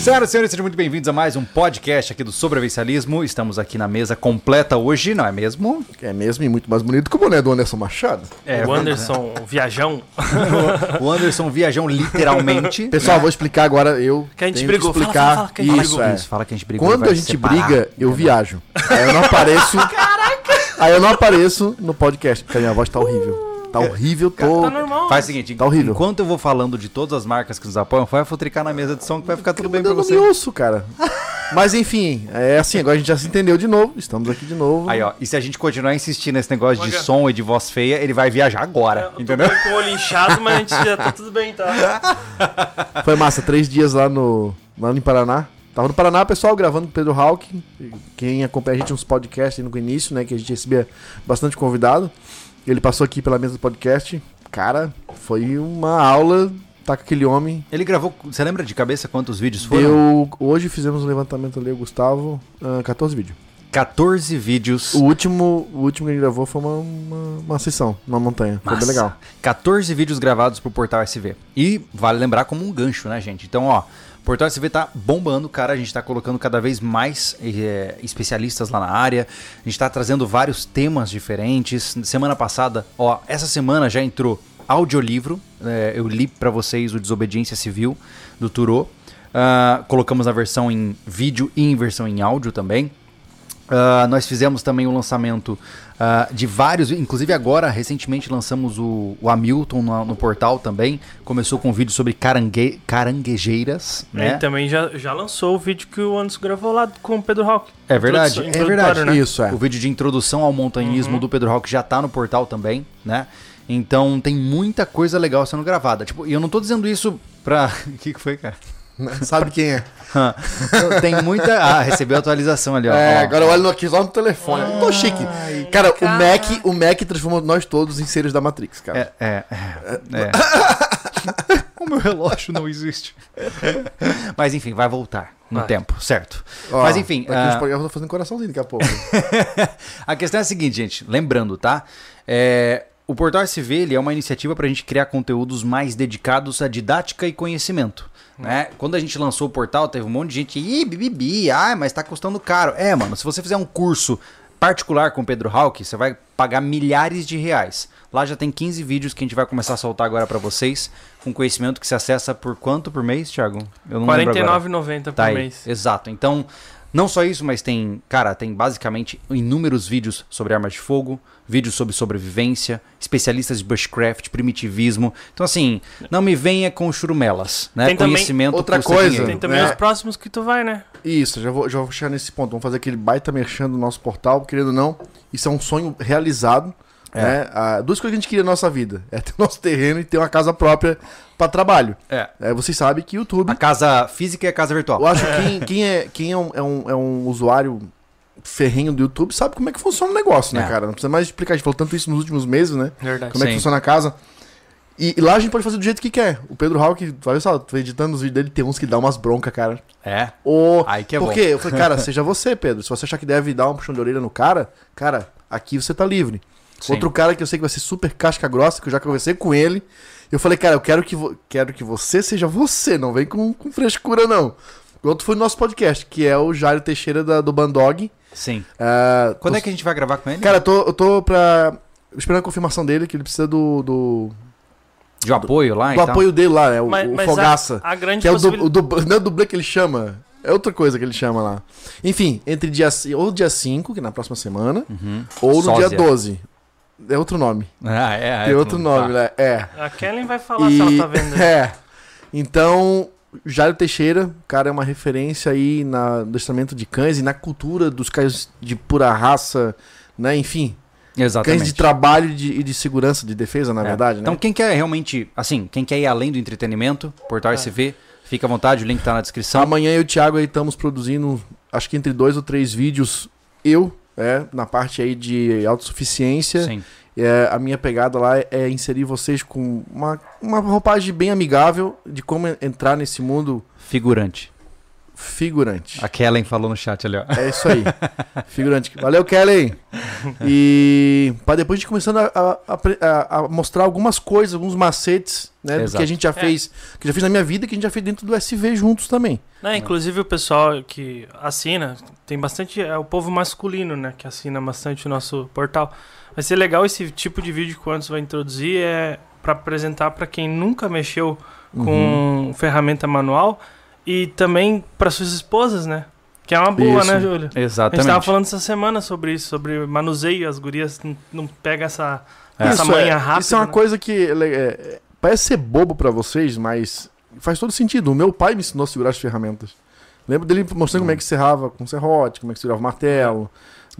Senhoras e senhores, sejam muito bem-vindos a mais um podcast aqui do Sobrevivencialismo. Estamos aqui na mesa completa hoje, não é mesmo? É mesmo e muito mais bonito que o boné do Anderson Machado. É, o Anderson Viajão. o Anderson Viajão, literalmente. Pessoal, vou explicar agora. Eu Que a gente brigou. que Fala, explicar fala, fala que a gente isso. brigou. é. Isso, fala que a gente brigou. Quando a gente separar. briga, eu viajo. Aí eu não apareço. Aí eu não apareço no podcast, porque a minha voz tá horrível. Tá horrível, tô. Tá normal. Faz o seguinte, Tá horrível. enquanto eu vou falando de todas as marcas que nos apoiam, vai futricar na mesa de som que vai ficar tudo bem pra eu não você. me ouço, cara. Mas enfim, é assim, agora a gente já se entendeu de novo. Estamos aqui de novo. Aí, ó, e se a gente continuar insistindo nesse negócio de som e de voz feia, ele vai viajar agora, Eu tô entendeu? com o olho inchado, mas a gente já tá tudo bem, tá? Foi massa, três dias lá no, lá no Paraná. Tava no Paraná, pessoal, gravando com o Pedro Hawking. Quem acompanha a gente nos podcasts aí no início, né? Que a gente recebia bastante convidado. Ele passou aqui pela mesa do podcast. Cara, foi uma aula. Tá com aquele homem. Ele gravou, você lembra de cabeça quantos vídeos foram? Deu, hoje fizemos um levantamento ali, o Gustavo. ah, 14 vídeos. 14 vídeos. O último, o último que ele gravou foi uma, uma, uma sessão, uma montanha. Foi bem Massa. legal. 14 vídeos gravados pro Portal SV. E vale lembrar como um gancho, né, gente? Então, ó, Portal SV tá bombando, cara. A gente tá colocando cada vez mais eh, especialistas lá na área. A gente tá trazendo vários temas diferentes. Semana passada, ó, essa semana já entrou audiolivro. eh, eu li pra vocês o Desobediência Civil do Turô. Ah, colocamos na versão em vídeo e em versão em áudio também. Ah, nós fizemos também o lançamento ah, de vários, inclusive agora, recentemente lançamos o, o Hamilton no, no portal também. Começou com um vídeo sobre carangue, caranguejeiras, né? Ele também já, já lançou o vídeo que o Anderson gravou lá com o Pedro Rock. É verdade, é verdade. Né? Isso, é. O vídeo de introdução ao montanhismo do Pedro Rock já tá no portal também, né? Então tem muita coisa legal sendo gravada. Tipo, e eu não tô dizendo isso pra. O que, que foi, cara? Sabe quem é? tem muita. Ah, recebeu a atualização ali, ó. É, Ó. agora eu olho aqui só no telefone. Tô chique. Cara, o Mac, o Mac transformou nós todos em seres da Matrix, cara. É, é, é. é. o meu relógio não existe. Mas enfim, vai voltar no Vai. tempo, certo? Ó, Mas enfim, Daqui uns ah, programas eu tô fazendo coraçãozinho daqui a pouco. a questão é a seguinte, gente. Lembrando, tá? É, o Portal SV ele é uma iniciativa para a gente criar conteúdos mais dedicados à didática e conhecimento. Né? Quando a gente lançou o portal, teve um monte de gente, ih, bibibi, ah, mas tá custando caro. É, mano, se você fizer um curso particular com o Pedro Hawk, você vai pagar milhares de reais. Lá já tem 15 vídeos que a gente vai começar a soltar agora para vocês, com conhecimento que se acessa por quanto por mês, Thiago? Eu não R$ lembro agora. 49,90 por Tá aí, mês. Exato. Então, não só isso, mas tem, cara, tem basicamente inúmeros vídeos sobre armas de fogo, vídeos sobre sobrevivência, especialistas de bushcraft, primitivismo. Então, assim, não me venha com churumelas, né? Tem também Conhecimento outra custa coisa. dinheiro. Tem também É. os próximos que tu vai, né? Isso, já vou, já vou chegar nesse ponto. Vamos fazer aquele baita merchan do nosso portal, querendo ou não. Isso é um sonho realizado. É. Né? Ah, duas coisas que a gente queria na nossa vida: é ter nosso terreno e ter uma casa própria para trabalho. É. É, vocês sabem que o YouTube A casa física e a casa virtual. Eu acho que quem, quem é, quem é, um, é, um, é um usuário ferrenho do YouTube sabe como é que funciona o negócio, né, É. cara? Não precisa mais explicar. A gente falou tanto isso nos últimos meses, né? Verdade. Como é que Sim. funciona a casa. E, e lá a gente pode fazer do jeito que quer. O Pedro Hawk, olha só, tô editando os vídeos dele, tem uns que dá umas broncas, cara. É. Ô, Aí que é Por bom. Eu falei, cara, seja você, Pedro. Se você achar que deve dar um puxão de orelha no cara, cara, aqui você tá livre. Sim. Outro cara que eu sei que vai ser super casca grossa, que eu já conversei com ele. Eu falei, cara, eu quero que, vo- quero que você seja você, não vem com, com frescura, não. O outro foi o nosso podcast, que é o Jairo Teixeira da, do Bandog. Sim. Ah, Quando tô- é que a gente vai gravar com ele? Cara, eu tô, eu tô pra. Esperando a confirmação dele, que ele precisa do. do, de apoio lá e do tal? apoio dele lá, é o, Mas, o mas Fogaça. a, a grande Que é o, du, o não é o dublê que ele chama. É outra coisa que ele chama lá. Enfim, entre dia, ou dia 5, que é na próxima semana, Uhum. ou no Sósia. dia 12. É outro nome. Ah, é, Tem é, outro tá. nome, né? É. A Kellen vai falar se ela tá vendo. É. Então, Jairo Teixeira, o cara é uma referência aí na no adestramento de cães e na cultura dos cães de pura raça, né? Enfim, Exatamente. cães de trabalho e de, de segurança, de defesa, na É. verdade, Então, né? quem quer realmente, assim, quem quer ir além do entretenimento, Portal SV, fica à vontade, o link tá na descrição. Amanhã eu e o Thiago aí estamos produzindo, acho que entre dois ou três vídeos, eu, é, na parte aí de autossuficiência. Sim. É, a minha pegada lá é inserir vocês com uma, uma roupagem bem amigável de como entrar nesse mundo Figurante. figurante. A Kellen falou no chat ali, ó. É isso aí. Figurante. Valeu, Kelly. E para depois a gente começando a, a- a- a mostrar algumas coisas, alguns macetes, né? Do que a gente já fez, que eu já fiz na minha vida, que a gente já fez dentro do SV juntos também. Né, inclusive o pessoal que assina, tem bastante. É o povo masculino, né? Que assina bastante o nosso portal. Vai ser legal esse tipo de vídeo que o Anderson vai introduzir é para apresentar para quem nunca mexeu com ferramenta manual e também para suas esposas, né? Que é uma boa, Isso. né, Júlio? A gente Exatamente. tava falando essa semana sobre isso, sobre manuseio, as gurias não, pegam essa, É. essa Isso manha é, rápida. Isso é uma né? coisa que é, é, parece ser bobo pra vocês, mas faz todo sentido. O meu pai me ensinou a segurar as ferramentas. Lembro dele mostrando como é que serrava com serrote, como é que segurava o martelo.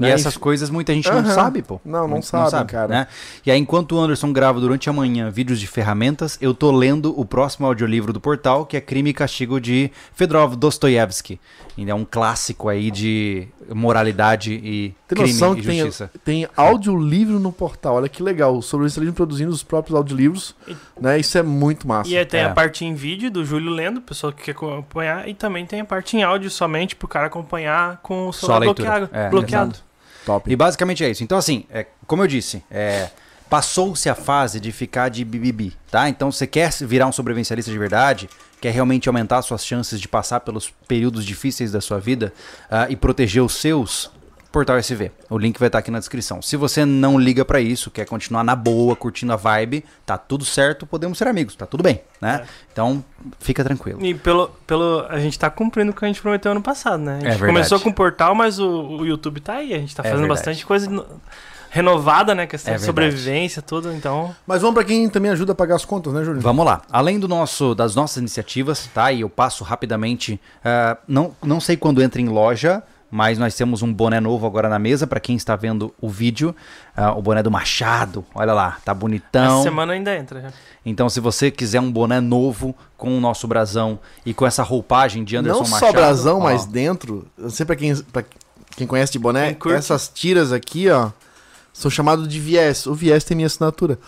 E né? essas coisas muita gente não Aham. sabe, pô. Não, não sabem, cara. Né? E aí, enquanto o Anderson grava durante a manhã vídeos de ferramentas, eu tô lendo o próximo audiolivro do portal, que é Crime e Castigo de Fedorov Dostoiévski. Ainda é um clássico aí de moralidade e Tem crime noção e que tem, justiça. tem audiolivro no portal. Olha que legal. O Sobrevivencialismo produzindo os próprios audiolivros. Né? Isso é muito massa. E aí tem É. a parte em vídeo do Júlio lendo, o pessoal que quer acompanhar, e também tem a parte em áudio somente pro cara acompanhar com o celular bloqueado. É, bloqueado. exato. Top. E basicamente é isso. Então, assim, é, como eu disse, é, passou-se a fase de ficar de bibibi, tá? Então, você quer virar um sobrevivencialista de verdade, quer realmente aumentar suas chances de passar pelos períodos difíceis da sua vida ah, e proteger os seus, Portal SV. O link vai estar aqui na descrição. Se você não liga pra isso, quer continuar na boa, curtindo a vibe, tá tudo certo, podemos ser amigos, tá tudo bem, né? Então, fica tranquilo. E pelo, pelo. A gente tá cumprindo o que a gente prometeu ano passado, né? A gente É verdade. começou com o portal, mas o, o YouTube tá aí. A gente tá É fazendo verdade. bastante coisa no- renovada, né? Questão É de sobrevivência, tudo. Então. Mas vamos pra quem também ajuda a pagar as contas, né, Júlio? Vamos lá. Além do nosso, das nossas iniciativas, tá? E eu passo rapidamente. ah, não, não sei quando entra em loja, mas nós temos um boné novo agora na mesa para quem está vendo o vídeo. Ah, o boné do Machado. Olha lá, tá bonitão. essa semana ainda entra. já. Então, se você quiser um boné novo com o nosso brasão e com essa roupagem de Anderson Não Machado. só brasão, ó, mas dentro. Eu sei pra quem, pra quem conhece de boné, essas tiras aqui, ó, são chamadas de viés. O viés tem minha assinatura.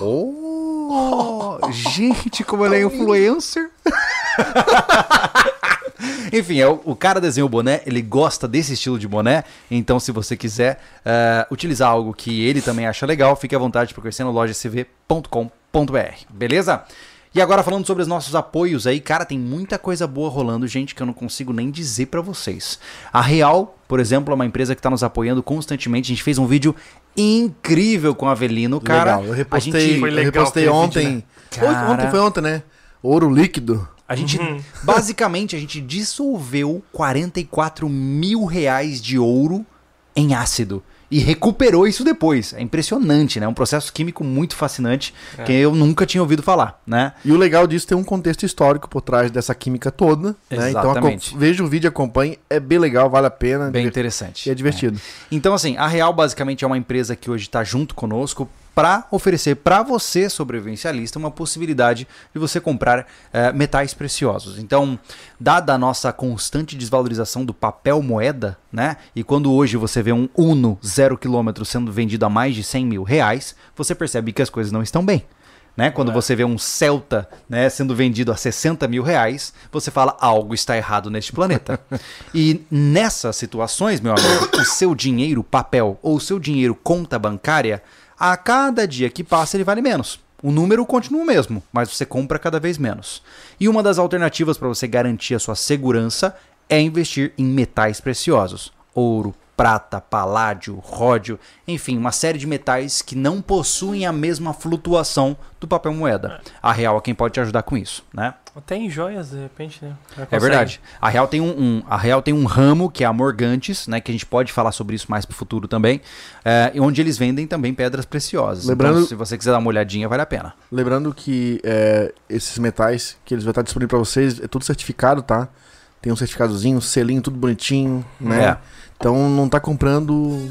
Oh, gente, como ele é influencer. Enfim, é, o, o cara desenhou o boné, ele gosta desse estilo de boné, então se você quiser eh, utilizar algo que ele também acha legal, fique à vontade para conhecer no lojacv.com.br, beleza? E agora falando sobre os nossos apoios aí, cara, tem muita coisa boa rolando, gente, que eu não consigo nem dizer pra vocês. A Real, por exemplo, é uma empresa que tá nos apoiando constantemente. A gente fez um vídeo incrível com o Avelino, cara. legal. Eu a repostei, gente, Foi eu legal repostei aquele ontem. vídeo, né? Ontem- Ontem Cara. foi ontem, né? Ouro líquido. A gente, Uhum. basicamente, a gente dissolveu 44 mil reais de ouro em ácido. E recuperou isso depois. É impressionante, né? É um processo químico muito fascinante É. que eu nunca tinha ouvido falar, né? E o legal disso tem um contexto histórico por trás dessa química toda. Né? Então Exatamente. acom- veja o vídeo, acompanhe. É bem legal, vale a pena. Bem interessante. E é divertido. Então, assim, a Real basicamente é uma empresa que hoje está junto conosco para oferecer para você, sobrevivencialista, uma possibilidade de você comprar eh, metais preciosos. Então, dada a nossa constante desvalorização do papel moeda, né? E quando hoje você vê um Uno zero quilômetro sendo vendido a mais de 100 mil reais, você percebe que as coisas não estão bem. Né? Quando É. você vê um Celta né, sendo vendido a 60 mil reais, você fala algo está errado neste planeta. e nessas situações, meu amigo, o seu dinheiro papel ou o seu dinheiro conta bancária, a cada dia que passa ele vale menos. O número continua o mesmo, mas você compra cada vez menos. E uma das alternativas para você garantir a sua segurança é investir em metais preciosos. Ouro, prata, paládio, ródio, enfim, uma série de metais que não possuem a mesma flutuação do papel moeda. A Real é quem pode te ajudar com isso, né? Até em joias, de repente, né? É verdade. A Real tem um, um- a Real tem um ramo que é a Morgantes, né? Que a gente pode falar sobre isso mais pro futuro também, é, e onde eles vendem também pedras preciosas. Lembrando- Então, se você quiser dar uma olhadinha, vale a pena. Lembrando que é, esses metais que eles vão estar disponível para vocês é tudo certificado, tá? Tem um certificadozinho, um selinho, tudo bonitinho, né? É. Então não tá comprando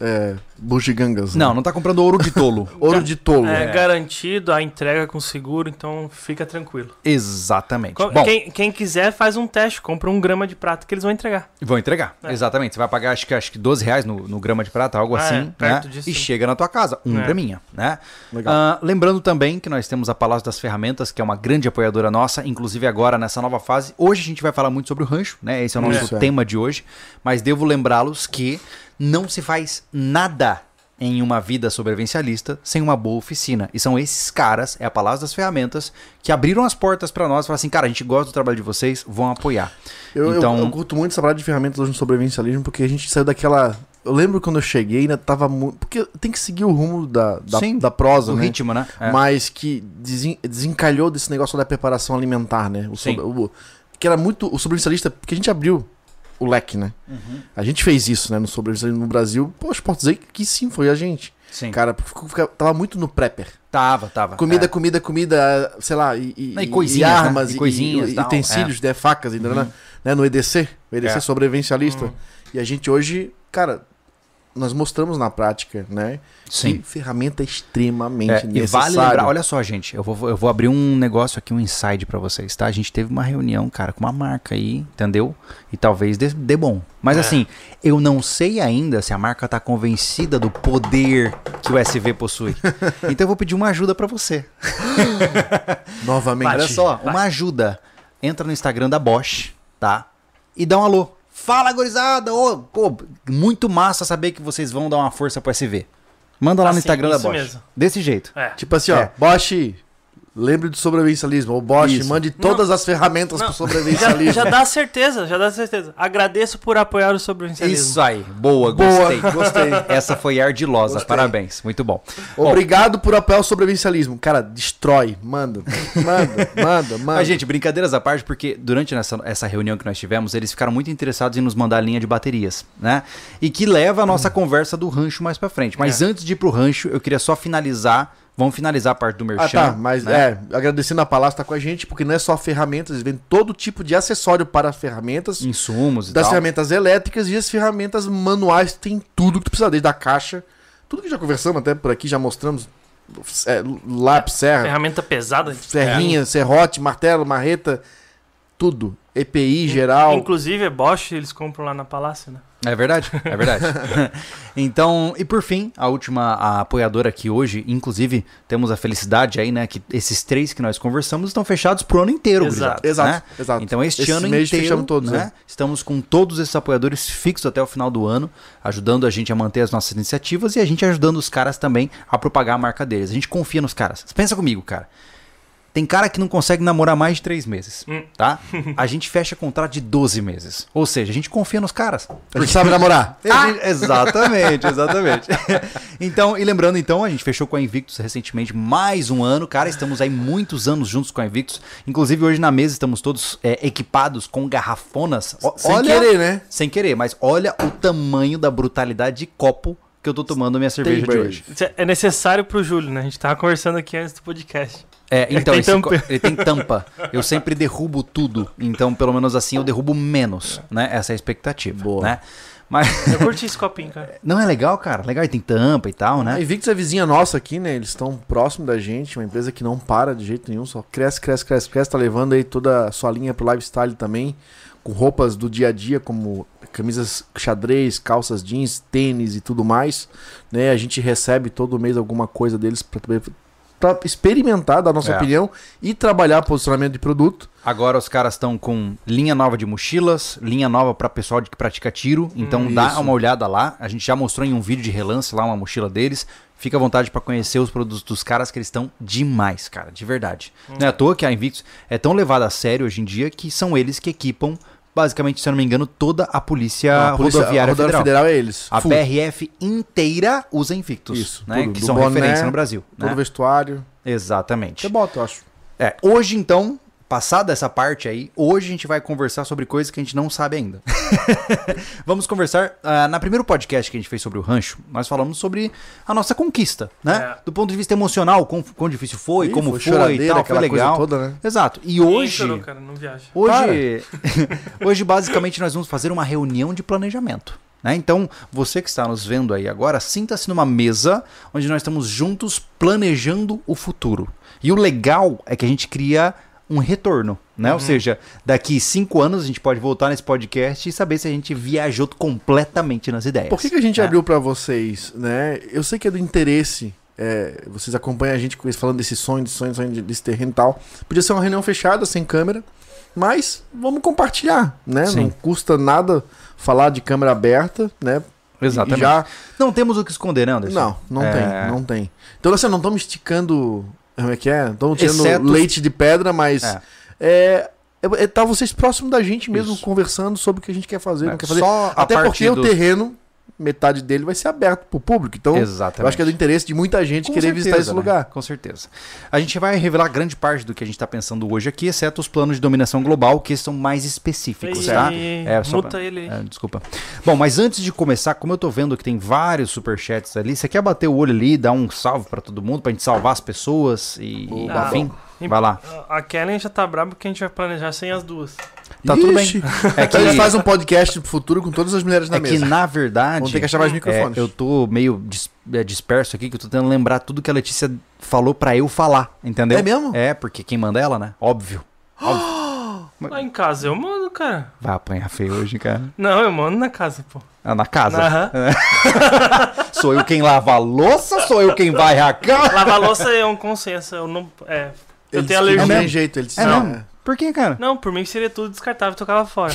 é, bugigangas. Não, não tá comprando ouro de tolo. Ouro de tolo. É, É. garantido, a entrega com seguro, então fica tranquilo. Exatamente. Co- Bom, Quem, quem quiser faz um teste, compra um grama de prata que eles vão entregar. vão entregar. É. Exatamente. Você vai pagar acho que, acho que 12 reais no, no grama de prata, algo Ah, assim, é, né? perto disso, E chega na tua casa, um É. graminha, né? Legal. Ah, lembrando também que nós temos a Palácio das Ferramentas, que é uma grande apoiadora nossa, inclusive agora nessa nova fase. Hoje a gente vai falar muito sobre o rancho, né? Esse é o nosso Isso, é. tema de hoje. Mas devo lembrá-los que não se faz nada em uma vida sobrevivencialista sem uma boa oficina. E são esses caras, é a Palácio das Ferramentas, que abriram as portas pra nós e falaram assim: cara, a gente gosta do trabalho de vocês, vão apoiar. Eu, eu- então- eu, curto muito essa parada de ferramentas hoje no sobrevivencialismo, porque a gente saiu daquela. Eu lembro quando eu cheguei, ainda tava muito. Porque tem que seguir o rumo da, da, Sim, da prosa, o né? ritmo, né? É. Mas que desen- desencalhou desse negócio da preparação alimentar, né? O sobre- o- que era muito. O sobrevivencialista, porque a gente abriu o leque, né? Uhum. A gente fez isso, né? No sobrevivencialismo no Brasil. Poxa, posso dizer que sim, foi a gente. Sim. Cara, ficou- fica- tava muito no prepper. Tava, tava. Comida, É. comida, comida, sei lá, e, e, E coisinhas, né? armas, E coisinhas, e, tal, utensílios, né? facas, ainda, né? né? No EDC, o EDC É. sobrevivencialista. Hum. E a gente hoje, cara, nós mostramos na prática, né? Sim. Que ferramenta extremamente É, e necessária. vale lembrar, olha só, gente, eu vou, eu vou abrir um negócio aqui, um inside pra vocês, tá? A gente teve uma reunião, cara, com uma marca aí, entendeu? E talvez dê, dê bom. Mas É. assim, eu não sei ainda se a marca tá convencida do poder que o SV possui. então eu vou pedir uma ajuda pra você. Novamente. Olha só, uma ajuda. Entra no Instagram da Bosch, tá? E dá um alô. Fala, gurizada! Ô, pô, muito massa saber que vocês vão dar uma força pro SV. Manda lá no Assim, Instagram da Bosch. mesmo. Desse jeito. É. Tipo assim, ó, É. Bosch, lembre do sobrevivencialismo. Ou Bosch, Isso. mande todas as ferramentas Não, pro Já, sobrevivencialismo. já dá certeza, já dá certeza. Agradeço por apoiar o sobrevivencialismo. Isso aí. Boa, Boa, gostei. gostei. Essa foi ardilosa. Gostei. Parabéns. Muito bom. Bom, Obrigado por apoiar o sobrevivencialismo. Cara, destrói. Manda. Manda, manda, manda. Mas, gente, brincadeiras à parte, porque durante essa, essa reunião que nós tivemos, eles ficaram muito interessados em nos mandar a linha de baterias, né? E que leva a nossa conversa do rancho mais pra frente. Mas É. antes de ir pro rancho, eu queria só finalizar. Vamos finalizar a parte do merchan. Ah, tá, mas né? é, agradecendo a Palácio tá com a gente, porque não é só ferramentas, eles vendem todo tipo de acessório para ferramentas, Insumos e das tal. ferramentas elétricas e as ferramentas manuais, tem tudo que tu precisa, desde a caixa, tudo que já conversamos até por aqui, já mostramos, é, lápis, serra, Ferramenta pesada. serrinha, serrote, martelo, marreta, tudo, EPI geral, Inclusive, é Bosch, eles compram lá na Palácio, né? É verdade, é verdade. então, e por fim, a última a apoiadora aqui hoje, inclusive, temos a felicidade aí, né, que esses três que nós conversamos estão fechados pro ano inteiro, Exato, gurizada, exato, né? exato. Então, este Esse ano mês inteiro, todos, né, né? estamos com todos esses apoiadores fixos até o final do ano, ajudando a gente a manter as nossas iniciativas e a gente ajudando os caras também a propagar a marca deles. A gente confia nos caras. Pensa comigo, cara. Tem cara que não consegue namorar mais de três meses, Hum. tá? A gente fecha contrato de 12 meses. Ou seja, a gente confia nos caras. A gente sabe namorar. A gente- Exatamente, exatamente. então, e lembrando então, a gente fechou com a Invictus recentemente mais um ano. Cara, estamos aí muitos anos juntos com a Invictus. Inclusive, hoje na mesa estamos todos é, equipados com garrafonas. O- Sem olha- querer, né? Sem querer, mas olha o tamanho da brutalidade de copo que eu tô tomando a minha cerveja de Bird. hoje. Isso é necessário pro Júlio, né? A gente tava conversando aqui antes do podcast. É, então, tem esse tampa. ele tem tampa. Eu sempre derrubo tudo. Então, pelo menos assim, eu derrubo menos, né? Essa é a expectativa, Boa. né? Mas Eu curti esse copinho, cara. não é legal, cara? Legal, e tem tampa e tal, A né? Invictus é vizinha nossa aqui, né? Eles estão próximo da gente, uma empresa que não para de jeito nenhum, só cresce, cresce, cresce, cresce. Tá levando aí toda a sua linha pro lifestyle também, com roupas do dia a dia, como camisas xadrez, calças jeans, tênis e tudo mais. Né? A gente recebe todo mês alguma coisa deles pra, pra experimentar, dar nossa É. opinião e trabalhar posicionamento de produto. Agora os caras estão com linha nova de mochilas, linha nova para pessoal de que pratica tiro. Então dá isso. uma olhada lá. A gente já mostrou em um vídeo de relance lá uma mochila deles. Fica à vontade para conhecer os produtos dos caras que eles estão demais, cara, de verdade. Não é à toa que a Invictus é tão levada a sério hoje em dia que são eles que equipam, basicamente, se eu não me engano, toda a polícia, a polícia- rodoviária a federal. federal é eles. A Full. PRF inteira usa Invictus, Isso, né? tudo, que são boné, referência no Brasil. Todo né? vestuário. Exatamente. Você bota, eu acho. É, hoje então, passada essa parte aí, hoje a gente vai conversar sobre coisas que a gente não sabe ainda. Vamos conversar, ah, na primeiro podcast que a gente fez sobre o rancho, nós falamos sobre a nossa conquista, né? É. Do ponto de vista emocional, quão, quão difícil foi, Ih, como foi foi, e tal, foi aquela coisa legal. toda, né? Exato. E hoje, chorou, cara, não viaja. hoje, hoje basicamente nós vamos fazer uma reunião de planejamento. Né? Então, você que está nos vendo aí agora, sinta-se numa mesa onde nós estamos juntos planejando o futuro. E o legal é que a gente cria um retorno, né? Uhum. Ou seja, daqui cinco anos a gente pode voltar nesse podcast e saber se a gente viajou completamente nas ideias. Por que, que a gente né? abriu pra vocês, né? Eu sei que é do interesse. é, vocês acompanham a gente falando desse sonho, desse sonho, sonho de- desse terreno e tal. Podia ser uma reunião fechada, sem câmera. Mas vamos compartilhar, né? Sim. Não custa nada falar de câmera aberta, né? Exatamente. E já Não temos o que esconder, né, Anderson? Não, não É. tem, não tem. Então assim, não estamos esticando. Como é que é? Estamos tirando Exceto- leite de pedra, mas É. é. É, é tá vocês próximos da gente mesmo, Isso. conversando sobre o que a gente quer fazer, É, não quer fazer. Só Até porque o do- terreno, metade dele vai ser aberto pro público. Então, Exatamente. eu acho que é do interesse de muita gente Com querer certeza, visitar esse né? lugar. Com certeza. A gente vai revelar grande parte do que a gente está pensando hoje aqui, exceto os planos de dominação global, que são mais específicos, tá? E... É, só Muta pra- ele. É, desculpa. Bom, mas antes de começar, como eu tô vendo que tem vários superchats ali, você quer bater o olho ali, dar um salve pra todo mundo, pra gente salvar as pessoas e, Ah, enfim? E- Vai lá. A Kellen já tá brava porque a gente vai planejar sem as duas. Tá tudo bem. Ixi. É Então a gente que, faz um podcast no futuro com todas as mulheres na é que mesa. na verdade, Vamos ter que achar mais é, microfones. eu tô meio dis- é, disperso aqui, que eu tô tentando lembrar tudo que a Letícia falou pra eu falar, entendeu? É mesmo? É, porque quem manda é ela, né? Óbvio. Lá em casa eu mando, cara. Vai apanhar feio hoje, cara. Não, eu mando na casa, pô. Ah, na casa. Aham. Sou eu quem lava a louça? Sou eu quem vai a cama? Lavar louça é um consenso. Eu não. É. Eu tenho alergia. Não É tem jeito, ele disse, É não. mesmo? Por que, cara? Não, por mim seria tudo descartável e tocava fora.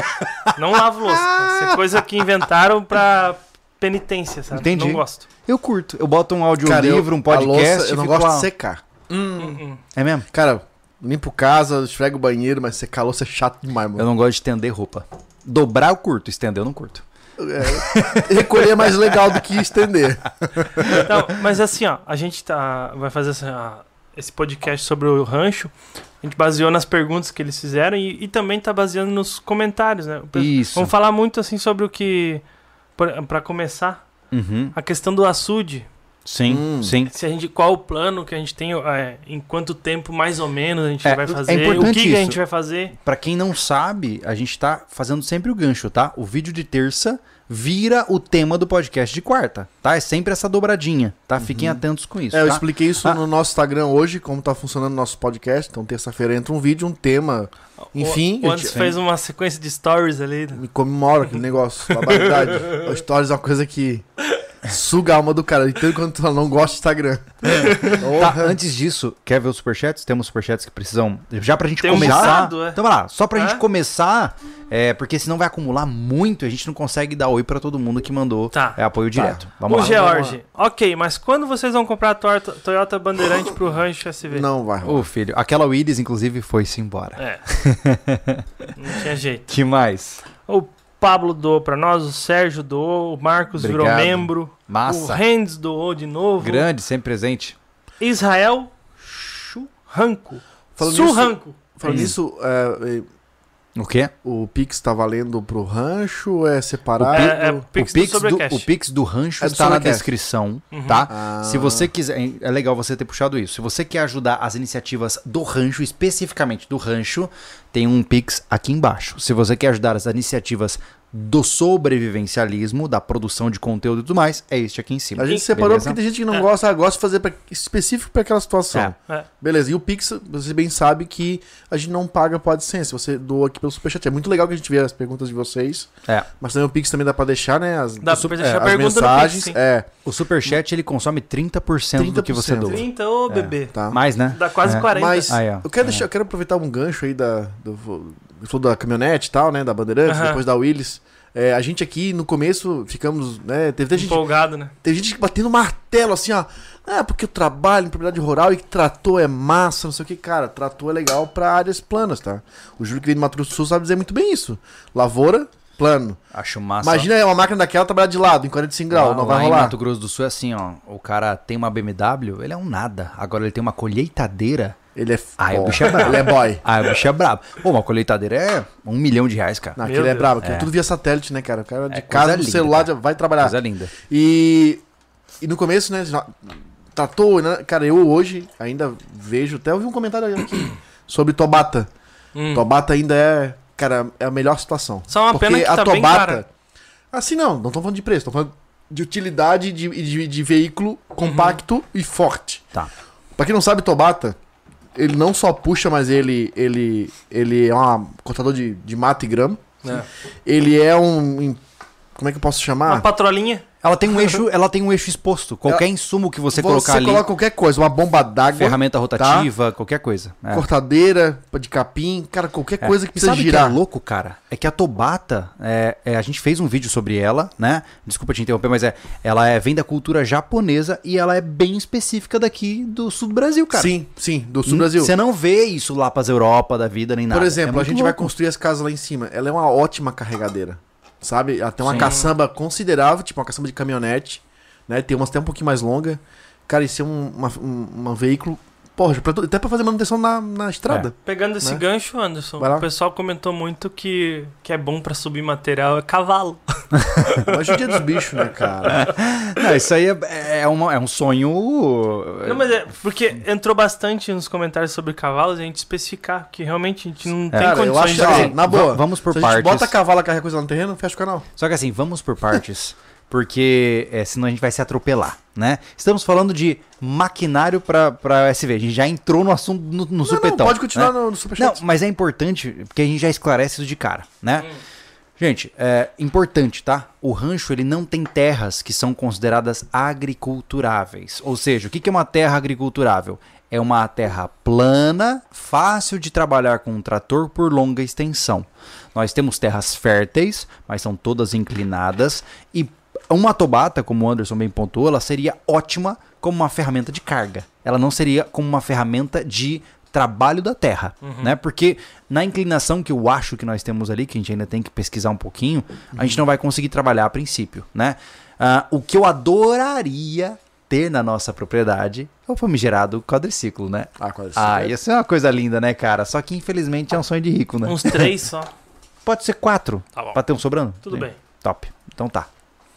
não lavo louça. cara. Isso é coisa que inventaram pra penitência, sabe? Entendi. Não gosto. Eu curto. Eu boto um audiolivro, um a podcast louça, eu e não gosto lá. de secar. Hum, hum. É mesmo? Cara, limpo casa, esfrego o banheiro, mas secar a louça é chato demais, mano. Eu não gosto de estender roupa. Dobrar eu curto, estender eu não curto. É, recolher é mais legal do que estender. Então, mas assim, ó, a gente tá, vai fazer essa- esse podcast sobre o rancho. A gente baseou nas perguntas que eles fizeram e, e também tá baseando nos comentários, né? O Isso. Vamos falar muito assim sobre o que. Pra começar, Uhum. a questão do açude. Sim, Hum. sim. Se a gente, qual o plano que a gente tem, é, em quanto tempo mais ou menos a gente É, vai é fazer, o importante que, que a gente vai fazer. Pra quem não sabe, a gente tá fazendo sempre o gancho, tá? O vídeo de terça vira o tema do podcast de quarta, tá? É sempre essa dobradinha, tá? Fiquem atentos com isso, É, eu tá? expliquei isso Ah. no nosso Instagram hoje, como tá funcionando o nosso podcast. Então, terça-feira entra um vídeo, um tema. Enfim, o, o Anderson fez uma sequência de stories ali. né? Me comemora aquele negócio, barbaridade. Stories é uma coisa que suga a alma do cara. Entendo quando tu não gosta de Instagram. Tá, Porra. antes disso, quer ver os superchats? Temos superchats que precisam. Já pra gente Tem um começar. bocado, é. Então vai lá, só pra É? gente começar, é, porque senão vai acumular muito e a gente não consegue dar oi pra todo mundo que mandou Tá. é, apoio direto. Vamos o lá. George, ok, mas quando vocês vão comprar a Toyota, Toyota Bandeirante pro Rancho SV? Não vai. Ô filho, aquela Willis, inclusive, foi-se embora. É. Não tinha jeito. Que mais? O Pablo doou pra nós, o Sérgio doou, o Marcos virou Obrigado. membro, o Massa. Rendes doou de novo. Grande, sempre presente. Israel Churranco. Falando Surranco. Falando Isso. nisso, é, O quê? o Pix tá valendo pro rancho? É separado? É, é o Pix, o, Pix do do, o Pix do rancho É do está na descrição, Uhum. tá? Ah. Se você quiser, é legal você ter puxado isso. Se você quer ajudar as iniciativas do rancho, especificamente do rancho, tem um Pix aqui embaixo. Se você quer ajudar as iniciativas do sobrevivencialismo, da produção de conteúdo e tudo mais, é este aqui em cima. A gente separou Beleza? porque tem gente que não É. gosta, ah, gosta de fazer pra, específico pra aquela situação. É. É. Beleza, e o Pix, você bem sabe que a gente não paga por AdSense, você doa aqui pelo Superchat. É muito legal que a gente vê as perguntas de vocês, É. mas também o Pix também dá pra deixar, né? As, Dá é, deixar a as mensagens. Pix, é, O superchat ele consome 30%, do que você 30%. doa. 30, ô bebê. tá. Mais, né? Dá quase É. 40. Mas Aí, ó. eu quero É. deixar, eu quero aproveitar um gancho aí da do- falou da caminhonete e tal, né, da Bandeirantes, depois da Willis. É, a gente aqui no começo ficamos, né, teve, gente, Empolgado, né? teve gente batendo martelo assim, ó. Ah, porque eu trabalho em propriedade rural e que trator é massa, não sei o que, cara. Trator é legal pra áreas planas, tá? O Júlio que vem do Mato Grosso do Sul sabe dizer muito bem isso. Lavoura, plano. Acho massa. Imagina uma máquina daquela trabalhar de lado, em 45 graus, não lá vai em rolar. Mato Grosso do Sul é assim, ó. O cara tem uma BMW, ele é um nada. Agora ele tem uma colheitadeira. Ele é Ah, o bicho é brabo. Ele é boy. Ah, o bicho é brabo. Pô, uma colheitadeira é um milhão de reais, cara. Não, aquele é Deus. brabo, aquilo É. tudo via satélite, né, cara? O cara de É casa, no linda, celular, cara. já vai trabalhar. Coisa linda. E, e no começo, né, tratou, né? Cara, eu hoje ainda vejo, até ouvi um comentário aqui sobre Tobata. Hum. Tobata ainda é, cara, é a melhor situação. Só uma Porque pena que a tá bem Tobata, cara. Assim não, não tô falando de preço, tô falando de utilidade de, de, de veículo compacto e forte. Tá. Pra quem não sabe, Tobata, ele não só puxa, mas ele, ele, ele é um cortador de, de mato e grama. É. Ele é um. Como é que eu posso Uma chamar? patrolinha. Ela tem um eixo, ela tem um eixo exposto. Qualquer insumo que você, colocar ali, coloca qualquer coisa, uma bomba d'água, ferramenta rotativa, qualquer coisa. É. cortadeira de capim, cara, qualquer É. coisa que E precisa sabe o girar. que é louco, cara? É que a Tobata, é, é, a gente fez um vídeo sobre ela, né? Desculpa te interromper, mas é, ela é, vem da cultura japonesa e ela é bem específica daqui do sul do Brasil, cara. Sim, sim, do sul do Brasil. Você não vê isso lá pras Europa da vida nem nada. Por exemplo, É a muito gente vai louco. construir as casas lá em cima. Ela é uma ótima carregadeira. Sabe? Ela tem uma Sim. caçamba considerável, tipo uma caçamba de caminhonete. Né? Tem umas até um pouquinho mais longa. Cara, isso é um, uma- um, um veículo. Porra, pra até pra fazer manutenção na, na estrada. Pegando esse Né? gancho, Anderson, o pessoal comentou muito que, que é bom pra subir material é cavalo. Mas judia dos bichos, né, cara? Não, isso aí é, é, uma- é um sonho. Não, mas é porque entrou bastante nos comentários sobre cavalos e a gente especificar que realmente a gente não tem Cara, eu condições acho de. na boa. Va- vamos por Se a gente partes. bota cavalo e carrega coisa no terreno, fecha o canal. Só que assim, vamos por partes, porque é, senão a gente vai se atropelar, né? Estamos falando de maquinário pra, pra SV. A gente já entrou no assunto no, no Não, supetão. não, pode continuar né? no, no Não, superchat. mas é importante, porque a gente já esclarece isso de cara, né? Gente, é importante, tá? O rancho ele não tem terras que são consideradas agriculturáveis. Ou seja, o que que é uma terra agriculturável? É uma terra plana, fácil de trabalhar com um trator por longa extensão. Nós temos terras férteis, mas são todas inclinadas. E uma tobata, como o Anderson bem pontuou, ela seria ótima como uma ferramenta de carga. Ela não seria como uma ferramenta de trabalho da terra, né? Porque na inclinação que eu acho que nós temos ali, que a gente ainda tem que pesquisar um pouquinho, a gente não vai conseguir trabalhar a princípio, né? Ah, o que eu adoraria ter na nossa propriedade é o famigerado quadriciclo, né? Ah, quase Ah, ia ser uma coisa linda, né, cara? Só que infelizmente é um sonho de rico, né? Uns três só. Pode ser quatro, Tá bom. pra ter um sobrando? Tudo Sim. bem. Top. Então tá.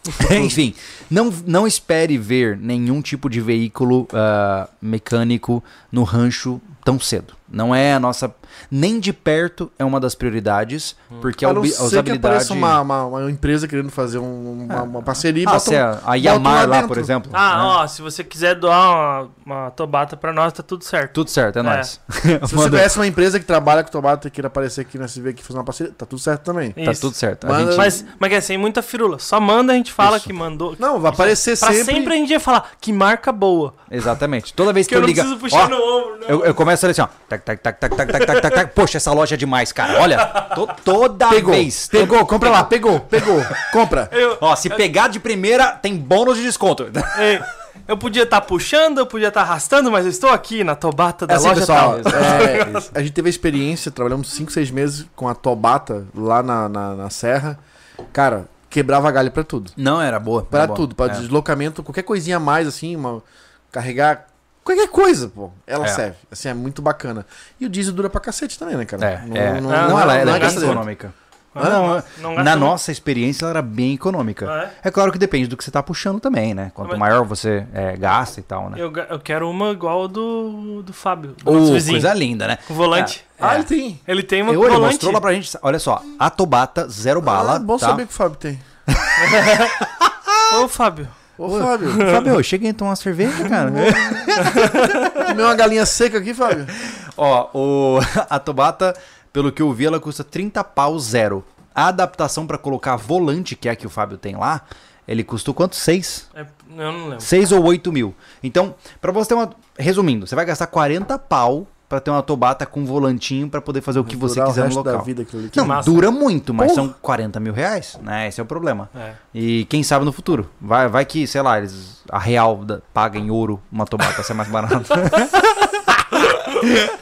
Enfim, não, não espere ver nenhum tipo de veículo ah, mecânico no rancho tão cedo. Não é a nossa. Nem de perto é uma das prioridades, porque a, a não que usabilidade. apareça uma, uma, uma empresa querendo fazer um- uma, uma parceria Ah, bota se um- a, Yamar lá, dentro. por exemplo. Ah, né? ó, se você quiser doar uma, uma tobata pra nós, tá tudo certo. Tudo certo, é, É. nóis. Se você conhece uma empresa que trabalha com tomate e queira aparecer aqui na SV aqui fazer uma parceria, tá tudo certo também. Tá Isso. tudo certo. A Manda- gente- Mas, mas é sem muita firula. Só manda, a gente fala Isso. que mandou. Não, vai aparecer Pra sempre. sempre... a gente ia falar que marca boa. Exatamente. Toda vez que, Que eu eu não liga. preciso puxar Ó, no ombro, não. Eu, eu começo a ler assim, ó. Tac, tac, tac, tac, tac, tac, tac, tac, tac. Poxa, essa loja é demais, cara. Olha, to- toda Pegou, vez. pegou, compra lá, pegou, pegou, compra. Eu, Ó, se pegar de primeira, tem bônus de desconto. Ei, eu podia estar puxando, eu podia estar arrastando, mas eu estou aqui na tobata da É assim, loja pessoal, tal. é, a gente teve a experiência, trabalhamos 5, 6 meses com a Tobata lá na, na, na Serra. Cara, quebrava galho pra tudo. Não, era boa. Boa. tudo, pra É. deslocamento, qualquer coisinha a mais, assim, uma, carregar. Qualquer coisa, pô. Ela É. serve. Assim, é muito bacana. E o diesel dura pra cacete também, né, cara? É, é. Não, não- ela, ela não é é bem econômica. Ah, Não, não na nossa experiência, ela era bem econômica. Ah, é? claro que depende do que você tá puxando também, né? Quanto Mas- maior você é, gasta e tal, né? Eu, eu quero uma igual do, do Fábio, do vizinho. coisa linda, né? Com volante. Ah, É. ele tem. Ele tem uma Eu, com ele volante. mostrou lá pra gente, olha só, a Tobata zero bala. Ah, bom tá? saber que o Fábio tem. Ô, Fábio. Ô, Fábio, Fábio, chega aí tomar uma cerveja, cara. comeu uma galinha seca aqui, Fábio? Ó, o, a Tobata, pelo que eu vi, ela custa 30 pau zero. A adaptação pra colocar volante, que é a que o Fábio tem lá, ele custou quanto? 6? É, eu não lembro. 6 ou 8 mil. Então, pra você ter uma. Resumindo, você vai gastar 40 pau pra ter uma Tobata com volantinho pra poder fazer o que você quiser o no local. da vida. Não, massa. dura muito, mas Porra. são 40 mil reais, né? Esse é o problema. É. E quem sabe no futuro. Vai, vai que, sei lá, eles, a Real da- paga em ouro uma Tobata, ser mais barato.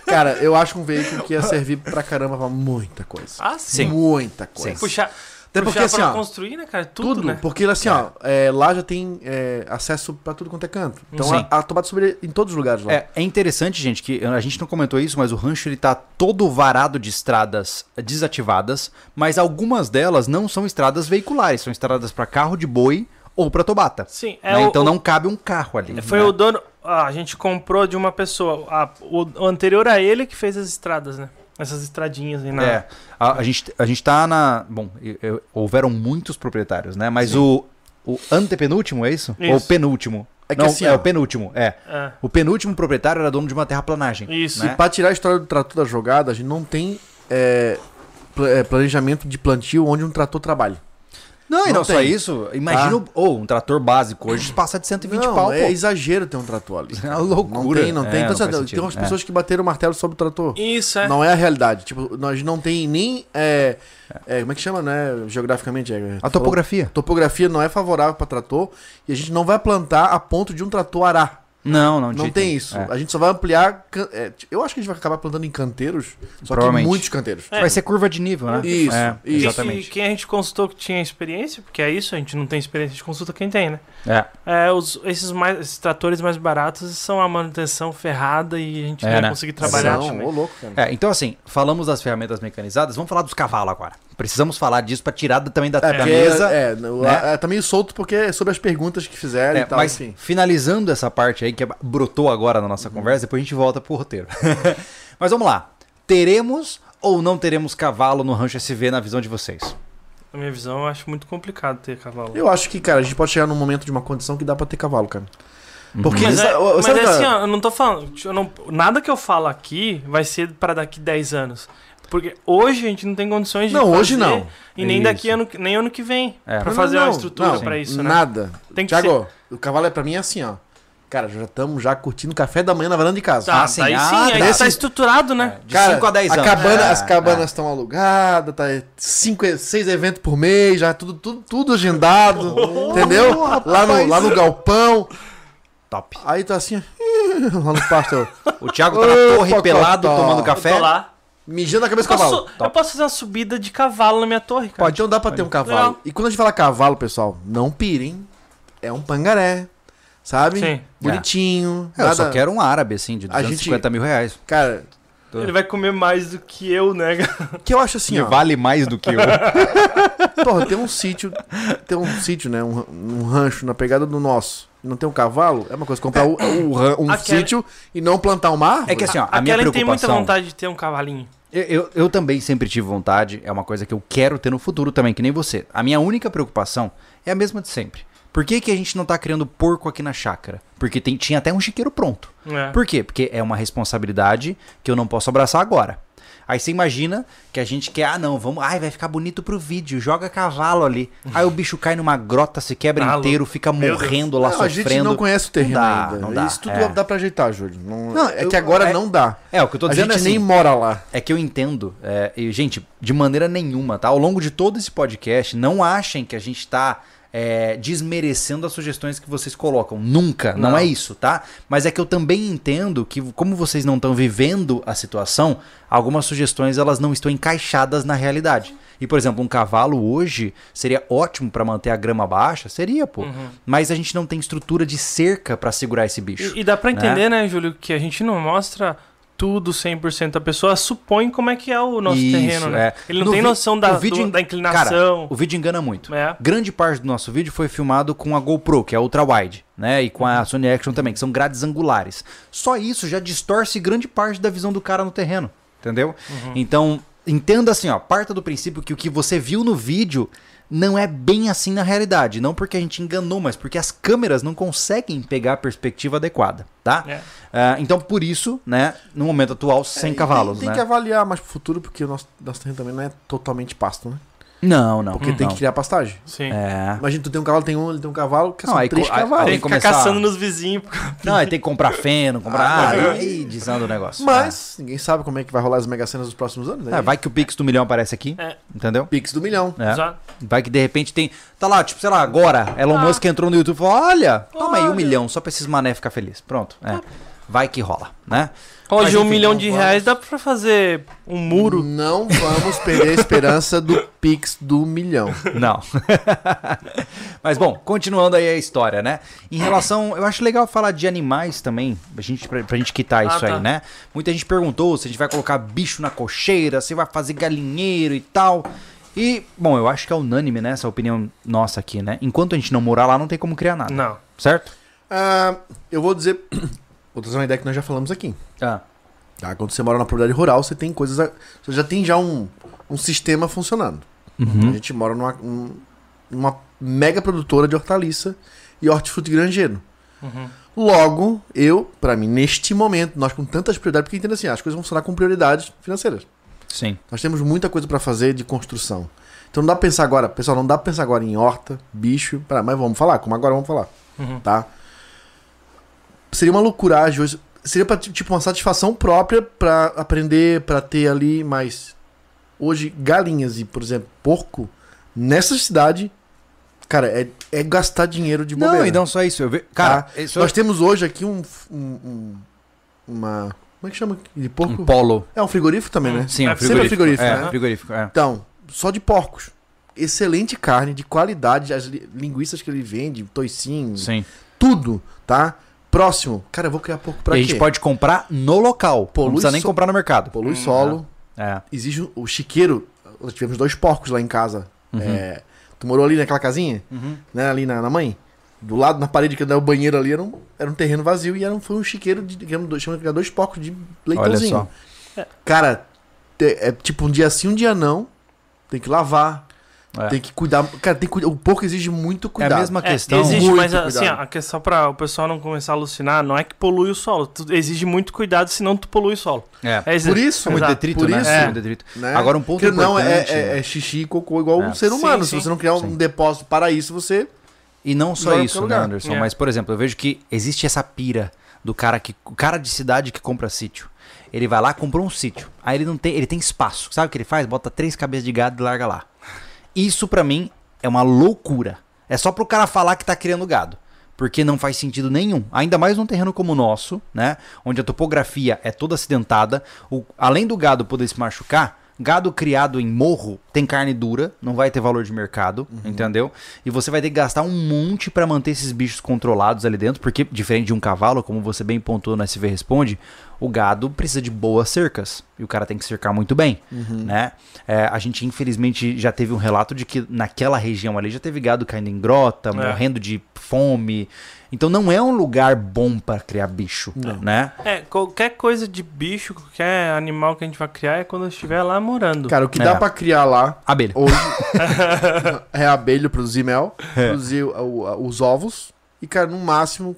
Cara, eu acho um veículo que ia servir pra caramba pra muita coisa. Ah, sim. Sim. Muita coisa. Sim. Puxar, Até porque, pra assim, ó, construir, né, cara? Tudo, Tudo, né? porque assim, ó, é, lá já tem é, acesso pra tudo quanto é canto. Então a, a tomada sobre em todos os lugares lá. É, é interessante, gente, que a gente não comentou isso, mas o rancho ele tá todo varado de estradas desativadas, mas algumas delas não são estradas veiculares, são estradas pra carro de boi ou pra Tobata. Sim, é né? o- então não cabe um carro ali. Foi né? o dono. ah, a gente comprou de uma pessoa. a- o, o anterior a ele que fez as estradas, né? Essas estradinhas aí na. É, a, a gente, a gente tá na. Bom, eu- eu- houveram muitos proprietários, né? Mas o, o antepenúltimo, é isso? Isso. Ou o penúltimo? É que Não, assim, é ó, o penúltimo, é. É. O penúltimo proprietário era dono de uma terraplanagem. Isso. né? Pra tirar a história do trator da jogada, a gente não tem é, é, planejamento de plantio onde um trator trabalha. Não, e Não não só isso. Imagina, o- ou um trator básico hoje passa de 120 não, pau, é pô. exagero ter um trator ali. É uma loucura. Não tem, não tem. É, Então, não tem umas É. pessoas que bateram o martelo sobre o trator. Isso, é. Não é a realidade. Tipo, nós não tem nem. é, é, como é que chama, né? Geograficamente. É, A topografia. A topografia não é favorável para trator e a gente não vai plantar a ponto de um trator arar. Não, não, de Não tem isso. É. A gente só vai ampliar. can- é, eu acho que a gente vai acabar plantando em canteiros, só que muitos canteiros. É. Vai ser curva de nível, né? Isso, É, isso. Exatamente. E quem a gente consultou que tinha experiência, porque é isso, a gente não tem experiência, a gente consulta quem tem, né? É. É, os, esses, mais, esses tratores mais baratos são a manutenção ferrada e a gente É, não vai né? conseguir trabalhar Não, também. ô louco, cara. É, então assim, falamos das ferramentas mecanizadas, vamos falar dos cavalos agora. Precisamos falar disso pra tirar também da, É, da mesa. é, no- né? é, tá meio solto porque é sobre as perguntas que fizeram É, e tal, mas enfim. finalizando essa parte aí que brotou agora na nossa conversa, depois a gente volta pro roteiro. mas vamos lá. Teremos ou não teremos cavalo no Rancho SV na visão de vocês? Na minha visão, eu acho muito complicado ter cavalo. Eu acho que, cara, a gente pode chegar num momento de uma condição que dá pra ter cavalo, cara. Porque Mas, é, mas é assim, ó, eu não tô falando. eu não- nada que eu falo aqui vai ser pra daqui 10 anos. Porque hoje a gente não tem condições de Não, hoje fazer, não. E nem Isso. daqui ano, nem ano que vem. É. Pra fazer não, uma não, estrutura não, pra isso, né? Nada. Tem que Tiago, o cavalo é pra mim assim, ó. Cara, já estamos já curtindo café da manhã na varanda de casa. Tá, Ah, sim. daí Ah, sim, aí tá. tá estruturado, né? De Cara, 5 a 10 a anos. cabana- É, as cabanas estão alugadas, tá cinco, seis eventos por mês, já tudo, tudo, tudo agendado, entendeu? Lá no, lá no galpão. Top. Aí tá assim, lá no pasto, O Thiago tá na torre pelado tomando Eu café. tô lá. Mijando a cabeça do cavalo. posso, eu posso fazer uma subida de cavalo na minha torre, cara. Então dá pra ter um cavalo. Legal. E quando a gente fala cavalo, pessoal, não pirem. É um pangaré, sabe? Sim. Bonitinho. É, eu só quero um árabe, assim, de A 250 mil reais. Cara, Ele vai comer mais do que eu, né? que eu acho assim, ó. vale mais do que eu. Porra, tem um sítio, tem um sítio, né? Um, um rancho na pegada do nosso. Não tem um cavalo? É uma coisa comprar o- o ran- um Aquela- sítio e não plantar uma árvore. É que assim, ó, a A minha Kellen tem muita preocupação... vontade de ter um cavalinho. Eu, eu, eu também sempre tive vontade, é uma coisa que eu quero ter no futuro também, que nem você. A minha única preocupação é a mesma de sempre. Por que, que a gente não tá criando porco aqui na chácara? Porque tem, tinha até um chiqueiro pronto. É. Por quê? Porque é uma responsabilidade que eu não posso abraçar agora. Aí você imagina que a gente quer, ah não, vamos, ai, vai ficar bonito pro vídeo, joga cavalo ali. Aí o bicho cai numa grota, se quebra Ah, inteiro, fica Meu morrendo lá Não, a sofrendo. gente não conhece o terreno Não dá, ainda. não dá, Isso tudo é. dá pra ajeitar, Júlio. Não- Não, é eu- que agora é- não dá. É, o que eu tô a dizendo gente é nem assim, mora lá. É que eu entendo, é, e, gente, de maneira nenhuma, tá? Ao longo de todo esse podcast, não achem que a gente tá é, desmerecendo as sugestões que vocês colocam. Nunca, não. Não. é isso, tá? Mas é que eu também entendo que, como vocês não estão vivendo a situação, algumas sugestões elas não estão encaixadas na realidade. E, por exemplo, um cavalo hoje seria ótimo pra manter a grama baixa? Seria, pô. Mas a gente não tem estrutura de cerca pra segurar esse bicho. E, e dá pra entender, né, Júlio, que a gente não mostra tudo 100%. A pessoa supõe como é que é o nosso Isso, terreno, né? é. Ele não No tem noção da, vídeo do- da inclinação. O vídeo engana muito. É. Grande parte do nosso vídeo foi filmado com a GoPro, que é ultra wide, né? E com a Sony Action também, que são grades angulares. Só isso já distorce grande parte da visão do cara no terreno, entendeu? Então, entenda assim, ó, parta do princípio que o que você viu no vídeo não é bem assim na realidade, não porque a gente enganou, mas porque as câmeras não conseguem pegar a perspectiva adequada, tá? É. Ah, então, por isso, né, no momento atual, sem É, cavalos, Tem, tem né? que avaliar mais pro futuro, porque o nosso, nosso terreno também não é totalmente pasto, né? Não, não. Porque tem não. que criar pastagem. Sim. É. Imagina, tu tem um cavalo, tem um, ele tem um cavalo, que Não, são aí três aí- cavalos. aí- Tem que ficar começar- caçando nos vizinhos. Não, aí tem que comprar feno, comprar. Ah, aí- desanda o negócio. Mas ninguém sabe como é que vai rolar as mega cenas dos próximos anos. É. Né? É, vai que o Pix do milhão aparece aqui, É. entendeu? Pix do milhão. É. Exato. Vai que de repente tem. Tá lá, tipo, sei lá, agora, Elon Ah. Musk entrou no YouTube e falou: olha, toma aí um Olha. milhão, só pra esses mané ficar feliz. Pronto. É. Vai que rola, né? Hoje um milhão de vamos. reais dá pra fazer um muro. Não vamos perder a esperança do Pix do milhão. Não. Mas bom, continuando aí a história, né? Em relação. Eu acho legal falar de animais também, pra gente, pra, pra gente quitar Ah, isso aí, tá. né? Muita gente perguntou se a gente vai colocar bicho na cocheira, se vai fazer galinheiro e tal. E, bom, eu acho que é unânime, né? Essa opinião nossa aqui, né? Enquanto a gente não morar lá, não tem como criar nada. Não. Certo? Ah, eu vou dizer. Vou trazer uma ideia que nós já falamos aqui. Ah. Tá? Quando você mora na propriedade rural, você tem coisas. a- Você já tem já um, um sistema funcionando. Uhum. A gente mora numa, um- numa mega produtora de hortaliça e hortifruti grangeiro. Uhum. Logo, eu, pra mim, neste momento, nós com tantas prioridades, porque entenda assim, as coisas vão funcionar com prioridades financeiras. Sim. Nós temos muita coisa pra fazer de construção. Então não dá pra pensar agora, pessoal, não dá pra pensar agora em horta, bicho, pra, mas vamos falar, como agora vamos falar, Uhum. tá? Seria uma loucuragem hoje, seria pra, tipo uma satisfação própria pra aprender, pra ter ali, mas hoje galinhas e, por exemplo, porco nessa cidade, cara, é, é gastar dinheiro de bobeira. Não, e não só isso. Eu ve... Cara, Tá? isso Nós temos hoje aqui um, um- um- uma como é que chama de porco? um polo. É um frigorífico também, né? Sim, é um É frigorífico. sempre frigorífico, é, né? frigorífico, é. Então, só de porcos. Excelente carne, de qualidade, as li- linguiças que ele vende, toicinho, Sim. tudo, tá? Próximo. Cara, eu vou criar porco pra e a quê? gente pode comprar no local. Polui não precisa nem so- comprar no mercado. Polui solo. É. Exige o- chiqueiro. Nós tivemos dois porcos lá em casa. É, tu morou ali naquela casinha? Uhum. Né, ali na, na mãe? Do lado, na parede que era o banheiro ali, era um, era um terreno vazio e era um, foi um chiqueiro de, digamos, dois, dois porcos de Olha leitãozinho. só. Cara, te- é tipo um dia sim, um dia não. Tem que lavar, É. tem que cuidar. Cara, tem que cuidar. O porco exige muito É cuidado. a mesma É, questão. existe, Muito mas assim, cuidado. ó, a questão pra o pessoal não começar a alucinar, não é que polui o solo. Tu exige muito cuidado, senão tu polui o solo. É. É Por isso, É muito Exato. detrito, Por né? isso, É. muito detrito. né? Agora um ponto Porque não, é, é, é xixi e cocô igual É. um ser humano. Sim, Se sim. você não criar um Sim. depósito para isso, você. E não só em isso, né. Anderson? É. Mas, por exemplo, eu vejo que existe essa pira do cara que. O cara de cidade que compra sítio. Ele vai lá, comprou um sítio. Aí ele não tem. Ele tem espaço. Sabe o que ele faz? Bota três cabeças de gado e larga lá. Isso pra mim é uma loucura. É só pro cara falar que tá criando gado. Porque não faz sentido nenhum. Ainda mais num terreno como o nosso, né? Onde a topografia é toda acidentada. O- além do gado poder se machucar, gado criado em morro tem carne dura, não vai ter valor de mercado, entendeu? E você vai ter que gastar um monte pra manter esses bichos controlados ali dentro, porque diferente de um cavalo, como você bem pontuou no SV Responde, o gado precisa de boas cercas. E o cara tem que cercar muito bem, né? É, a gente, infelizmente, já teve um relato de que naquela região ali já teve gado caindo em grota, morrendo de fome. Então não é um lugar bom pra criar bicho, né? É, qualquer coisa de bicho, qualquer animal que a gente vai criar é quando estiver lá morando. Cara, o que É. dá pra criar lá Abelha. hoje é abelha produzir mel, É. produzir o- o- os ovos e, cara, no máximo,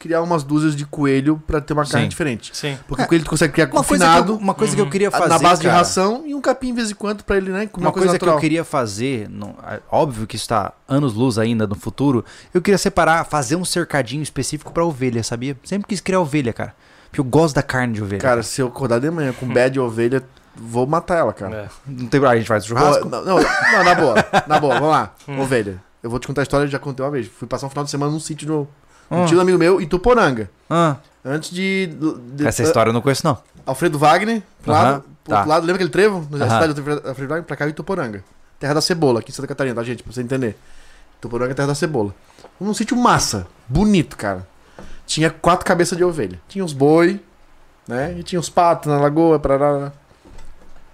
criar umas dúzias de coelho pra ter uma carne Sim. diferente. Sim. Porque o coelho tu consegue criar Uma coisa, que eu, confinado uma coisa que eu queria fazer. na base de cara, ração e um capim de vez em quando pra ele, né? Comer Uma coisa, que natural. eu queria fazer, não- é óbvio que está anos luz ainda no futuro, eu queria separar, fazer um cercadinho específico pra ovelha, sabia? Sempre quis criar ovelha, cara. Porque eu gosto da carne de ovelha. Cara, se eu acordar de manhã com bad de ovelha, vou matar ela, cara. É. não tem problema, a gente faz churrasco. Não, não, não, na boa. Na boa, vamos lá. Ovelha. Eu vou te contar a história, já contei uma vez. Fui passar um final de semana num sítio no. Um Ah. tio do amigo meu, em Tuporanga. Ah, Antes de. de- essa história eu não conheço, não. Alfredo Wagner, pro Aham, lado, pro tá. outro lado, lembra aquele trevo? Na Aham. cidade do Alfredo Wagner, pra cá em Tuporanga. Terra da Cebola, aqui em Santa Catarina, tá, gente? Pra você entender. Tuporanga é terra da cebola. Num sítio massa, bonito, cara. Tinha quatro cabeças de ovelha. Tinha os boi, né? E tinha os patos na lagoa, parará.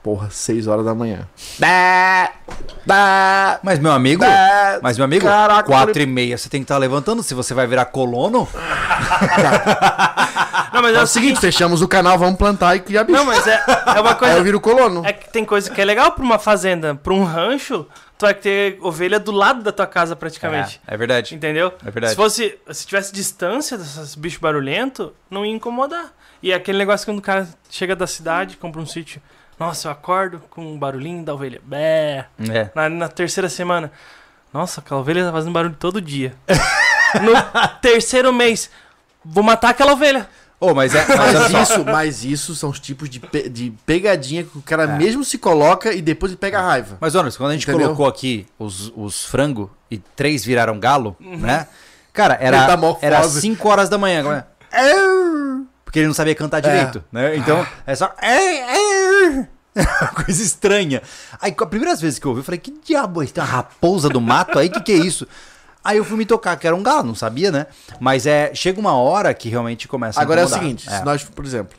Porra, seis horas da manhã. Mas, meu amigo, mas, meu amigo, Caraca, quatro e meia você tem que estar levantando. Se você vai virar colono, Não, mas É o seguinte, fechamos o canal, vamos plantar e criar bicho. Não, mas é, é uma Aí eu coisa. viro colono. É que tem coisa que é legal pra uma fazenda, pra um rancho, tu vai ter ovelha do lado da tua casa praticamente. é, é verdade. Entendeu? É verdade. Se fosse. Se tivesse distância desses bichos barulhentos, não ia incomodar. E é aquele negócio quando o cara chega da cidade, compra um sítio. Nossa, eu acordo com um barulhinho da ovelha. Bé. É. Na, na terceira semana. Nossa, aquela ovelha tá fazendo barulho todo dia. no terceiro mês, vou matar aquela ovelha. Ô, mas é. Mas isso, mas isso são os tipos de, pe- de pegadinha que o cara mesmo se coloca e depois ele pega a raiva. Mas, Anderson, quando a gente Entendeu? colocou aqui os, os frango e três viraram galo, né? Cara, era, Metamorfose. era 5 horas da manhã. como é? Porque ele não sabia cantar direito, né? Então, é só. Coisa estranha. Aí, com as primeiras vezes que eu ouvi, eu falei: que diabo é isso? Tem uma raposa do mato aí? Que que é isso? Aí eu fui me tocar, que era um galo, não sabia, né? Mas é, chega uma hora que realmente começa a Agora é o seguinte, se nós, por exemplo,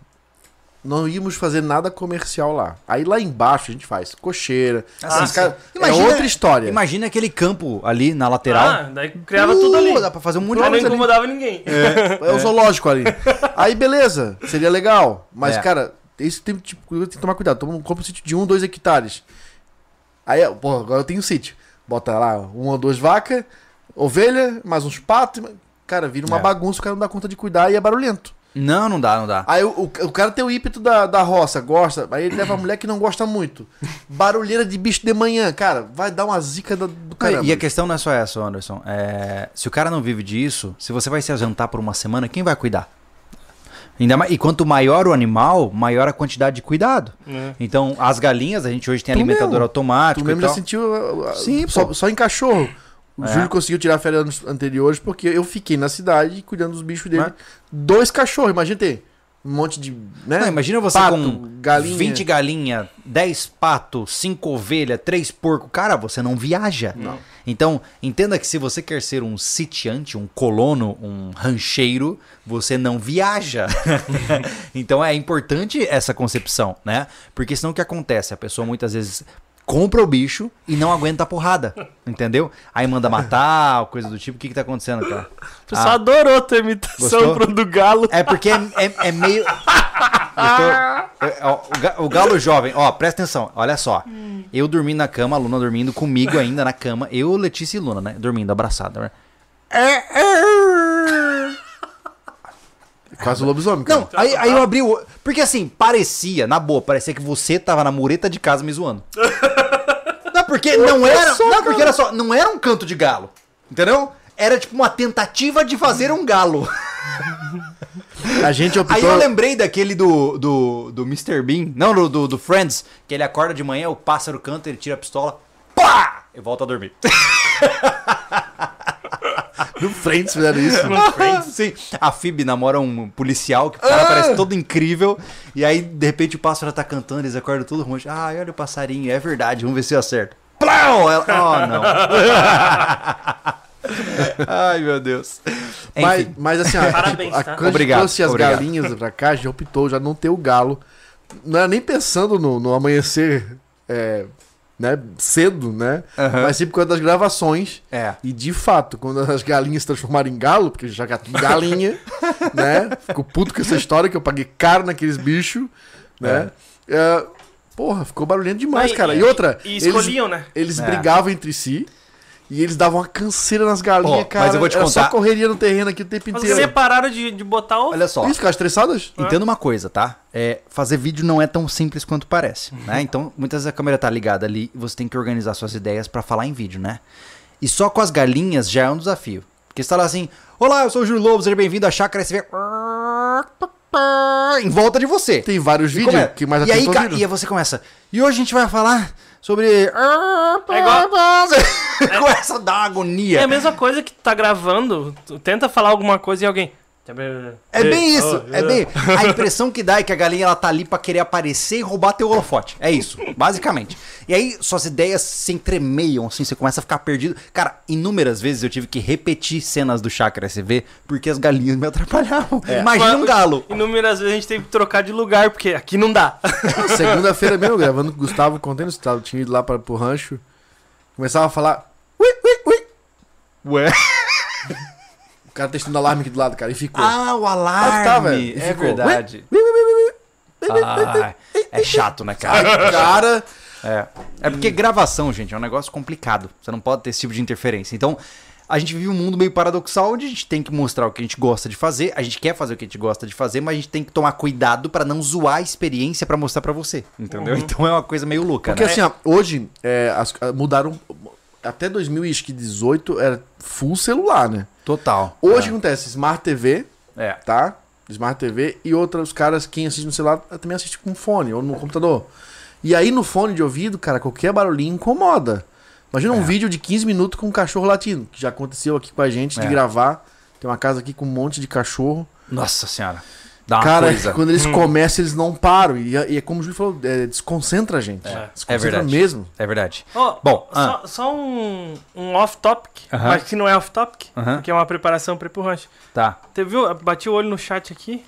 não íamos fazer nada comercial lá. Aí lá embaixo a gente faz cocheira. Ah, essas sim. caras- Imagina- é outra história. Imagina aquele campo ali na lateral. Ah, daí criava tudo ali. Uh, Dá pra fazer um monte de Mas não coisa ali. incomodava ninguém. É o zoológico ali. Aí beleza, seria legal. Mas, É. cara, esse tem, tipo, tem que tomar cuidado. Toma, compra um sítio de 1, 2 hectares. Aí, pô, agora eu tenho um sítio. Bota lá uma ou duas vacas, ovelha, mais uns patos. Cara, vira uma É. bagunça, o cara não dá conta de cuidar e é barulhento. Não, não dá, não dá. Aí o, o, o cara tem o ímpeto da, da roça, gosta. Aí ele leva a mulher que não gosta muito. Barulheira de bicho de manhã, cara, vai dar uma zica do, do caramba. E a questão não é só essa, Anderson. É, se o cara não vive disso, se você vai se ausentar por uma semana, quem vai cuidar? Ainda mais, e quanto maior o animal, maior a quantidade de cuidado. É. Então, as galinhas, a gente hoje tem Tu alimentador mesmo. Tu automático e mesmo já sentiu uh, uh, Sim, só, pô. só em cachorro. O É. Júlio conseguiu tirar férias anos anteriores porque eu fiquei na cidade cuidando dos bichos dele. Mas- Dois cachorros, imagina ter um monte de. Né? Não, imagina você Pato, com galinha. 20 galinha, 10 pato, 5 ovelha, 3 porco. Cara, você não viaja. Não. Então, entenda que se você quer ser um sitiante, um colono, um rancheiro, você não viaja. então é importante essa concepção, né? Porque senão o que acontece? A pessoa muitas vezes compra o bicho e não aguenta a porrada, entendeu? Aí manda matar, coisa do tipo. O que que tá acontecendo, cara? O pessoal adorou a tua imitação pro do Galo. É porque é, é- é meio. Tô- é, o, ga- o galo jovem, ó, presta atenção, olha só. Eu dormindo na cama, a Luna dormindo comigo ainda na cama. Eu, Letícia e Luna, né? Dormindo abraçada, né? Quase o lobisomem. cara. Não, aí, aí eu abri o. Porque assim, parecia, na boa, parecia que você tava na mureta de casa me zoando. Não, porque não era. Não, porque era só. Não era um canto de galo. Entendeu? Era tipo uma tentativa de fazer um galo. A gente Aí optou. eu lembrei daquele do, do, do Mr. Bean, não, do, do, do Friends, que ele acorda de manhã, o pássaro canta, ele tira a pistola, pá! E volta a dormir. No Friends fizeram isso. Sim, a Phoebe namora um policial que o cara parece todo incrível, e aí de repente o pássaro tá cantando, eles acordam tudo romântico. Ah, olha o passarinho, é verdade, vamos ver se eu acerto. Plau! Ela, oh, não. Ai, meu Deus. Mas, mas assim, a, Parabéns, tipo, a, tá? quando a gente Obrigado, trouxe as obrigado. galinhas pra cá, já optou já não ter o galo. Não era nem pensando no, no amanhecer é, né, cedo, né? Aham. Mas sim por causa das gravações. é. E de fato, quando as galinhas se transformaram em galo, porque já got galinha, né? Ficou puto com essa história que eu paguei caro naqueles bichos, né? É, porra, ficou barulhento demais, Mas, cara. e- E outra, E eles, escolhiam, né? eles É. brigavam entre si e eles davam uma canseira nas galinhas, Ó, cara. mas eu vou te Era contar- só correria no terreno aqui o tempo Mas inteiro. você pararam de, de botar o. Olha só. Isso, ficar estressadas? Entenda uma coisa, tá? É, fazer vídeo não é tão simples quanto parece, né? Então, muitas vezes a câmera tá ligada ali e você tem que organizar suas ideias pra falar em vídeo, né? E só com as galinhas já é um desafio. Porque você tá lá assim, olá, eu sou o Júlio Lobo, seja bem-vindo à chácara, vê... Em volta de você. Tem vários E vídeos come- que mais E aí, ca- e aí você começa. E hoje a gente vai falar sobre. É igual- começa a dar agonia. É a mesma coisa que tá gravando, tu tenta falar alguma coisa e alguém. É bem isso, é bem. A impressão que dá é que a galinha ela tá ali pra querer aparecer e roubar teu holofote. É isso, basicamente. E aí suas ideias se entremeiam, assim, você começa a ficar perdido. Cara, inúmeras vezes eu tive que repetir cenas do Chácara SV porque as galinhas me atrapalhavam. Imagina um galo. Inúmeras vezes a gente teve que trocar de lugar, porque aqui não dá. Segunda-feira mesmo, gravando com o Gustavo, contando tava- tinha ido lá pra, pro rancho. Começava a falar. Ui, ui, ui. Ué. O cara testando alarme aqui do lado, cara, e ficou. Ah, o Ah, alarme. tá, velho. E É ficou. verdade. Ah, é chato, né, cara? Cara, É. É porque gravação, gente, é um negócio complicado. Você não pode ter esse tipo de interferência. Então, a gente vive um mundo meio paradoxal onde a gente tem que mostrar o que a gente gosta de fazer, a gente quer fazer o que a gente gosta de fazer, mas a gente tem que tomar cuidado pra não zoar a experiência pra mostrar pra você, entendeu? Então é uma coisa meio louca, porque né? assim, ó, hoje é, as- mudaram. Até 2018 era full celular, né? Total. Hoje acontece Smart TV, é. tá? Smart TV e outros caras, quem assiste no celular também assiste com fone ou no computador. E aí no fone de ouvido, cara, qualquer barulhinho incomoda. Imagina um É. vídeo de 15 minutos com um cachorro latindo, que já aconteceu aqui com a gente de É. gravar. Tem uma casa aqui com um monte de cachorro. Nossa senhora. Dá uma cara, coisa. quando eles começam, eles não param. E, e é como o Júlio falou, é, desconcentra a gente. É. Desconcentra É verdade. mesmo. É verdade. Ó, Bom, só, só um, um off-topic, Aham. mas que não é off-topic, Aham. porque é uma preparação para ir pro rancho. Tá. Você viu? Bati o olho no chat aqui.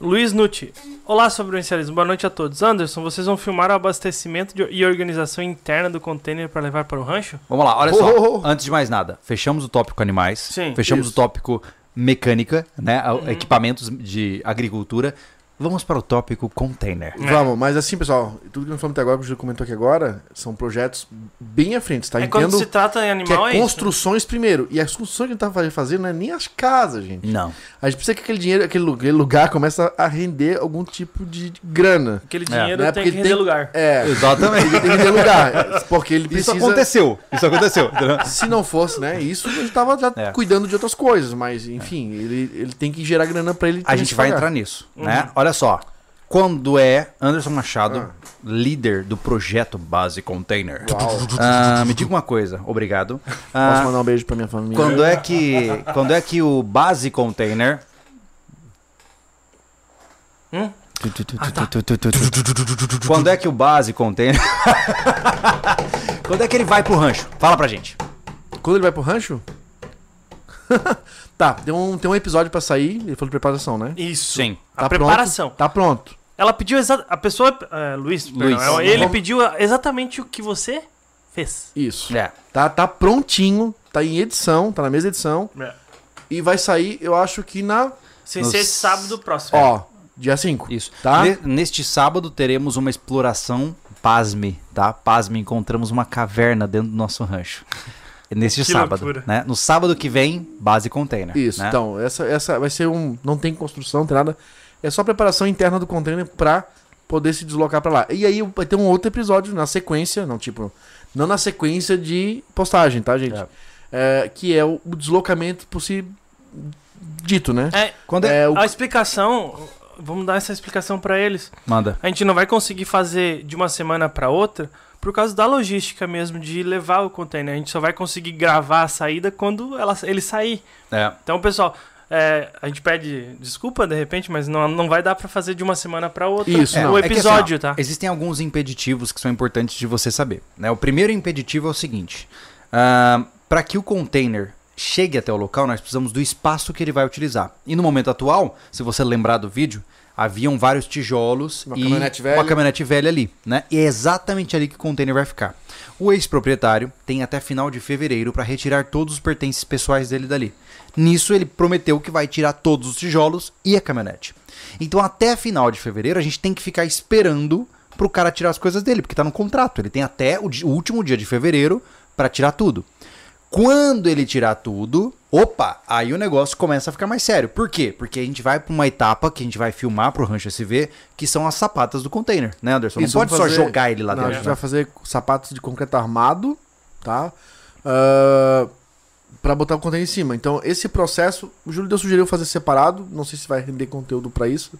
Luiz Nutti. Olá, sobrevivencialismo. Boa noite a todos. Anderson, vocês vão filmar o abastecimento de- e organização interna do container para levar para o rancho? Vamos lá, olha Oh, só. oh, oh. Antes de mais nada, fechamos o tópico animais. Sim, Fechamos isso. o tópico mecânica, né? a- Equipamentos de agricultura. Vamos para o tópico container. Vamos, mas assim, pessoal, tudo que nós falamos até agora, que o Júlio comentou aqui agora, são projetos bem à frente, tá? É quando Entendo se trata em que animal, é é isso. construções primeiro. E as construções que a gente tá fazendo não é nem as casas, gente. Não. A gente precisa que aquele dinheiro, aquele lu- aquele lugar comece a render algum tipo de grana. Aquele É, dinheiro né? tem Porque que render tem- lugar. É, Exatamente. tem que render lugar. Porque ele Isso precisa. aconteceu. Isso aconteceu. Se não fosse, né? Isso a gente tava já É. cuidando de outras coisas, mas enfim, ele, ele tem que gerar grana pra ele. A gente vai entrar nisso, né? Olha só. Quando é Anderson Machado, líder do projeto Base Container. Ah, me diga uma coisa, obrigado. Posso Ah, mandar um beijo pra minha família? quando é que quando é que o Base Container Hum? Quando é que o Base Container Quando é que ele vai pro rancho? Fala pra gente. Quando ele vai pro rancho? tá, tem um, tem um episódio pra sair, ele falou de preparação, né? Isso. Sim. A Tá preparação. Pronto, tá pronto. Ela pediu exa- a pessoa, é, Luiz, perdão, Luiz. ela- ele Vamos- pediu exatamente o que você fez. Isso. É. Tá, tá prontinho, tá em edição, tá na mesma edição. É. E vai sair, eu acho que na. Sem Nos- ser sábado próximo. Ó, dia 5. Isso. Tá? Ne- Neste sábado teremos uma exploração, pasme, tá? Pasme, encontramos uma caverna dentro do nosso rancho. Neste Que sábado, loucura. né? No sábado que vem, base container. Isso, né? então, essa, essa vai ser um. Não tem construção, não tem nada. É só preparação interna do container pra poder se deslocar pra lá. E aí vai ter um outro episódio na sequência, não tipo. Não na sequência de postagem, tá, gente? É. É, que é o, o deslocamento por si dito, né? É, Quando é... É, o- a explicação, vamos dar essa explicação pra eles. Manda. A gente não vai conseguir fazer de uma semana pra outra por causa da logística mesmo de levar o container. A gente só vai conseguir gravar a saída quando ela, ele sair. É. Então, pessoal, é, a gente pede desculpa de repente, mas não, não vai dar pra fazer de uma semana pra outra Isso, o é que episódio, assim, ó, tá? Existem alguns impeditivos que são importantes de você saber. Né? O primeiro impeditivo é o seguinte: para que o container chegue até o local, nós precisamos do espaço que ele vai utilizar. E no momento atual, se você lembrar do vídeo, haviam vários tijolos Uma e caminhonete velha. uma caminhonete velha ali, né? E é exatamente ali que o container vai ficar. O ex-proprietário tem até final de fevereiro para retirar todos os pertences pessoais dele dali. Nisso ele prometeu que vai tirar todos os tijolos e a caminhonete. Então até final de fevereiro a gente tem que ficar esperando pro cara tirar as coisas dele, porque tá no contrato. Ele tem até o, o último dia de fevereiro para tirar tudo. Quando ele tirar tudo, opa, aí o negócio começa a ficar mais sério. Por quê? Porque a gente vai pra uma etapa que a gente vai filmar pro Rancho SV, que são as sapatas do container, né, Anderson? Isso, Não pode vamos só fazer- jogar ele lá Não, a dentro. gente né? vai fazer sapatos de concreto armado, tá? Ah, pra botar o container em cima. Então, esse processo, o Júlio Deus sugeriu fazer separado. Não sei se vai render conteúdo pra isso.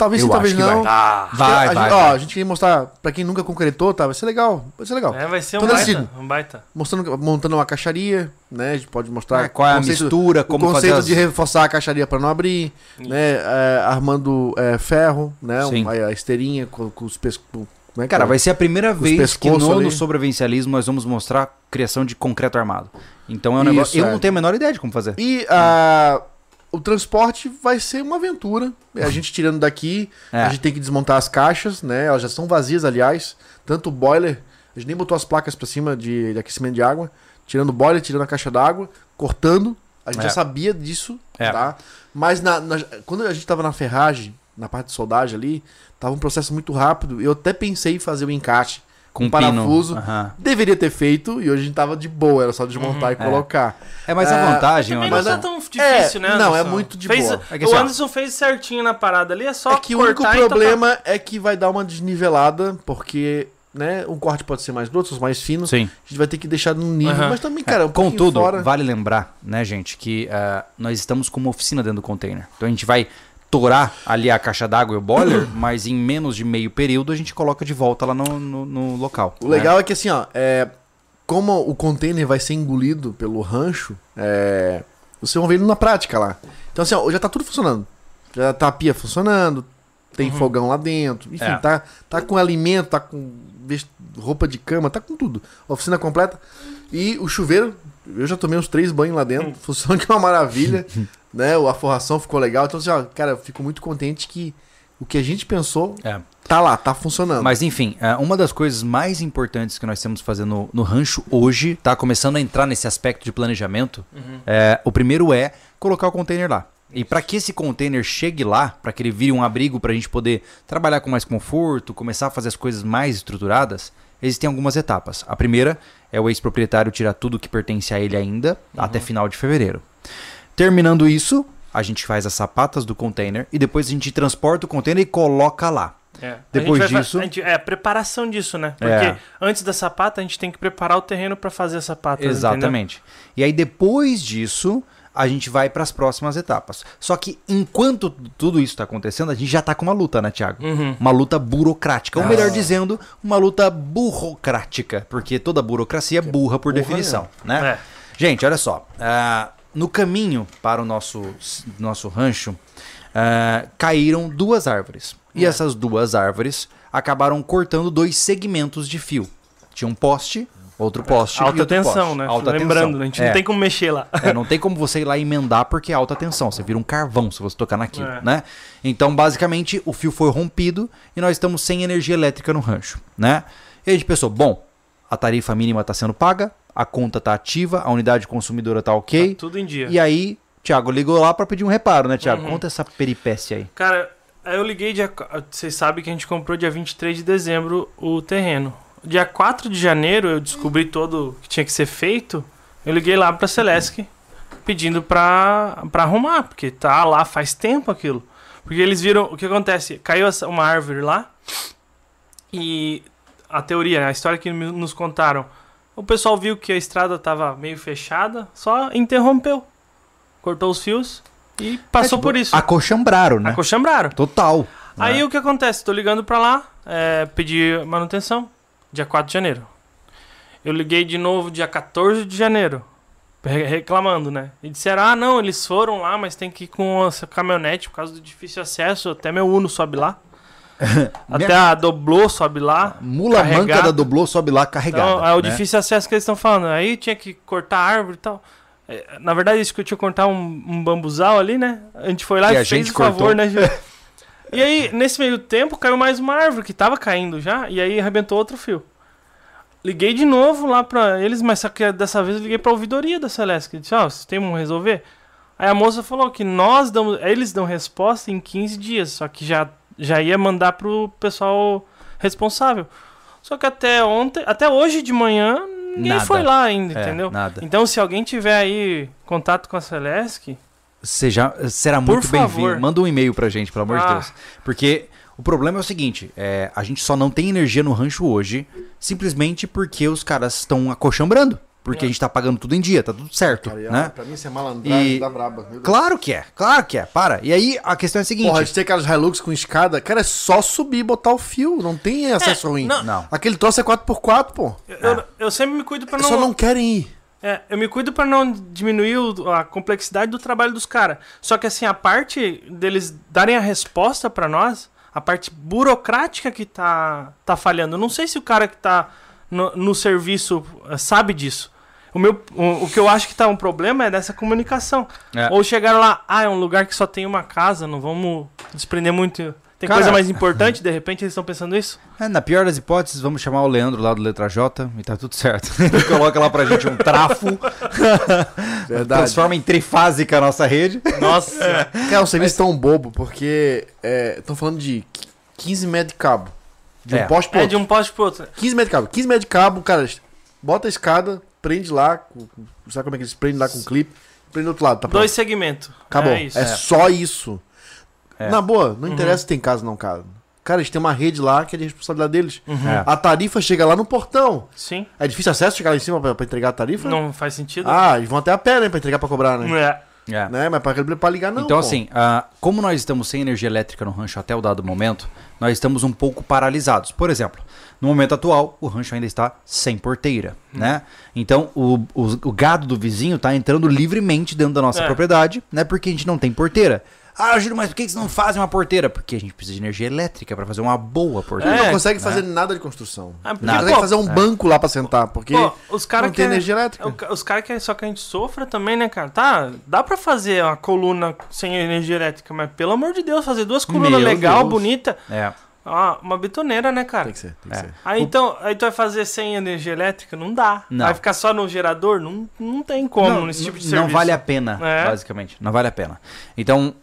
Talvez Eu sim, talvez não. vai. Ah, Vai, a, vai, gente, ó, a gente queria mostrar pra quem nunca concretou, tá? Vai ser legal. Vai ser legal. é, vai ser um baita, um baita. Mostrando, montando uma caixaria, né? A gente pode mostrar É, qual é a o conceito- mistura, o como fazer conceito as... de reforçar a caixaria para não abrir, Isso. né? é, armando é, ferro, né? Sim. um- a, esteirinha com, com os pescos. Como é que Cara, é? vai ser a primeira vez que pescoços no, no ali. sobrevivencialismo nós vamos mostrar a criação de concreto armado. Então é um negócio. Isso, Eu é. não tenho a menor ideia de como fazer. E a, o transporte vai ser uma aventura. A gente tirando daqui, É. a gente tem que desmontar as caixas, né? Elas já são vazias, aliás. Tanto o boiler, a gente nem botou as placas para cima de, de aquecimento de água. Tirando o boiler, tirando a caixa d'água, cortando. A gente É. já sabia disso, É. tá? Mas na- na- quando a gente tava na ferragem, na parte de soldagem ali, tava um processo muito rápido. Eu até pensei em fazer o encaixe Com um parafuso. Aham. Deveria ter feito e hoje a gente tava de boa, era só desmontar e colocar. É, mas É, a vantagem, Anderson, não tá tão difícil, É, né? não, Anderson? é muito de Fez- boa. É que o assim, ó, Anderson fez certinho na parada ali, é só É que o único problema é que vai dar uma desnivelada, porque, né, um corte pode ser mais grosso, mais finos. Sim. A gente vai ter que deixar no nível, Aham. mas também, cara, um pouquinho Contudo, fora. vale lembrar, né, gente, que ah, nós estamos com uma oficina dentro do container. Então a gente vai torar ali a caixa d'água e o boiler, mas em menos de meio período a gente coloca de volta lá no, no- no local. O né? legal é que assim, ó, é, como o container vai ser engolido pelo rancho, é, vocês vão ver ele na prática lá. Então assim, ó, já tá tudo funcionando. Já tá a pia funcionando, tem Uhum. fogão lá dentro, enfim, É. tá, tá com alimento, tá com roupa de cama, tá com tudo. Oficina completa. E o chuveiro, eu já tomei uns três banhos lá dentro, funciona que é uma maravilha, né? A forração ficou legal. Então assim, ó, cara, eu fico muito contente que o que a gente pensou É. tá lá, tá funcionando. Mas enfim, é, uma das coisas mais importantes que nós temos que fazer no, no rancho hoje, tá começando a entrar nesse aspecto de planejamento. Uhum. é, o primeiro é colocar o container lá. E para que esse container chegue lá, para que ele vire um abrigo para a gente poder trabalhar com mais conforto, começar a fazer as coisas mais estruturadas, existem algumas etapas. A primeira é o ex-proprietário tirar tudo que pertence a ele ainda até final de fevereiro. Terminando isso, a gente faz as sapatas do container e depois a gente transporta o container e coloca lá. É. Depois A vai disso- a gente- é a preparação disso, né? Porque É. antes da sapata, a gente tem que preparar o terreno pra fazer a sapata. Exatamente. E aí depois disso, a gente vai para as próximas etapas. Só que enquanto tudo isso está acontecendo, a gente já tá com uma luta, né, Thiago? Uhum. Uma luta burocrática, ou Ah. melhor dizendo, uma luta burocrática, porque toda burocracia é burra por burra definição, né? É. Gente, olha só. ah, no caminho para o nosso, nosso rancho, ah, caíram duas árvores. E É. essas duas árvores acabaram cortando dois segmentos de fio. Tinha um poste, outro poste Alta outro tensão, poste. né? Alta Lembrando, tensão. a gente É. não tem como mexer lá. É, não tem como você ir lá emendar porque é alta tensão. Você vira um carvão se você tocar naquilo, É. né? Então, basicamente, o fio foi rompido e nós estamos sem energia elétrica no rancho, né? E a gente pensou, bom, a tarifa mínima está sendo paga, a conta está ativa, a unidade consumidora está ok. Tá tudo em dia. E aí, Thiago ligou lá para pedir um reparo, né, Thiago? Uhum. Conta essa peripécia aí. Cara, eu liguei dia. Vocês sabem que a gente comprou dia 23 de dezembro o terreno. Dia 4 de janeiro eu descobri todo o que tinha que ser feito. Eu liguei lá pra Celesc pedindo pra, pra arrumar, porque tá lá faz tempo aquilo. Porque eles viram. O que acontece? Caiu uma árvore lá e a teoria, a história que nos contaram. O pessoal viu que a estrada tava meio fechada, só interrompeu. Cortou os fios e passou É, tipo, por isso. Acochambraram, né? Acochambraram. Total. Aí né? o que acontece? Tô ligando pra lá, é, pedir manutenção, dia 4 de janeiro. Eu liguei de novo dia 14 de janeiro, re- reclamando, né? E disseram, ah, não, eles foram lá, mas tem que ir com essa caminhonete por causa do difícil acesso, até meu Uno sobe lá. até a Doblô sobe lá. Mula manca carregada. da Doblô sobe lá carregada. Então, é o né? difícil acesso que eles estão falando. Aí tinha que cortar a árvore e tal. É, Na verdade, isso que eu tinha que cortar um, um bambuzal ali, né? A gente foi lá Que e a fez o favor, cortou. né, Gil? E aí, nesse meio tempo, caiu mais uma árvore que tava caindo já, e aí arrebentou outro fio. Liguei de novo lá pra eles, mas só que dessa vez eu liguei pra ouvidoria da Celeste, disse, ó, vocês têm como resolver? Aí a moça falou que nós damos, eles dão resposta em 15 dias, só que já, já ia mandar pro pessoal responsável. Só que até ontem, até hoje de manhã, ninguém Nada. foi lá ainda, É, entendeu? Nada. Então, se alguém tiver aí contato com a Celeste, Seja, será muito bem-vindo. Manda um e-mail pra gente, pelo amor de Ah. Deus. Porque o problema é o seguinte: é, a gente só não tem energia no rancho hoje simplesmente porque os caras estão acochambrando. Porque É. a gente tá pagando tudo em dia, tá tudo certo. Cara, e, né? Pra mim isso é malandragem E- da braba. Claro que é, claro que é. Para. E aí a questão é a seguinte: Porra, a gente tem aquelas Hilux com escada, cara, é só subir e botar o fio, não tem acesso ruim. não. não. Aquele troço é 4x4, pô. eu, eu, eu sempre me cuido pra Eles não. só não querem ir. É, eu me cuido pra não diminuir a complexidade do trabalho dos caras. Só que assim, a parte deles darem a resposta pra nós, a parte burocrática que tá, tá falhando. Eu não sei se o cara que tá no, no serviço eh, sabe disso. O, meu, o, o que eu acho que tá um problema é dessa comunicação. É. Ou chegaram lá, ah, é um lugar que só tem uma casa, não vamos desprender muito. Tem Cara- coisa mais importante, de repente eles estão pensando isso? É, na pior das hipóteses, vamos chamar o Leandro lá do Letra J e tá tudo certo. Ele coloca lá pra gente um trafo, Verdade. transforma em trifásica a nossa rede. Nossa! Cara, é um serviço tão bobo, porque estão falando de 15 metros de cabo. De É. um poste pro É outro. de um poste pro outro. 15 metros de cabo. 15 metros de cabo, cara, bota a escada, prende lá, sabe como é que eles prendem lá com clipe? Prende do outro lado, tá pronto. Dois segmentos. Acabou. É É, isso. Uhum. só isso. É. Na boa, não interessa se tem casa ou não casa. Cara, eles têm uma rede lá que é de responsabilidade deles. Uhum. É. A tarifa chega lá no portão. Sim. É difícil acesso chegar lá em cima pra, pra entregar a tarifa? Não faz sentido. Ah, eles vão até a pé, né? Pra entregar pra cobrar, né? É. É. Né? Mas pra, pra ligar, não. então, pô. assim, ah, como nós estamos sem energia elétrica no rancho até o dado momento, nós estamos um pouco paralisados. Por exemplo, no momento atual, o rancho ainda está sem porteira, né? Então, o, o, o gado do vizinho está entrando livremente dentro da nossa É. propriedade, né? Porque a gente não tem porteira. Ah, Júlio, mas por que vocês não fazem uma porteira? Porque a gente precisa de energia elétrica para fazer uma boa porteira. É, não consegue né? fazer nada de construção. Ah, porque, Nada. consegue fazer um banco lá pra sentar, porque pô, os caras não tem energia elétrica. Os caras querem só que a gente sofra também, né, cara? Tá, dá pra fazer uma coluna sem energia elétrica, mas pelo amor de Deus, fazer duas colunas Meu legal, Deus. bonita. É. Ah, uma betoneira, né, cara? Tem que ser, tem que É. ser. Aí então, aí tu vai fazer sem energia elétrica? Não dá. Não. Vai ficar só no gerador? Não, não tem como não, nesse tipo de não serviço. vale a pena, É. basicamente. Não vale a pena. Então,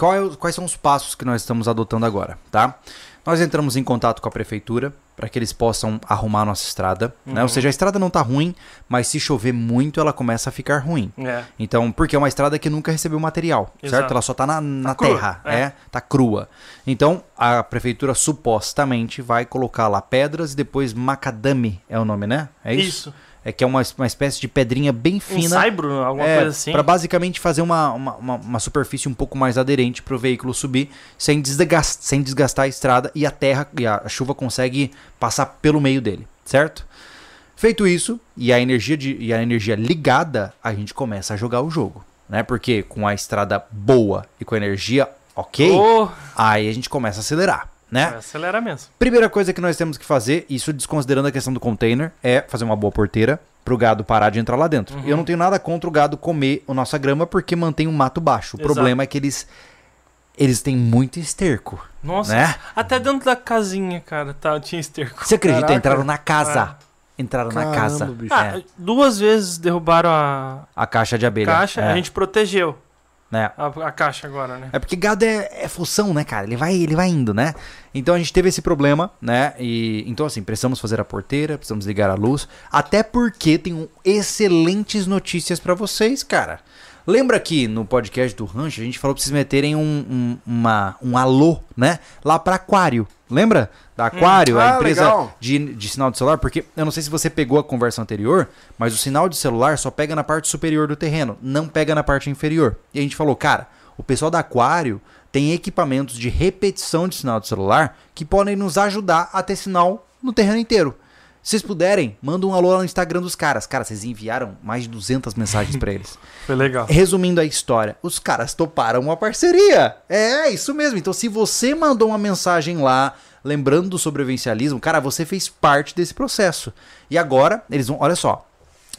qual é quais são os passos que nós estamos adotando agora, tá? Nós entramos em contato com a prefeitura para que eles possam arrumar a nossa estrada, né? Ou seja, a estrada não tá ruim, mas se chover muito ela começa a ficar ruim. É. Então, porque é uma estrada que nunca recebeu material, Exato. certo? Ela só tá na, na crua, terra, é. é. tá crua. Então, a prefeitura supostamente vai colocar lá pedras e depois macadame é o nome, né? É isso? Isso. É que é uma, uma espécie de pedrinha bem Um fina. saibro, alguma É, coisa assim. Pra basicamente fazer uma, uma, uma, uma superfície um pouco mais aderente pro veículo subir sem desgastar, sem desgastar a estrada e a terra e a chuva consegue passar pelo meio dele, certo? Feito isso e a energia de, e a energia ligada, a gente começa a jogar o jogo, né? Porque com a estrada boa e com a energia ok, Ô, aí a gente começa a acelerar, né? vai acelerar mesmo. Primeira coisa que nós temos que fazer, isso desconsiderando a questão do container, é fazer uma boa porteira pro gado parar de entrar lá dentro. Uhum. Eu não tenho nada contra o gado comer a nossa grama porque mantém o mato baixo. O Exato. problema é que eles eles têm muito esterco, Nossa, né? até dentro da casinha, cara, tá, tinha esterco. Você acredita? Caraca. Entraram na casa. Entraram na Caramba, casa. bicho. Ah, duas vezes derrubaram a a caixa de abelha. caixa, é, a gente protegeu né? a, a caixa agora, né? É porque gado é, é função, né, cara? Ele vai, ele vai indo, né? Então a gente teve esse problema, né? E então assim, precisamos fazer a porteira, precisamos ligar a luz, até porque um excelentes notícias pra vocês, cara. Lembra que no podcast do Rancho a gente falou pra vocês meterem um, um, uma, um alô, né? Lá pra Aquário. Lembra? Da Aquário, Ah, a empresa legal. de, de sinal de celular, porque eu não sei se você pegou a conversa anterior, mas o sinal de celular só pega na parte superior do terreno, não pega na parte inferior. E a gente falou, cara, o pessoal da Aquário tem equipamentos de repetição de sinal de celular que podem nos ajudar a ter sinal no terreno inteiro. Se vocês puderem, manda um alô lá no Instagram dos caras. Cara, vocês enviaram mais de 200 mensagens pra eles. Foi legal. Resumindo a história, os caras toparam uma parceria. É, isso mesmo. Então, se você mandou uma mensagem lá, lembrando do sobrevivencialismo, cara, você fez parte desse processo. E agora, eles vão. Olha só,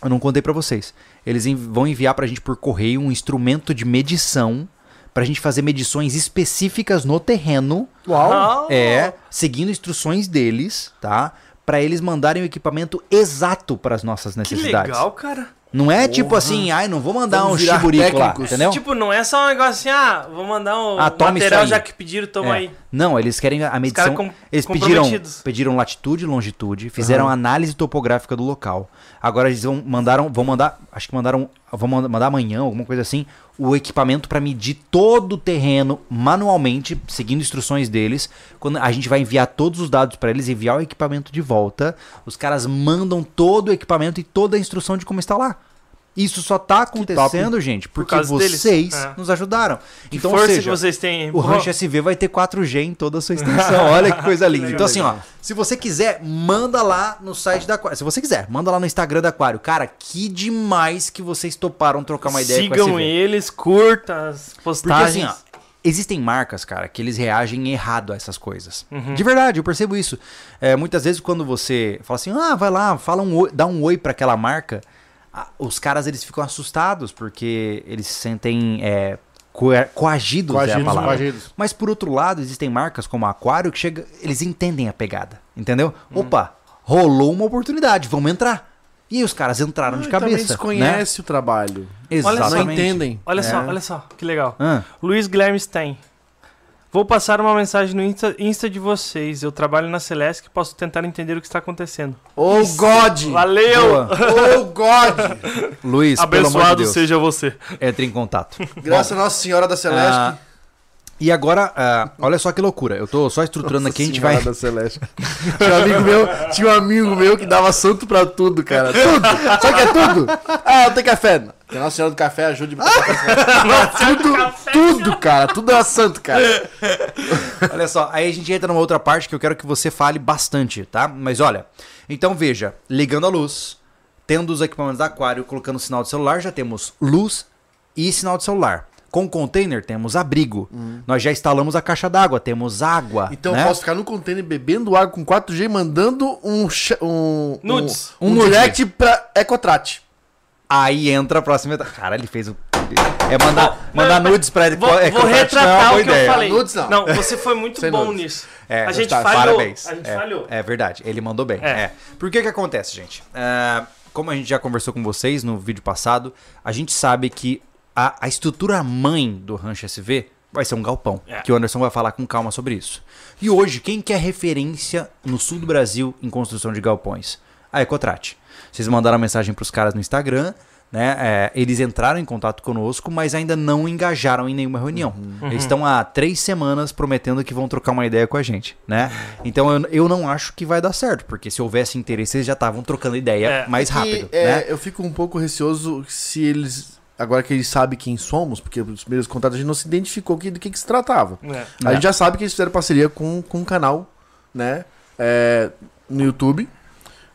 eu não contei pra vocês. Eles env- vão enviar pra gente por correio um instrumento de medição pra gente fazer medições específicas no terreno. Uau! É, seguindo instruções deles, tá? Pra eles mandarem o equipamento exato para as nossas Que necessidades. legal, cara. Não é tipo assim, ai, não vou mandar Vamos um chiburico lá, entendeu? Tipo, não é só um negócio assim, ah, vou mandar um Ah, material já que pediram, toma É. aí. Não, eles querem a medição. com- eles pediram, pediram latitude e longitude, fizeram análise topográfica do local. Agora eles vão mandaram, vão mandar, acho que mandaram, vão manda- mandar amanhã, alguma coisa assim, o equipamento para medir todo o terreno manualmente, seguindo instruções deles. Quando a gente vai enviar todos os dados para eles, enviar o equipamento de volta, os caras mandam todo o equipamento e toda a instrução de como instalar. Isso só tá acontecendo, gente, porque deles. vocês É. nos ajudaram. Que então, força seja, que vocês têm. o Pô, Rancho SV vai ter 4G em toda a sua extensão. Olha que coisa linda. Então, assim, ó, se você quiser, manda lá no site da Aquário. Se você quiser, manda lá no Instagram da Aquário. Cara, que demais que vocês toparam trocar uma ideia com a Sigam SV. eles, curta as Porque postagens. assim, ó, existem marcas, cara, que eles reagem errado a essas coisas. Uhum. De verdade, eu percebo isso. É, muitas vezes quando você fala assim, ah, vai lá, fala um oi, dá um oi pra aquela marca, os caras eles ficam assustados porque eles se sentem é, coa- coagidos, é a Coagidos, palavra. coagidos. Mas por outro lado, existem marcas como a Aquário que chega, eles entendem a pegada, entendeu? Hum. Opa, rolou uma oportunidade, vamos entrar. E aí os caras entraram de Ah, cabeça, né? desconhece o trabalho. Olha só, Não entendem. Olha só, É. olha só, que legal. Ah, Luiz Guilherme Stein. Vou passar uma mensagem no Insta, Insta de vocês. Eu trabalho na Celeste e posso tentar entender o que está acontecendo. Oh God! Valeu! boa. Oh God! Luiz, pelo amor de Abençoado Deus, seja você. entre em contato. Graças a Nossa Senhora da Celeste. Ah, e agora, ah, olha só que loucura. Eu tô só estruturando Nossa aqui, a gente vai. da Celeste. tinha, um amigo meu, tinha um amigo meu que dava santo pra tudo, cara. Tudo! O que é tudo? Ah, eu tenho café. Que a Nossa Senhora do Café ajude tudo, tudo, cara. Tudo era santo, cara. Olha só, aí a gente entra numa outra parte que eu quero que você fale bastante, tá? Mas olha, então veja, ligando a luz, tendo os equipamentos da Aquário, colocando sinal de celular, já temos luz e sinal de celular. Com o container temos abrigo. Nós já instalamos a caixa d'água, temos água. Então né? eu posso ficar no container bebendo água com 4G e mandando um, um, Nudes. um, um Um direct pra Ecotrat. Aí entra a próxima etapa. Cara, ele fez o É mandar, mandar nudes pra ele. Vou, é, vou não é retratar boa o que eu ideia. falei. Nudes não. você foi muito Sem bom nudes. nisso. É, a gente tá, falhou. Parabéns. A gente é, falhou. É verdade, ele mandou bem. É. É. Por que que acontece, gente? É, como a gente já conversou com vocês no vídeo passado, a gente sabe que a, a estrutura mãe do Rancho SV vai ser um galpão. É. Que o Anderson vai falar com calma sobre isso. E hoje, quem que é referência no sul do Brasil em construção de galpões? A Ecotrate. Vocês mandaram mensagem para os caras no Instagram, né? É, eles entraram em contato conosco, mas ainda não engajaram em nenhuma reunião. Eles estão há três semanas prometendo que vão trocar uma ideia com a gente, né? Então eu, eu não acho que vai dar certo, porque se houvesse interesse, eles já estavam trocando ideia É. mais Que, rápido, é, né? Eu fico um pouco receoso se eles. Agora que eles sabem quem somos, porque os primeiros contatos a gente não se identificou que, do que, que se tratava. É. A É. gente já sabe que eles fizeram parceria com, com um canal, né? é, no YouTube.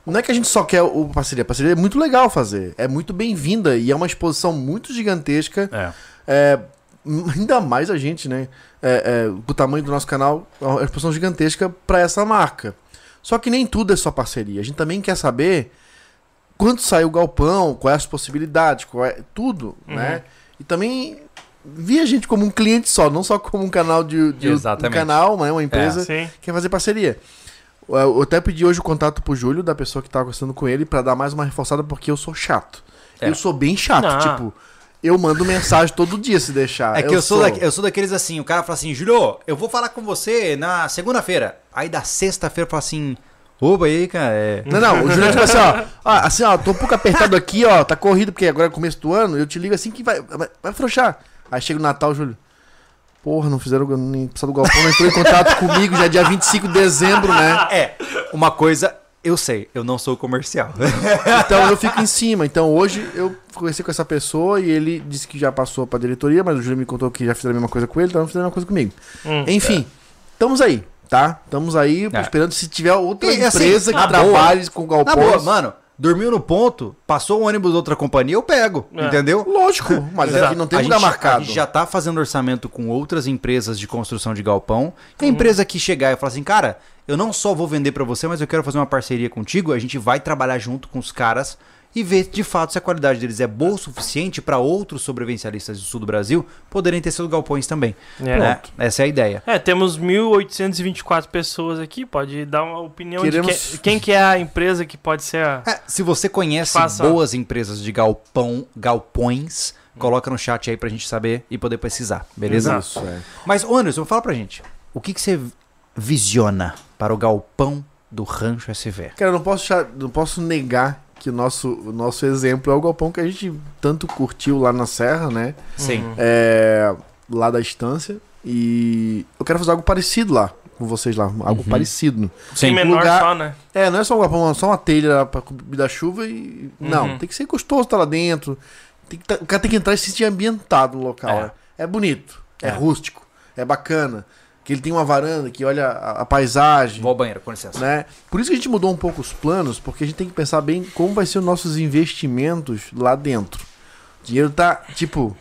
Não é que a gente só quer o parceria, a parceria é muito legal fazer. É muito bem-vinda e é uma exposição muito gigantesca. É. É, ainda mais a gente, né? É, é, o tamanho do nosso canal, é uma exposição gigantesca para essa marca. Só que nem tudo é só parceria. A gente também quer saber quanto sai o galpão, quais as possibilidades, qual é tudo, né? E também via a gente como um cliente só, não só como um canal de, de um canal, né? uma empresa Sim. que quer fazer parceria. Eu eu até pedi hoje o contato pro Júlio, da pessoa que tava conversando com ele, pra dar mais uma reforçada, porque eu sou chato. É. Eu sou bem chato, Não. tipo, eu mando mensagem todo dia se deixar. É que eu, sou, daqui- eu sou daqueles assim, o cara fala assim, Júlio, eu vou falar com você na segunda-feira. Aí da sexta-feira fala assim, opa aí, cara, é... Não, não, o Júlio é tipo assim, ó. ah, assim, ó, tô um pouco apertado aqui, ó, tá corrido, porque agora é começo do ano, eu te ligo assim que vai, vai, vai afrouxar. Aí chega o Natal, Júlio. Porra, não fizeram nem precisa do galpão, não entrou em contato comigo, já é dia 25 de dezembro, né? É, uma coisa, eu sei, eu não sou comercial. Então eu fico em cima. Então hoje eu conversei com essa pessoa e ele disse que já passou pra diretoria, mas o Júlio me contou que já fizeram a mesma coisa com ele, então não fizeram a mesma coisa comigo. Hum. Enfim, estamos aí, tá? Estamos aí É. esperando se tiver outra E, assim, empresa que na trabalhe com Na boa, mano, dormiu no ponto, passou o ônibus de outra companhia, eu pego, É. entendeu? Lógico, mas Exato. aqui não tem a lugar gente, marcado. A gente já tá fazendo orçamento com outras empresas de construção de galpão. E a empresa que chegar e falar assim, cara, eu não só vou vender pra você, mas eu quero fazer uma parceria contigo, a gente vai trabalhar junto com os caras e ver de fato se a qualidade deles é boa o suficiente para outros sobrevivencialistas do sul do Brasil poderem ter seus galpões também. É. né? Essa é a ideia. É, temos 1.824 pessoas aqui. Pode dar uma opinião Queremos- de que- quem que é a empresa que pode ser a. É, se você conhece Faça- boas empresas de galpão, galpões, coloca no chat aí pra gente saber e poder pesquisar, beleza? Isso, é. Mas, ô, Anderson, fala pra gente. O que, que você visiona para o galpão do Rancho SV? Cara, eu não posso, não posso negar que o nosso, nosso exemplo é o galpão que a gente tanto curtiu lá na Serra, né? Sim. Uhum. É, lá da estância. E eu quero fazer algo parecido lá com vocês lá. Algo Uhum. parecido. Sim, Sim. menor lugar- só, né? É, não é só um galpão, só uma telha pra cobrir da chuva e. Não, Uhum. tem que ser gostoso estar lá dentro. Tem que tá- o cara tem que entrar e se sentir ambientado no local. É. É, É bonito, é. É. rústico, é bacana. Que ele tem uma varanda que olha a, a paisagem. Vou ao banheiro, com licença. Né? Por isso que a gente mudou um pouco os planos, porque a gente tem que pensar bem como vai ser os nossos investimentos lá dentro. O dinheiro tá, tipo,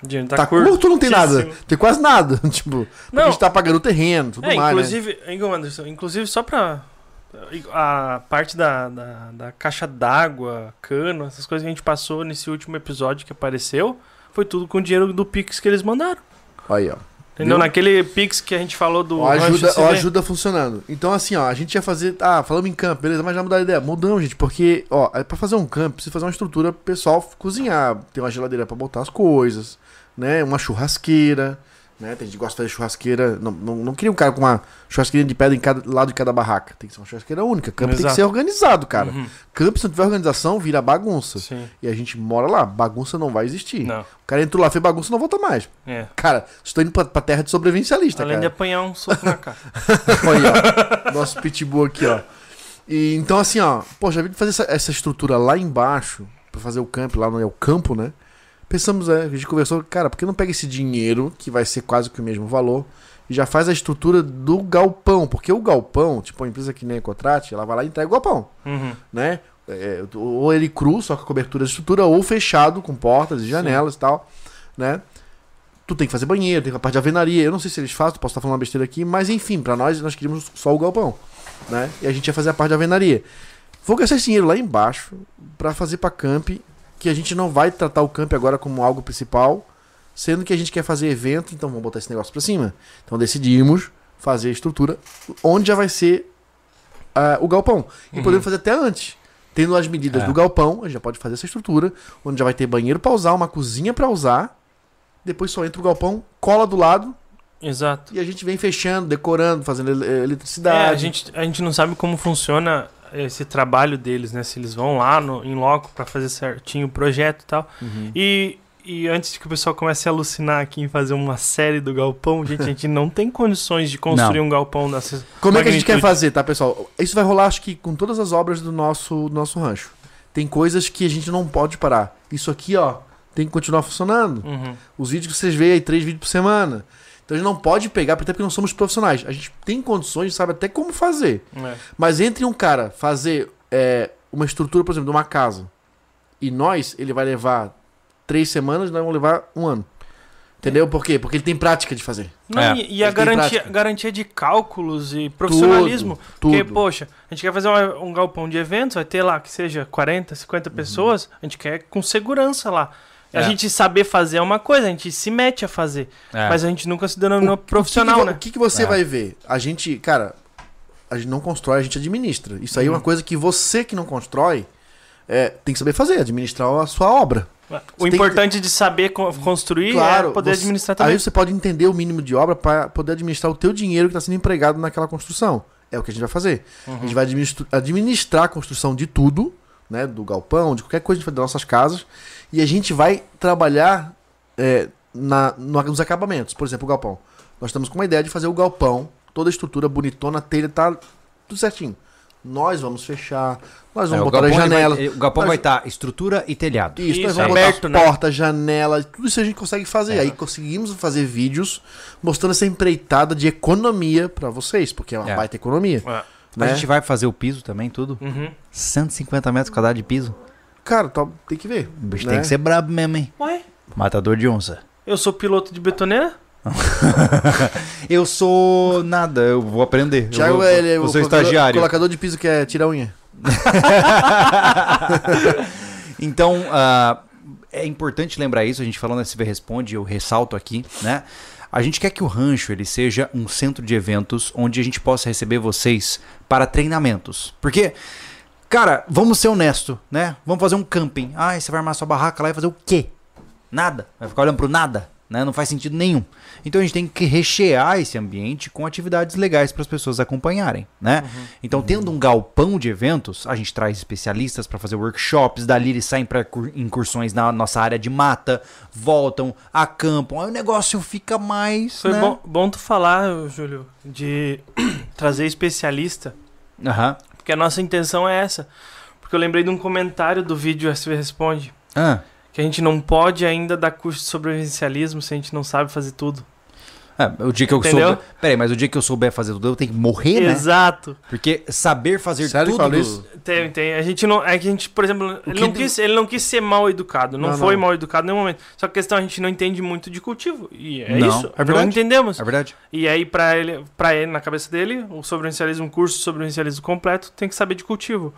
O dinheiro tá, tá, curto ou não tem nada? Tem quase nada, tipo, Não. a gente tá pagando o terreno, tudo É, mais, né? inclusive, Igor Anderson, inclusive só pra. A parte da, da, da caixa d'água, cano, essas coisas que a gente passou nesse último episódio que apareceu, foi tudo com o dinheiro do Pix que eles mandaram. Aí, ó. Entendeu? Naquele Pix que a gente falou do. Ó, ajuda, ó, ajuda funcionando. Então, assim, ó, a gente ia fazer. Ah, falamos em campo, beleza, mas já mudar a ideia. Mudamos, gente, porque, ó, é pra fazer um campo, precisa fazer uma estrutura pro pessoal cozinhar. Ter uma geladeira pra botar as coisas, né? Uma churrasqueira, né? Tem gente que gosta de fazer churrasqueira. Não, não, não queria um cara com uma churrasqueira de pedra em cada lado de cada barraca. Tem que ser uma churrasqueira única. Campo tem que Exato. ser organizado, cara. Uhum. Campo, se não tiver organização, vira bagunça. Sim. E a gente mora lá, bagunça não vai existir. Não. O cara entrou lá, fez bagunça, não volta mais. É. Cara, estou indo pra, pra terra de sobrevivencialista, Além de cara. apanhar um soco na cara. Olha, ó. Nosso pitbull aqui, ó. E, então, assim, ó. Pô, já vi de fazer essa, essa estrutura lá embaixo, pra fazer o camp, lá no é o campo, né? Pensamos, é, a gente conversou, cara, por que não pega esse dinheiro, que vai ser quase que o mesmo valor, e já faz a estrutura do galpão? Porque o galpão, tipo, uma empresa que nem a Ecotrate, ela vai lá e entrega o galpão, Uhum. né? É, ou ele cru, só com a cobertura da estrutura, ou fechado, com portas e janelas e tal, né? Tu tem que fazer banheiro, tem a parte de alvenaria. Eu não sei se eles fazem, posso estar falando uma besteira aqui, mas enfim, pra nós, nós queríamos só o galpão, né? E a gente ia fazer a parte de alvenaria. Vou gastar esse dinheiro lá embaixo pra fazer pra camp que a gente não vai tratar o camp agora como algo principal, sendo que a gente quer fazer evento, então vamos botar esse negócio pra cima. Então decidimos fazer a estrutura onde já vai ser ah, o galpão. E podemos fazer até antes. Tendo as medidas É. do galpão, a gente já pode fazer essa estrutura, onde já vai ter banheiro pra usar, uma cozinha pra usar. Depois só entra o galpão, cola do lado Exato. e a gente vem fechando, decorando, fazendo É, eletricidade. a, gente, a gente não sabe como funciona esse trabalho deles, né? Se eles vão lá no, em loco pra fazer certinho o projeto e tal. Uhum. E, e antes que o pessoal comece a alucinar aqui em fazer uma série do galpão, gente, a gente não tem condições de construir Não. um galpão dessa. Como é que a gente quer magnitude. fazer, tá, pessoal? Isso vai rolar, acho que, com todas as obras do nosso, do nosso rancho. Tem coisas que a gente não pode parar. Isso aqui, ó, tem que continuar funcionando. Uhum. Os vídeos que vocês veem aí, três vídeos por semana. Então a gente não pode pegar, até porque não somos profissionais. A gente tem condições, sabe até como fazer. É. Mas entre um cara fazer é, uma estrutura, por exemplo, de uma casa, e nós, ele vai levar três semanas, nós vamos levar um ano. Entendeu? Por quê? Porque ele tem prática de fazer. Não, É. e, e a garantia, garantia de cálculos e profissionalismo. Tudo, Porque, tudo. poxa, a gente quer fazer uma- um galpão de eventos, vai ter lá que seja 40, 50 pessoas, a gente quer com segurança lá. A É. gente saber fazer é uma coisa, a gente se mete a fazer. É. Mas a gente nunca se denominou O- profissional, o que que, né? O que, que você É. vai ver? A gente, cara, a gente não constrói, a gente administra. Isso aí Uhum. é uma coisa que você que não constrói é, tem que saber fazer, administrar a sua obra. O que- importante de saber co- construir Claro, é poder você- administrar também. Aí você pode entender o mínimo de obra para poder administrar o teu dinheiro que está sendo empregado naquela construção. É o que a gente vai fazer. A Uhum. gente vai administra- administrar a construção de tudo, né? Do galpão, de qualquer coisa que a gente faz das nossas casas. E a gente vai trabalhar é, na, no- nos acabamentos. Por exemplo, o galpão. Nós estamos com uma ideia de fazer o galpão, toda a estrutura bonitona, a telha tá tudo certinho. Nós vamos fechar, nós É, vamos o botar as janelas. o galpão Nós- vai estar estrutura e telhado. Isso, nós Isso, vamos aberto, botar né? porta, janela, tudo isso a gente consegue fazer. É. Aí conseguimos fazer vídeos mostrando essa empreitada de economia pra vocês, porque é uma É. baita economia. É. A Né? gente vai fazer o piso também, tudo. Uhum. 150 metros quadrados de piso. Cara, tá- tem que ver. O bicho né? tem que ser brabo mesmo, hein? Ué, Matador de onça. eu sou piloto de betoneira? Eu sou nada, eu vou aprender. Eu Thiago, vou, ele é eu o sou estagiário. colocador de piso que é tirar unha. Então, ah, é importante lembrar isso, a gente falando SV Responde, eu ressalto aqui, né? A gente quer que o rancho ele seja um centro de eventos onde a gente possa receber vocês para treinamentos. Porque, cara, vamos ser honesto, né? Vamos fazer um camping. Ah, você vai armar sua barraca lá e fazer o quê? Nada. Vai ficar olhando pro nada, né? Não faz sentido nenhum. Então a gente tem que rechear esse ambiente com atividades legais para as pessoas acompanharem, né? Então, tendo um galpão de eventos, a gente traz especialistas para fazer workshops, dali eles saem para incursões na nossa área de mata, voltam, acampam, aí o negócio fica mais. Foi né? bom, bom tu falar, Júlio, de trazer especialista, Aham. porque a nossa intenção é essa. Porque eu lembrei de um comentário do vídeo SV Responde, Ah, que a gente não pode ainda dar curso de sobrevivencialismo se a gente não sabe fazer tudo. é, o dia que eu Entendeu? souber. Peraí, mas o dia que eu souber fazer tudo, eu tenho que morrer, né? Exato. Porque saber fazer Sério que tudo. do- isso? Tem, tem. A gente não. É que a gente, por exemplo, ele que não, do- quis, ele não quis ser mal educado. Não, Não, foi não. mal educado em nenhum momento. Só que a questão é a gente não entende muito de cultivo. E é Não, isso. é não verdade. entendemos. É verdade. E aí, pra ele, pra ele, na cabeça dele, o sobrevivencialismo, um curso de sobrevivencialismo completo, tem que saber de cultivo.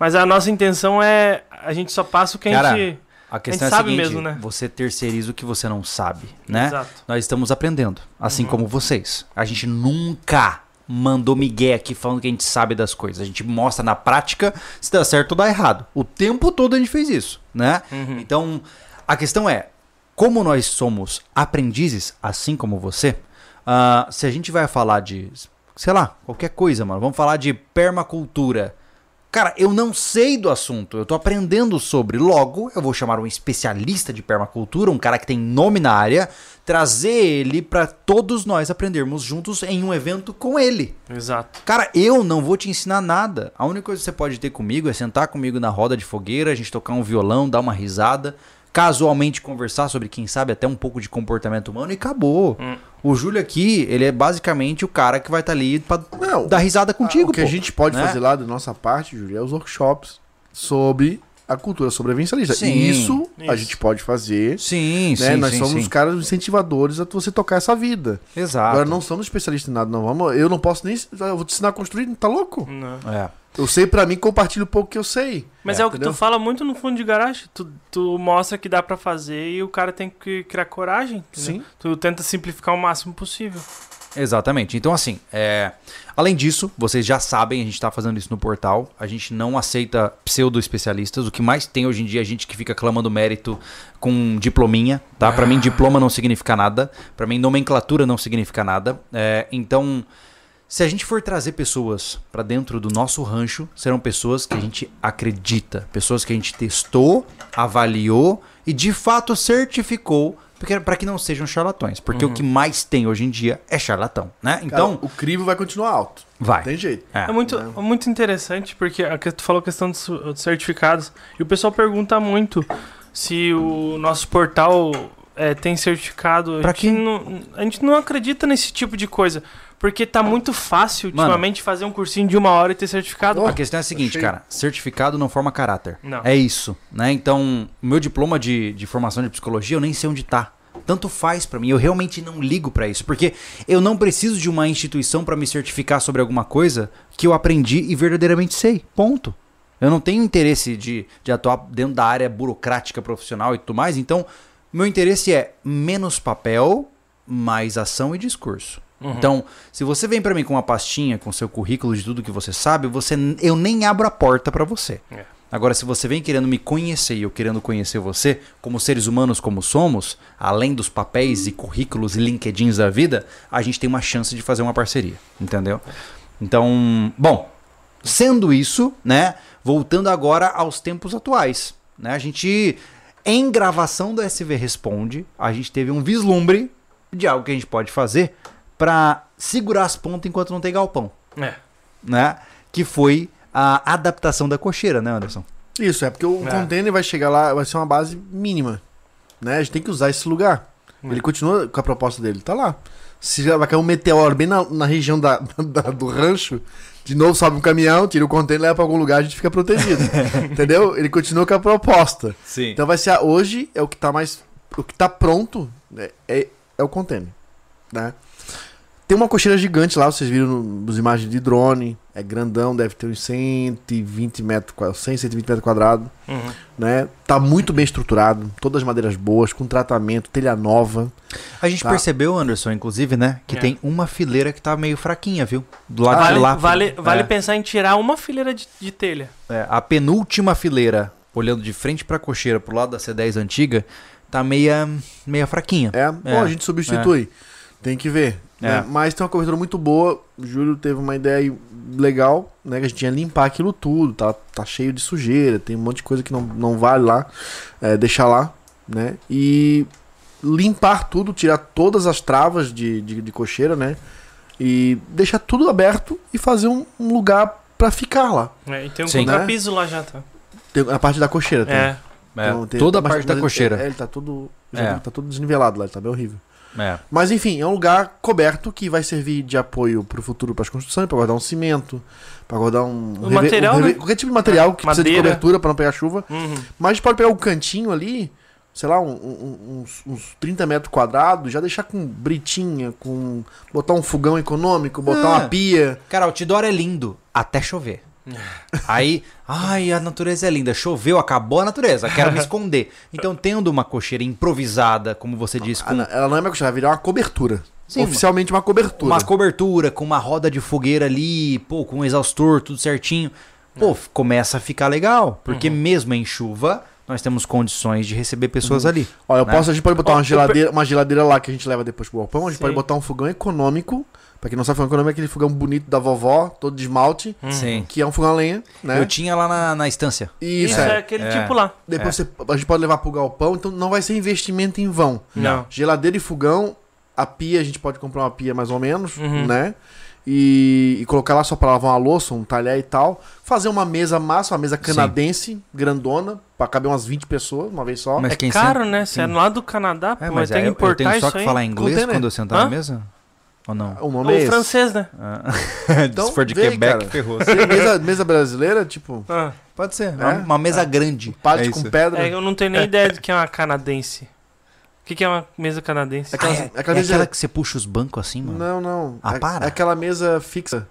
Mas a nossa intenção é. A gente só passa o que a Cara, gente. A questão A é a sabe seguinte: mesmo, né? você terceiriza o que você não sabe, né? Exato. Nós estamos aprendendo, assim Uhum. como vocês. A gente nunca mandou migué aqui falando que a gente sabe das coisas. A gente mostra na prática se dá certo ou dá errado. O tempo todo a gente fez isso, né? Uhum. Então, a questão é, como nós somos aprendizes, assim como você, ah, se a gente vai falar de, sei lá, qualquer coisa, mano, vamos falar de permacultura. Cara, eu não sei do assunto, eu tô aprendendo sobre. Logo, eu vou chamar um especialista de permacultura, um cara que tem nome na área, trazer ele pra todos nós aprendermos juntos em um evento com ele. Exato. Cara, eu não vou te ensinar nada. A única coisa que você pode ter comigo é sentar comigo na roda de fogueira, a gente tocar um violão, dar uma risada, casualmente conversar sobre, quem sabe, até um pouco de comportamento humano e acabou. Hum. O Júlio aqui, ele é basicamente o cara que vai estar ali pra Não, dar risada contigo, o que pô, a gente pode né? fazer lá da nossa parte, Júlio, é os workshops sobre a cultura sobrevivencialista. Sim, E isso, a isso. gente pode fazer. Sim, Né? sim, Nós sim, somos sim. os caras incentivadores a você tocar essa vida. Exato. Agora não somos especialistas em nada, não. Vamos, eu não posso nem. Eu vou te ensinar a construir, tá louco? Não. É. Eu sei pra mim, compartilho um pouco que eu sei. Mas É, é, o que entendeu? tu fala muito no fundo de garagem. Tu, tu mostra que dá pra fazer e o cara tem que criar coragem. entendeu? Sim. Tu tenta simplificar o máximo possível. Exatamente. Então, assim, é... além disso, vocês já sabem, a gente está fazendo isso no portal. A gente não aceita pseudo-especialistas. O que mais tem hoje em dia é gente que fica clamando mérito com diplominha, tá? Pra mim, diploma não significa nada. Pra mim, nomenclatura não significa nada. É, então, se a gente for trazer pessoas pra dentro do nosso rancho, serão pessoas que a gente acredita, pessoas que a gente testou, avaliou e de fato certificou para que não sejam charlatões, porque o que mais tem hoje em dia é charlatão, né? Cara, Então, o crivo vai continuar alto. vai. Não tem jeito. É, muito, é muito interessante porque a tu falou a questão dos certificados. E o pessoal pergunta muito se o nosso portal é, tem certificado. A Pra gente, quê? não, a gente não acredita nesse tipo de coisa. Porque tá muito fácil Mano. ultimamente fazer um cursinho de uma hora e ter certificado. A questão é a seguinte, achei. cara, certificado não forma caráter. Não. É isso, né? Então, o meu diploma de, de formação de psicologia, eu nem sei onde tá. Tanto faz pra mim, eu realmente não ligo pra isso, porque eu não preciso de uma instituição pra me certificar sobre alguma coisa que eu aprendi e verdadeiramente sei. Ponto. Eu não tenho interesse de, de atuar dentro da área burocrática profissional e tudo mais, então meu interesse é menos papel, mais ação e discurso. Então, se você vem pra mim com uma pastinha com seu currículo de tudo que você sabe, você eu nem abro a porta pra você. É. Agora, se você vem querendo me conhecer e eu querendo conhecer você, como seres humanos como somos, além dos papéis e currículos e LinkedIns da vida, a gente tem uma chance de fazer uma parceria, entendeu? Então, bom, sendo isso, né, voltando agora aos tempos atuais, né? A gente em gravação do SV Responde, a gente teve um vislumbre de algo que a gente pode fazer pra segurar as pontas enquanto não tem galpão, É. né? Que foi a adaptação da cocheira, né, Anderson? Isso, é porque o É. container vai chegar lá, vai ser uma base mínima. Né? A gente tem que usar esse lugar. É. Ele continua com a proposta dele, tá lá. Se vai cair um meteoro bem na, na região da, da- do rancho, de novo sobe um caminhão, tira o container, leva pra algum lugar, a gente fica protegido. entendeu? Ele continua com a proposta. Sim. Então vai ser a- hoje é o que tá mais o que tá pronto é, é, é o container, né? Tem uma cocheira gigante lá, vocês viram nos imagens de drone, é grandão, deve ter uns 120 metros, qua- 100, 120 metros quadrados, Uhum. né? Tá muito bem estruturado, todas as madeiras boas, com tratamento, telha nova. A gente Tá. percebeu, Anderson, inclusive, né, que É. tem uma fileira que tá meio fraquinha, viu? Do lado Vale, de lá. vale, vale é, pensar em tirar uma fileira de, de telha. é, a penúltima fileira, olhando de frente pra cocheira, pro lado da C10 antiga, tá meia, meia fraquinha. É, bom, É, a gente substitui. Tem que ver. Né? É. Mas tem uma cobertura muito boa. O Júlio teve uma ideia aí legal, né? Que a gente tinha limpar aquilo tudo. Tá, tá cheio de sujeira, tem um monte de coisa que não, não vale lá. É, deixar lá, né? E limpar tudo, tirar todas as travas de, de, de cocheira, né? E deixar tudo aberto e fazer um, um lugar pra ficar lá. É, e tem um Sim. contrapiso lá já, tá? Tem a parte da cocheira. tem. É. É, Então, tem- toda a parte da ele- cocheira. É, ele tá todo, É. tá todo desnivelado lá, ele tá bem horrível. É. Mas enfim, é um lugar coberto que vai servir de apoio pro futuro para as construções, para guardar um cimento, para guardar um, O material, né? qualquer tipo de material que precisa de Madeira. cobertura para não pegar chuva. Uhum. Mas a gente pode pegar um cantinho ali, sei lá, um- um- uns, uns 30 metros quadrados, já deixar com britinha, com botar um fogão econômico, botar Ah. uma pia. Cara, o outdoor é lindo até chover. Aí, ai, a natureza é linda. Choveu, acabou a natureza. Quero me esconder. Então, tendo uma cocheira improvisada, como você disse, Ah, com Ela não é uma cocheira, vai virar uma cobertura. Sim, Oficialmente uma cobertura. uma cobertura, com uma roda de fogueira ali, pô, com um exaustor, tudo certinho. Pô, f- começa a ficar legal. Porque mesmo em chuva, nós temos condições de receber pessoas ali. Ó, eu né? posso, a gente pode botar Ó, uma geladeira, uma geladeira lá que a gente leva depois pro galpão. A gente Sim. pode botar um fogão econômico. Pra quem não sabe, fogão econômico é aquele fogão bonito da vovó, todo de esmalte, Sim. que é um fogão a lenha, né? Eu tinha lá na, na estância. Isso, Isso é, é. aquele é. tipo lá. Depois você- a gente pode levar pro galpão, então não vai ser investimento em vão. Não. Geladeira e fogão, a pia, a gente pode comprar uma pia mais ou menos, Uhum. né? E, e colocar lá só pra lavar uma louça, um talher e tal. Fazer uma mesa massa, uma mesa canadense, grandona, pra caber umas 20 pessoas uma vez só. Mas é quem caro, senta- né? Você é lá do Canadá, pô, É, vai mas ter é, que eu, eu importar tenho só isso que aí. falar inglês Container. quando eu sentar Hã? na mesa? Ou não? O nome é O esse. francês, né? Ah. Então, Se for de aí, Quebec, cara. ferrou. É mesa, mesa brasileira, tipo, Ah, Pode ser. É? Uma, uma mesa grande. pallet É com isso. pedra. é, eu não tenho nem ideia do que é uma canadense. O que, que é uma mesa canadense? Aquela- Ah, é, aquela é mesa- aquela que você puxa os bancos assim, mano? Não, não. Ah, É- para. É aquela mesa fixa.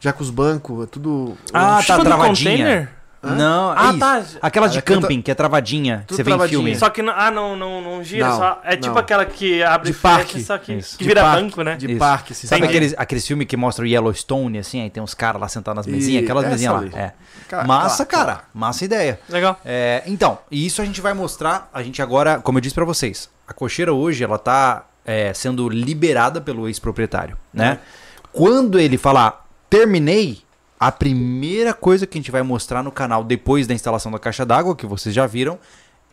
já com os bancos, é tudo. Ah, Tipo tá travadinha. container? Hã? Não, Ah, isso. tá. Aquela de Ah, é que eu camping, que é travadinha, que Tudo você vê em travadinha. filme. Só que não, ah, não, não, não gira, Não, só, é tipo não. aquela que abre De e fecha, parque. só que, que vira parque, banco, né? De Isso. parque, assim, Sabe aqueles, aqueles filmes que mostram Yellowstone, assim, aí tem uns caras lá sentados nas E mesinhas, aquelas essa mesinhas lá. É. Cara, Massa, claro, cara. Massa ideia. Legal. É, então, e isso a gente vai mostrar. A gente agora, como eu disse pra vocês, a cocheira hoje ela tá é, sendo liberada pelo ex-proprietário, né? Quando ele falar terminei, a primeira coisa que a gente vai mostrar no canal depois da instalação da caixa d'água, que vocês já viram,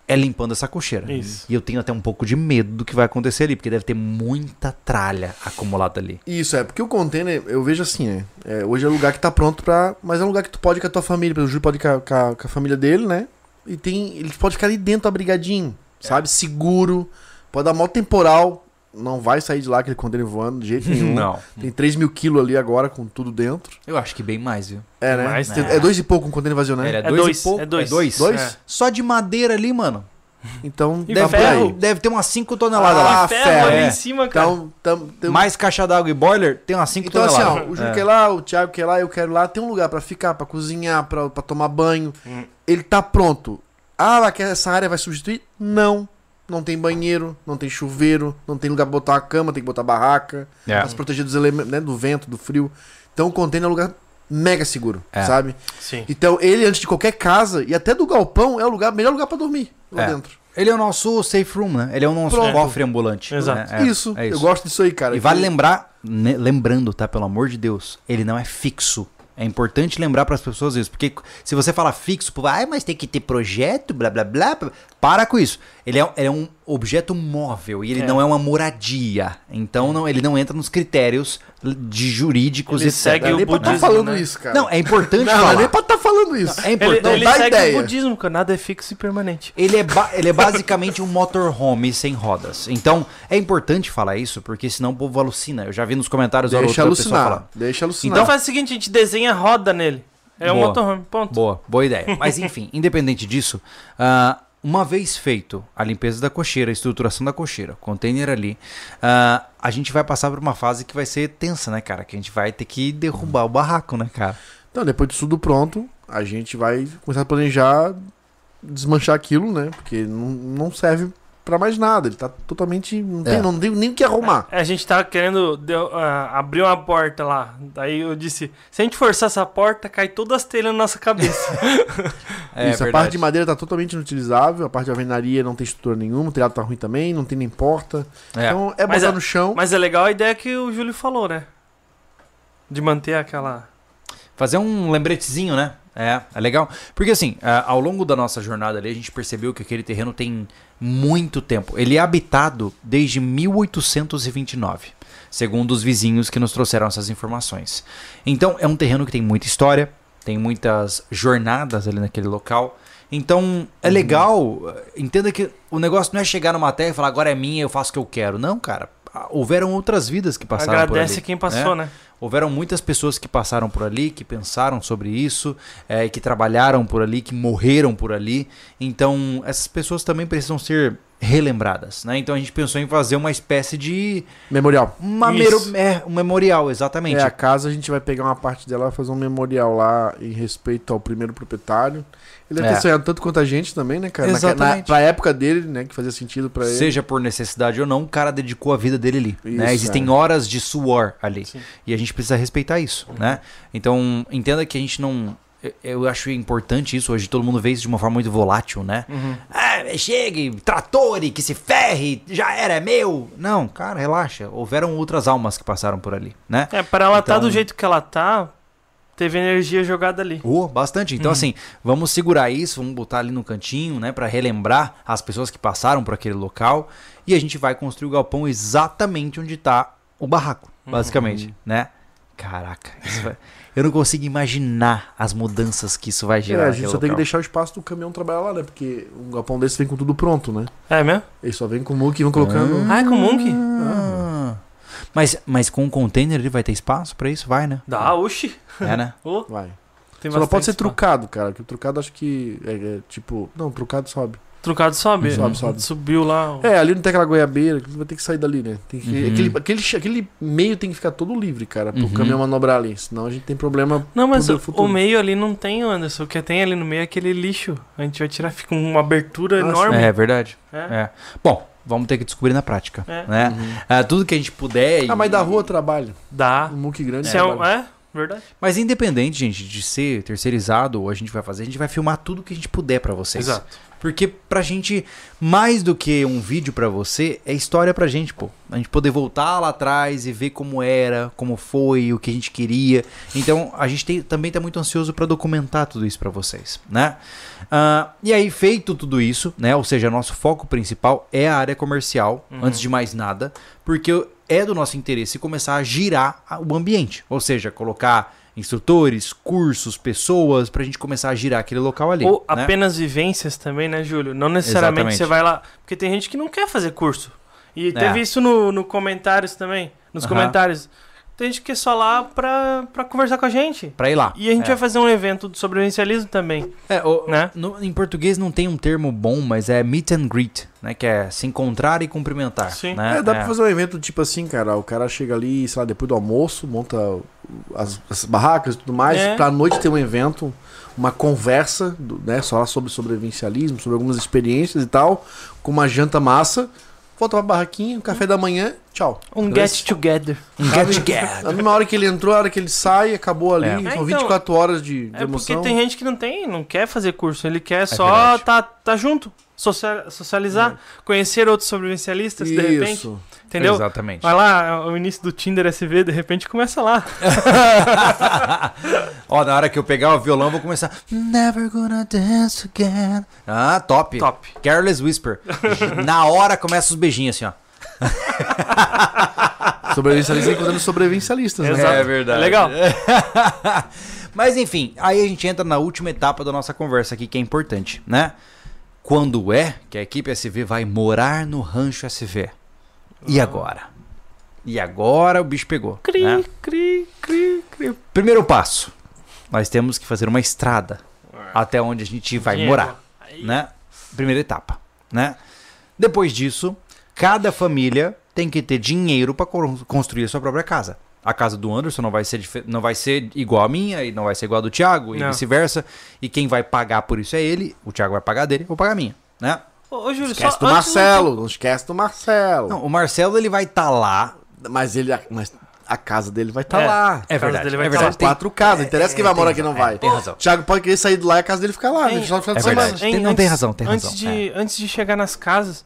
é limpando essa cocheira. Isso. E eu tenho até um pouco de medo do que vai acontecer ali, porque deve ter muita tralha acumulada ali. Isso, é, porque o container, eu vejo assim, né? é, hoje é um lugar que tá pronto pra. Mas é um lugar que tu pode ir com a tua família. O Júlio pode ir com a, com a- com a família dele, né? E tem. Ele pode ficar ali dentro abrigadinho, sabe? Seguro. Pode dar mó temporal. Não vai sair de lá aquele container voando de jeito nenhum. Não. Tem 3 mil quilos ali agora com tudo dentro. Eu acho que bem mais, viu? É, né? Mais, né? É dois e pouco um container vazio, né? É, É dois, dois, e pouco. é dois. dois? Dois? É. Só de madeira ali, mano. Então, E ferro? aí. Deve ter umas 5 toneladas Ah, lá. Ah, ferro, ferro, ali é. em cima, cara. Então, tam, tem- Mais caixa d'água e boiler, tem umas 5 Então, assim, toneladas. ó, o Júlio É. quer lá, o Thiago quer lá, eu quero lá, tem um lugar pra ficar, pra cozinhar, pra, pra tomar banho. Hum. Ele tá pronto. Ah, que essa área vai substituir? Não. Não tem banheiro, não tem chuveiro, não tem lugar pra botar uma cama, tem que botar barraca, É. pra se proteger dos elementos, né, do vento, do frio. Então o container é um lugar mega seguro, É. sabe? Sim. Então ele, antes de qualquer casa, e até do galpão, é o lugar, melhor lugar pra dormir lá É. dentro. Ele é o nosso safe room, né? Ele é o nosso Pronto. cofre ambulante. Exato. né? É, isso, é eu gosto disso aí, cara. E vale Que- lembrar, né, lembrando, tá? Pelo amor de Deus, ele não é fixo. É importante lembrar para as pessoas isso, porque se você fala fixo, ah, mas tem que ter projeto, blá blá blá, blá", para com isso. Ele é, ele é um objeto móvel e ele É. não é uma moradia. Então não, ele não entra nos critérios de jurídicos Ele etc. segue Não é o tá budismo, falando né? isso, cara. Não, é importante Não, não é falar. nem pra tá falando isso. É Ele, importante. Não, ele dá segue ideia. o budismo, cara. Nada é fixo e permanente. Ele é, ba- ele é basicamente um motorhome sem rodas. Então, é importante falar isso, porque senão o povo alucina. Eu já vi nos comentários Deixa outra pessoa alucinar. falando. Deixa alucinar. Então faz o seguinte, a gente desenha roda nele. É um Boa. motorhome, ponto. Boa, boa ideia. Mas enfim, independente disso, ah, uma vez feito a limpeza da cocheira, a estruturação da cocheira, container ali, ah, a gente vai passar por uma fase que vai ser tensa, né, cara? Que a gente vai ter que derrubar o barraco, né, cara? Então, depois disso tudo pronto, a gente vai começar a planejar desmanchar aquilo, né? Porque não, não serve pra mais nada. Ele tá totalmente. Não tem, É. não tem nem o que arrumar. É, A gente tava querendo deu, ah, abrir uma porta lá. Daí eu disse: se a gente forçar essa porta, cai todas as telhas na nossa cabeça. É, Isso, a parte de madeira tá totalmente inutilizável, a parte de alvenaria não tem estrutura nenhuma, o telhado tá ruim também, não tem nem porta. É. Então é Mas botar é- no chão. Mas é legal a ideia que o Júlio falou, né? De manter aquela. Fazer um lembretezinho, né? É, é legal. Porque assim, ao longo da nossa jornada ali, a gente percebeu que aquele terreno tem muito tempo. Ele é habitado desde 1829, segundo os vizinhos que nos trouxeram essas informações. Então, é um terreno que tem muita história, tem muitas jornadas ali naquele local. Então, é Uhum. legal. ah, Entenda que o negócio não é chegar numa terra e falar agora é minha, eu faço o que eu quero. Não, cara. Houveram outras vidas que passaram por Agradece ali. quem passou, né? né? Houveram muitas pessoas que passaram por ali, que pensaram sobre isso, eh, que trabalharam por ali, que morreram por ali. Então, essas pessoas também precisam ser relembradas, né? Então a gente pensou em fazer uma espécie de Memorial. uma mero- é, um memorial, exatamente. É, a casa a gente vai pegar uma parte dela e fazer um memorial lá em respeito ao primeiro proprietário. Ele deve É. ter sonhado tanto quanto a gente também, né, cara? Na, na, Exatamente. pra época dele, né, que fazia sentido pra ele. Seja por necessidade ou não, o cara dedicou a vida dele ali. né? Isso, Existem é. horas de suor ali. Sim. E a gente precisa respeitar isso, né? Então, entenda que a gente não. eu- acho importante isso. Hoje todo mundo vê isso de uma forma muito volátil, né? Uhum. Ah, chegue, tratore, que se ferre, já era, é meu. Não, cara, relaxa. Houveram outras almas que passaram por ali, né? É, para ela estar Então- do jeito que ela tá, teve energia jogada ali. Oh, bastante. Então, Uhum. assim, vamos segurar isso, vamos botar ali no cantinho, né? Pra relembrar as pessoas que passaram por aquele local. E a gente vai construir o galpão exatamente onde tá o barraco, basicamente, né? Caraca, isso vai... eu não consigo imaginar as mudanças que isso vai É, gerar. a gente só tem que local. deixar o espaço do caminhão trabalhar lá, né? Porque um galpão desse vem com tudo pronto, né? É mesmo? Eles só vem com o muque e vão colocando. Ah, é com o Monkey? Ah. Mas, mas com o container ele vai ter espaço pra isso? Vai, né? Dá, oxi. É, né? Ô, Vai. tem Só não pode ser espaço. trucado, cara. Que o trucado acho que é, é, tipo. Não, trucado sobe. Truncado sobe. Sobe, sobe. Subiu lá. É, ali não tem aquela goiabeira, vai ter que sair dali, né? Tem que- Uhum. aquele, aquele, aquele meio tem que ficar todo livre, cara, pro Uhum. caminhão manobrar ali. Senão a gente tem problema. Não, mas pro o, o meio ali não tem, Anderson. O que tem ali no meio é aquele lixo. A gente vai tirar, fica uma abertura Ah, enorme. É verdade. É. É. Bom, vamos ter que descobrir na prática. É. Né? Uhum. Ah, tudo que a gente puder. Ah, e- mas da rua trabalho. Dá. Um muque grande é, trabalho. é, verdade. Mas independente, gente, de ser terceirizado ou a gente vai fazer, a gente vai filmar tudo que a gente puder pra vocês. Exato. Porque pra gente, mais do que um vídeo pra você, é história pra gente, pô. A gente poder voltar lá atrás e ver como era, como foi, o que a gente queria. Então, a gente tem- também tá muito ansioso pra documentar tudo isso pra vocês, né? Ah, e aí, feito tudo isso, né? Ou seja, nosso foco principal é a área comercial, Uhum. antes de mais nada, porque é do nosso interesse começar a girar o ambiente. Ou seja, colocar instrutores, cursos, pessoas, pra gente começar a girar aquele local ali. Ou né? apenas vivências também, né, Júlio? Não necessariamente Exatamente. você vai lá. Porque tem gente que não quer fazer curso. E É. teve isso no, no comentários também. Nos Aham. comentários. Tem gente que é só lá pra, pra conversar com a gente. Pra ir lá. E a gente é. vai fazer um evento de sobrevivencialismo também. É, o- né? no- em português não tem um termo bom, mas é meet and greet, né? Que é se encontrar e cumprimentar. Sim. Né? É, dá pra fazer um evento tipo assim, cara. O cara chega ali, sei lá, depois do almoço, monta as, as barracas e tudo mais. É. Pra noite ter um evento, uma conversa, né? Só lá sobre sobrevivencialismo, sobre algumas experiências e tal. Com uma janta massa. Volta pra barraquinha, um café da manhã, tchau. Um Parece- get together. Um get together. Na mesma hora que ele entrou, a hora que ele sai, acabou ali. É. São É, então, 24 horas de, de É porque emoção. tem gente que não tem, não quer fazer curso, ele quer só verdade. tá, tá junto, social- socializar, conhecer outros sobrevivencialistas, de repente, Isso. entendeu? Exatamente. Vai lá, o início do Tinder SV, de repente começa lá. Ó, na hora que eu pegar o violão, eu vou começar. Never gonna dance again. Ah, top. Top. Careless Whisper. na hora começa os beijinhos assim, ó. Sobrevivencialistas encontrando sobrevivencialistas, né? Exato. É verdade. É legal. Mas enfim, aí a gente entra na última etapa da nossa conversa aqui, que é importante, né? Quando é que a equipe SV vai morar no rancho SV? E Ah. agora? E agora o bicho pegou. Cri, né? cri, cri, cri. Primeiro passo: nós temos que fazer uma estrada até onde a gente vai Dinheiro. morar, né? Primeira etapa, né? Depois disso, cada família tem que ter dinheiro para construir a sua própria casa. A casa do Anderson não vai ser não vai ser igual a minha e não vai ser igual a do Thiago e Não. vice-versa. E quem vai pagar por isso é ele. O Thiago vai pagar dele, eu vou pagar a minha, né? Ô, ô, Júlio, Esquece só do antes Marcelo, não esquece do Marcelo. Não, o Marcelo ele vai estar lá. Mas ele, mas a casa dele vai estar É. lá. É verdade, dele vai é tá verdade. São quatro casas, não interessa quem vai morar aqui não vai. É, tem razão. O Thiago pode querer sair de lá e a casa dele fica lá? Só no final de é semana. verdade. Hein, Tem- não tem razão, tem antes razão, De, Antes de chegar nas casas,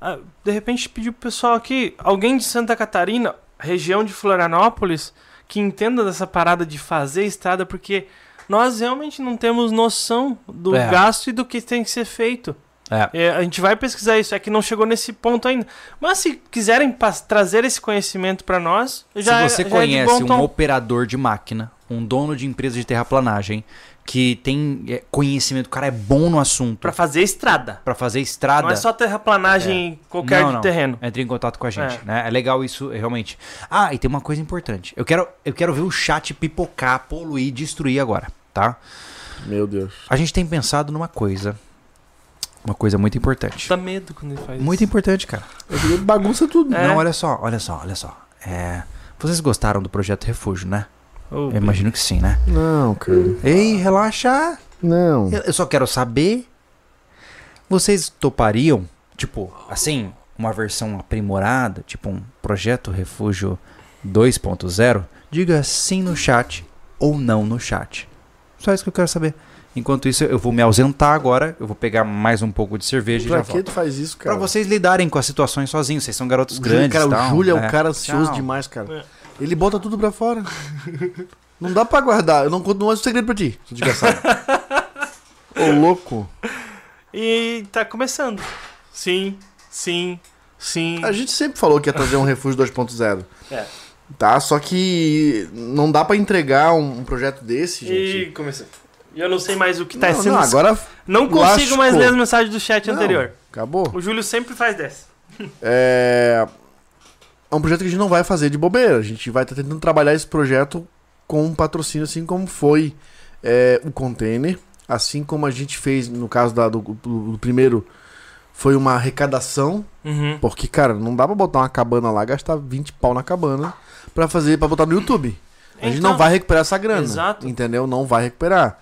ah, de repente pediu pro pessoal aqui, alguém de Santa Catarina, região de Florianópolis, que entenda dessa parada de fazer estrada, porque nós realmente não temos noção do É. gasto e do que tem que ser feito. É. É, a gente vai pesquisar isso, é que não chegou nesse ponto ainda. Mas se quiserem trazer esse conhecimento pra nós, já é- Se você já é conhece um tom. operador de máquina, um dono de empresa de terraplanagem, que tem é, conhecimento, o cara é bom no assunto Pra fazer estrada. pra fazer estrada, Não é só terraplanagem em qualquer Não, de não. terreno. entre em contato com a gente, É. né? É legal isso, realmente. Ah, e tem uma coisa importante. Eu quero, eu quero ver o chat pipocar, poluir, destruir agora, tá? Meu Deus. A gente tem pensado numa coisa, uma coisa muito importante. Dá medo quando ele faz Muito importante, cara. Ele bagunça tudo. É. Não, olha só, olha só, olha só. É, vocês gostaram do projeto Refúgio, né? Isso. Eu imagino que sim, né? Não, cara. Ei, relaxa. Não. Eu só quero saber. Vocês topariam, tipo, assim, uma versão aprimorada, tipo um projeto Refúgio 2.0? Diga sim no chat ou não no chat. Só isso que eu quero saber. Enquanto isso, eu vou me ausentar agora. Eu vou pegar mais um pouco de cerveja e Pra já que volto. tu faz isso, Pra cara? vocês lidarem com as situações sozinhos. Vocês são garotos O grandes. cara, e tal, o Júlio é um né? cara ansioso Tchau. demais, cara. É. Ele bota tudo pra fora. não dá pra guardar. Eu não conto mais um segredo pra ti, seu desgraçado. Ô, louco. E tá começando. Sim, sim, sim. A gente sempre falou que ia trazer um refúgio 2.0. É. Tá? Só que não dá pra entregar um, um projeto desse, E gente. comecei. E eu não sei mais o que tá não, sendo. não, agora Não consigo lascou. mais ler as mensagens do chat Não. anterior. acabou. O Júlio sempre faz dessa. É... é um projeto que a gente não vai fazer de bobeira. A gente vai estar tentando trabalhar esse projeto com um patrocínio, assim como foi é, o container. Assim como a gente fez no caso da- do, do- primeiro foi uma arrecadação, Uhum. porque, cara, não dá pra botar uma cabana lá, gastar 20 pau na cabana pra fazer, para botar no YouTube. A gente Então, não vai recuperar essa grana. Exato. Entendeu? Não vai recuperar.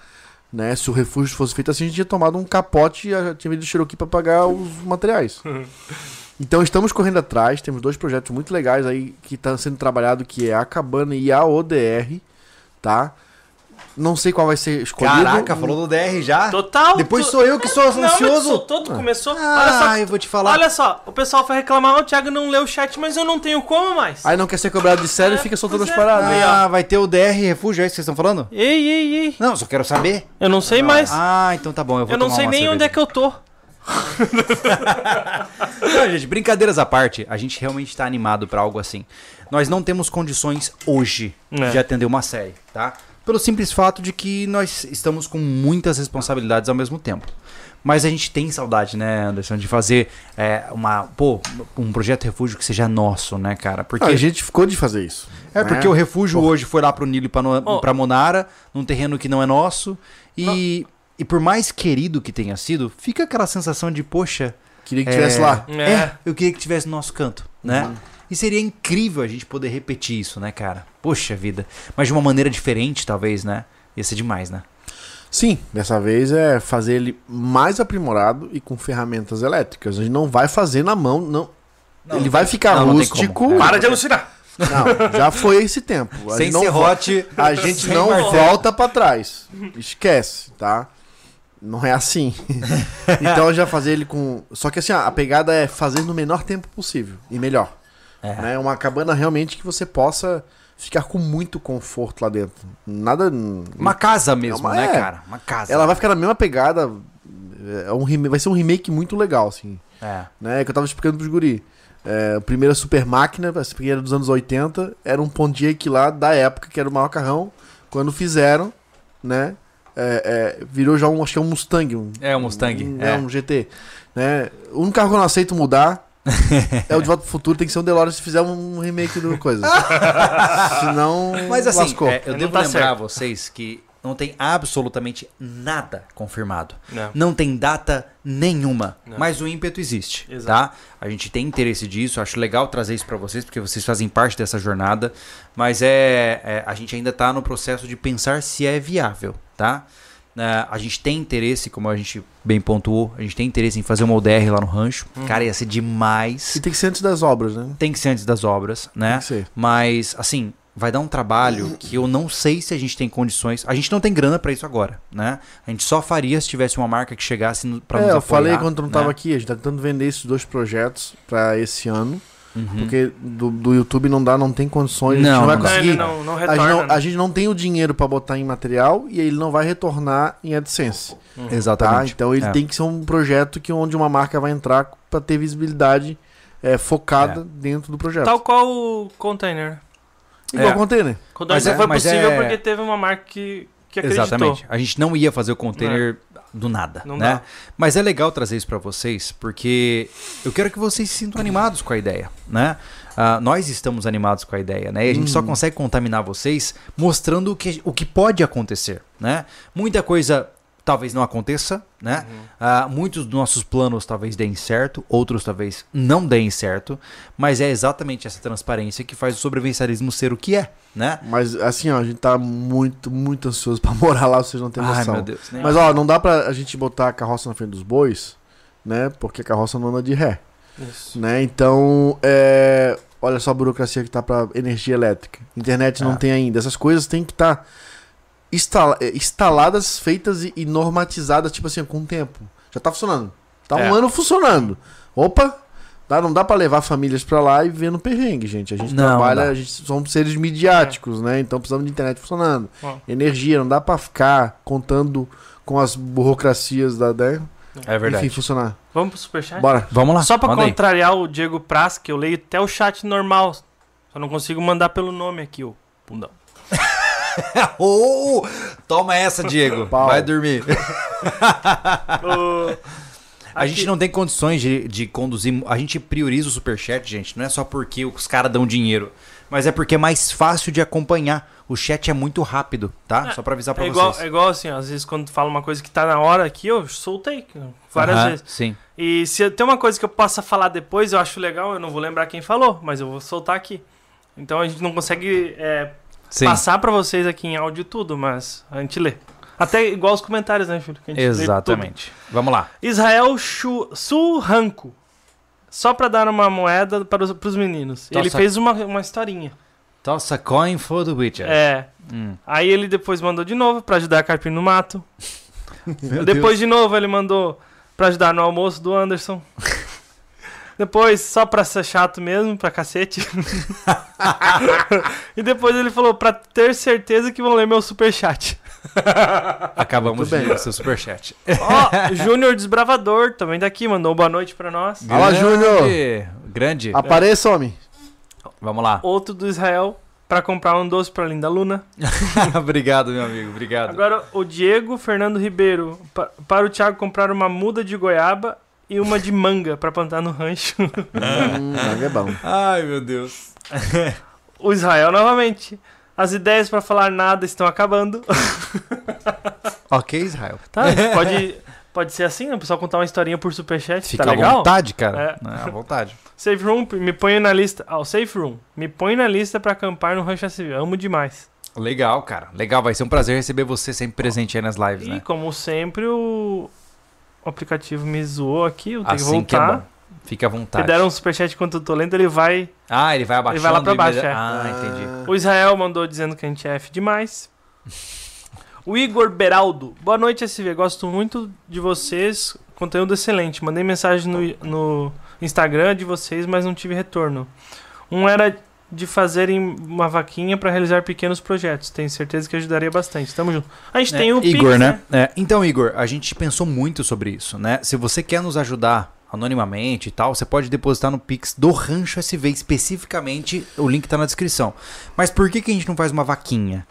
Né? Se o refúgio fosse feito assim, a gente tinha tomado um capote e tinha vindo do Cherokee pra pagar os materiais. então estamos correndo atrás, temos dois projetos muito legais aí que estão sendo trabalhado, que é a cabana e a ODR, tá? Não sei qual vai ser escolhido. Caraca, falou do DR já? Total. Depois tu- sou eu que sou Não, ansioso. soltou, tu começou. olha Ah, só, eu vou te falar. olha só, o pessoal foi reclamar, o Thiago não leu o chat, mas eu não tenho como mais. Aí não quer ser cobrado de sério e É, fica soltando as é. paradas. Ah, vai ter o DR refúgio, é isso que vocês estão falando? Ei, ei, ei. Não, só quero saber. Eu não sei mais. Ah, então tá bom, eu vou eu não tomar sei uma nem onde cerveja. é que eu tô. Não, gente, brincadeiras à parte, a gente realmente tá animado pra algo assim. Nós não temos condições hoje É. de atender uma série, tá? Pelo simples fato de que nós estamos com muitas responsabilidades ao mesmo tempo. Mas a gente tem saudade, né, Anderson, de fazer é, uma, pô, um projeto refúgio que seja nosso, né, cara? Porque Ah, a gente ficou de fazer isso. É porque né? o refúgio hoje foi lá pro Nilo e pra, no, Ó. pra Monara, num terreno que não é nosso. E, e por mais querido que tenha sido, fica aquela sensação de, poxa, Queria que é, tivesse lá. É. É, eu queria que tivesse no nosso canto, né? E seria incrível a gente poder repetir isso, né, cara? Poxa vida. Mas de uma maneira diferente, talvez, né? Ia ser demais, né? Sim, dessa vez é fazer ele mais aprimorado e com ferramentas elétricas. A gente não vai fazer na mão, não. ele vai ficar não, não rústico. como. É. Para de alucinar. Não, já foi esse tempo. A Sem gente não serrote. vo- A gente não volta pra trás. Esquece, tá? Não é assim. então já fazer ele com. Só que assim, ó, a pegada é fazer no menor tempo possível e melhor. É. Né? Uma cabana realmente que você possa ficar com muito conforto lá dentro. Nada. Uma casa mesmo, É uma- né, é. cara? Uma casa. Ela vai ficar na mesma pegada. É um rem- vai ser um remake muito legal, assim. É. Né? Que eu tava explicando pros guri. É, a primeira super máquina, essa primeira dos anos 80, era um Pontiac lá da época, que era o maior carrão. Quando fizeram, né? É, é, virou já um, acho que é um Mustang. Um, É um Mustang, Um, é. é. um GT. Né? O único carro que eu não aceito mudar é o De Volta pro Futuro, tem que ser um DeLorean se fizer um remake do coisa. Senão, Mas assim, lascou. é, eu Não devo tá lembrar a certo. vocês que não tem absolutamente nada confirmado. Não. Não tem data nenhuma, Não. mas o ímpeto existe, Exato. tá? A gente tem interesse disso, acho legal trazer isso pra vocês, porque vocês fazem parte dessa jornada, mas é, é, a gente ainda tá no processo de pensar se é viável, tá? É, a gente tem interesse, como a gente bem pontuou, a gente tem interesse em fazer uma ODR lá no rancho. Uhum. Cara, ia ser demais. E tem que ser antes das obras, né? Tem que ser antes das obras, né? Tem que ser. Mas, assim, vai dar um trabalho que eu não sei se a gente tem condições. A gente não tem grana pra isso agora, né? A gente só faria se tivesse uma marca que chegasse pra é, nos eu apoiar. falei quando tu não né? tava aqui, a gente tá tentando vender esses dois projetos pra esse ano, Uhum. porque do, do YouTube não dá, não tem condições, a gente Não, não vai não. Não, conseguir. não, não a, retorna. gente não, né? a gente não tem o dinheiro pra botar em material e ele não vai retornar em AdSense, tá? Exatamente. Então ele É. tem que ser um projeto que onde uma marca vai entrar pra ter visibilidade é, focada É. dentro do projeto. Tal qual o container. Igual É. container. Container Mas é- foi mas possível é- porque teve uma marca que, que acreditou. Exatamente. A gente não ia fazer o container do nada, Não né? dá. Mas é legal trazer isso pra vocês, porque eu quero que vocês se sintam animados com a ideia, né? Ah, nós estamos animados com a ideia, né? E a gente só consegue contaminar vocês mostrando o que, o que pode acontecer, né? Muita coisa talvez não aconteça, né? Ah, muitos dos nossos planos talvez deem certo, outros talvez não deem certo, mas é exatamente essa transparência que faz o sobrevivencialismo ser o que é, né? Mas assim, ó, a gente tá muito, muito ansioso pra morar lá, vocês não têm Ai, noção. meu Deus. né? Mas ó, não dá pra a gente botar a carroça na frente dos bois, né? Porque a carroça não anda de ré, Isso. né? Então, é... olha só a burocracia que tá pra energia elétrica. Internet não Ah. tem ainda. Essas coisas têm que estar tá instala- eh, instaladas, feitas e, e normatizadas, tipo assim, com o tempo. Já tá funcionando. Tá É. um ano funcionando. Opa! Dá, não dá pra levar famílias pra lá e ver no perrengue, gente. A gente Não, trabalha, não a gente somos seres midiáticos, né? Então precisamos de internet funcionando. Ó. Energia, não dá pra ficar contando com as burocracias da, da É verdade. enfim, funcionar. Vamos pro superchat? Bora. Vamos lá. Só pra manda aí. contrariar o Diego Praz, que eu leio até o chat normal. Só não consigo mandar pelo nome aqui, ô bundão. Oh, toma essa, Diego. Pau. Vai dormir. A Aqui- gente não tem condições de, de conduzir. A gente prioriza o superchat, gente. Não é só porque os caras dão dinheiro. Mas é porque é mais fácil de acompanhar. O chat é muito rápido, tá? Só pra avisar pra É igual, vocês. é igual assim, ó, às vezes quando fala uma coisa que tá na hora aqui, eu soltei várias Aham, vezes. Sim. E se tem uma coisa que eu possa falar depois, eu acho legal, eu não vou lembrar quem falou, mas eu vou soltar aqui. Então a gente não consegue é, Sim. passar pra vocês aqui em áudio tudo, mas a gente lê. Até igual os comentários, né, lê Exatamente. Vamos lá. Israel Chu- Surranco. Só pra dar uma moeda para os pros meninos. Ele Nossa. fez uma, uma historinha. Toss a coin for the Witcher. É. Hum. Aí ele depois mandou de novo pra ajudar a Carpim no mato. Depois de novo ele mandou pra ajudar no almoço do Anderson. depois só pra ser chato mesmo, pra cacete. e depois ele falou pra ter certeza que vão ler meu superchat. Acabamos Muito de bem. ler o seu superchat. Ó, Júnior Desbravador também daqui, mandou boa noite pra nós. Fala, Júnior. Grande. Grande. Apareça, homem. Vamos lá. Outro do Israel pra comprar um doce pra linda Luna. obrigado, meu amigo. Obrigado. Agora o Diego Fernando Ribeiro pa- para o Thiago comprar uma muda de goiaba e uma de manga pra plantar no rancho. hum, é bom. Ai, meu Deus. O Israel novamente. As ideias pra falar nada estão acabando. Ok, Israel. Tá? Pode, pode ser assim, né? O pessoal contar uma historinha por superchat. Fica tá à legal? vontade, cara. É. É, à vontade. Safe Room, me põe na lista. Ah, o Safe Room. Me põe na lista pra acampar no Rancho SV. Amo demais. Legal, cara. Legal. Vai ser um prazer receber você sempre presente aí nas lives, E né? como sempre, o... o aplicativo me zoou aqui. Eu tenho Assim que que é voltar. bom. Fica à vontade. Me deram um superchat enquanto eu tô lendo, ele vai. Ah, ele vai abaixando. vai lá pra baixo, é. Ah, entendi. O Israel mandou dizendo que a gente é F demais. O Igor Beraldo. Boa noite, SV. Gosto muito de vocês. Conteúdo excelente. Mandei mensagem no, no Instagram de vocês, mas não tive retorno. Um era de fazerem uma vaquinha para realizar pequenos projetos. Tenho certeza que ajudaria bastante. Tamo junto. A gente É, tem o Igor, Pix, né? É, então, Igor, a gente pensou muito sobre isso, né? Se você quer nos ajudar anonimamente e tal, você pode depositar no Pix do Rancho SV especificamente, o link tá na descrição. Mas por que, que a gente não faz uma vaquinha?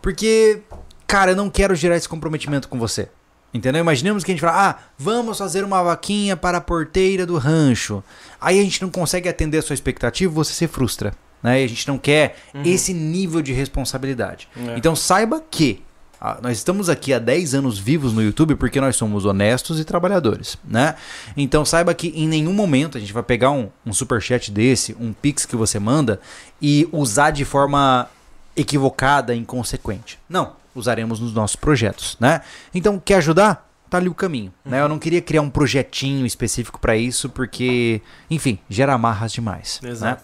Porque, cara, eu não quero gerar esse comprometimento com você. Entendeu? Imaginemos que a gente fala, ah, vamos fazer uma vaquinha para a porteira do rancho. Aí a gente não consegue atender a sua expectativa, você se frustra. Né? E a gente não quer esse nível de responsabilidade. É. Então saiba que ah, nós estamos aqui há 10 anos vivos no YouTube porque nós somos honestos e trabalhadores, né? Então saiba que em nenhum momento a gente vai pegar um, um superchat desse, um pix que você manda e usar de forma equivocada, inconsequente. Não, usaremos nos nossos projetos, né? Então quer ajudar? Tá ali o caminho, né? Eu não queria criar um projetinho específico para isso porque, enfim, gera amarras demais. né?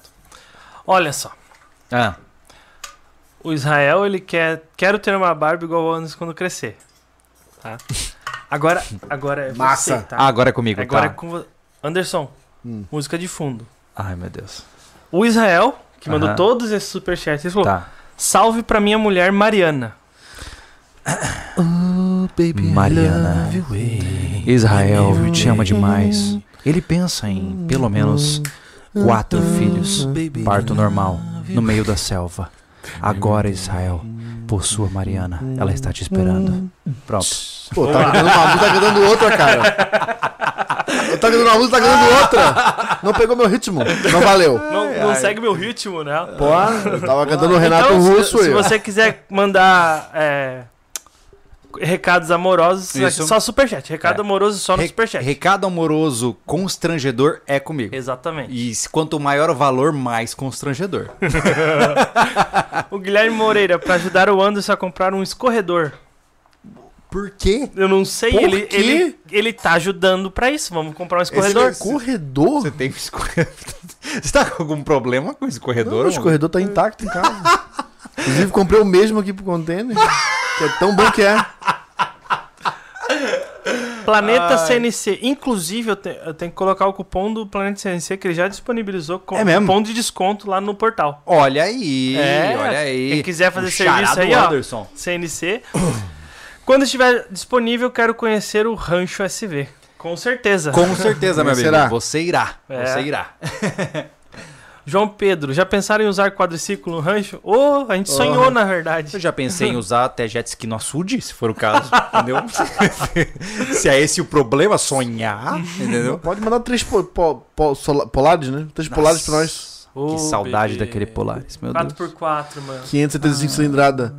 Olha só. Ah, O Israel, ele quer. Quero ter uma Barbie igual o Anderson quando crescer. Tá? Agora, agora é Massa. você, tá? ah, agora é comigo, Agora tá? é com vo- Anderson, Hum. música de fundo. Ai, meu Deus. O Israel, que mandou todos esses superchats, ele falou: Tá. Salve pra minha mulher Mariana. Mariana. Israel te ama demais. Ele pensa em pelo menos quatro filhos. Parto normal, no meio da selva. Agora, Israel, possua Mariana. Ela está te esperando. Pronto. Pô, tá cantando uma música, tá cantando outra, cara. Eu tá cantando uma música, tá cantando outra. Não pegou meu ritmo. Não valeu. Não, não segue meu ritmo, né? Pô, eu tava cantando o Renato então, Russo se, se aí. ó. você quiser mandar é, recados amorosos, Isso. só superchat. Recado É. amoroso só no Re- superchat. recado amoroso constrangedor é comigo. Exatamente. E quanto maior o valor, mais constrangedor. O Guilherme Moreira, pra ajudar o Anderson a comprar um escorredor. Por quê? Eu não sei, Por ele, quê? ele, ele tá ajudando pra isso. Vamos comprar um Esse escorredor. corredor? Você tem um escorredor? Você tá com algum problema com esse corredor? Não, o escorredor tá intacto em casa. Inclusive, comprei o mesmo aqui pro container. Que é tão bom que é. Planeta CNC. Inclusive, eu, te- eu tenho que colocar o cupom do Planeta CNC que ele já disponibilizou com É mesmo? cupom de desconto lá no portal. Olha aí, É, olha aí. quem quiser fazer O serviço aí, ó. Anderson. CNC. Quando estiver disponível, quero conhecer o Rancho SV. Com certeza. Com certeza, meu amigo. Será? Você irá. É. Você irá. João Pedro, já pensaram em usar quadriciclo no rancho? Ô, a gente sonhou, na verdade. Eu já pensei em usar até jet ski no açude, se for o caso, entendeu? se é esse o problema, sonhar, entendeu? Pode mandar três po, po, po- sola- polares, né? Três polares pra nós. Ô, Que saudade bebê. daquele Polaris, meu Deus. 4x4, mano. 575 cilindrada.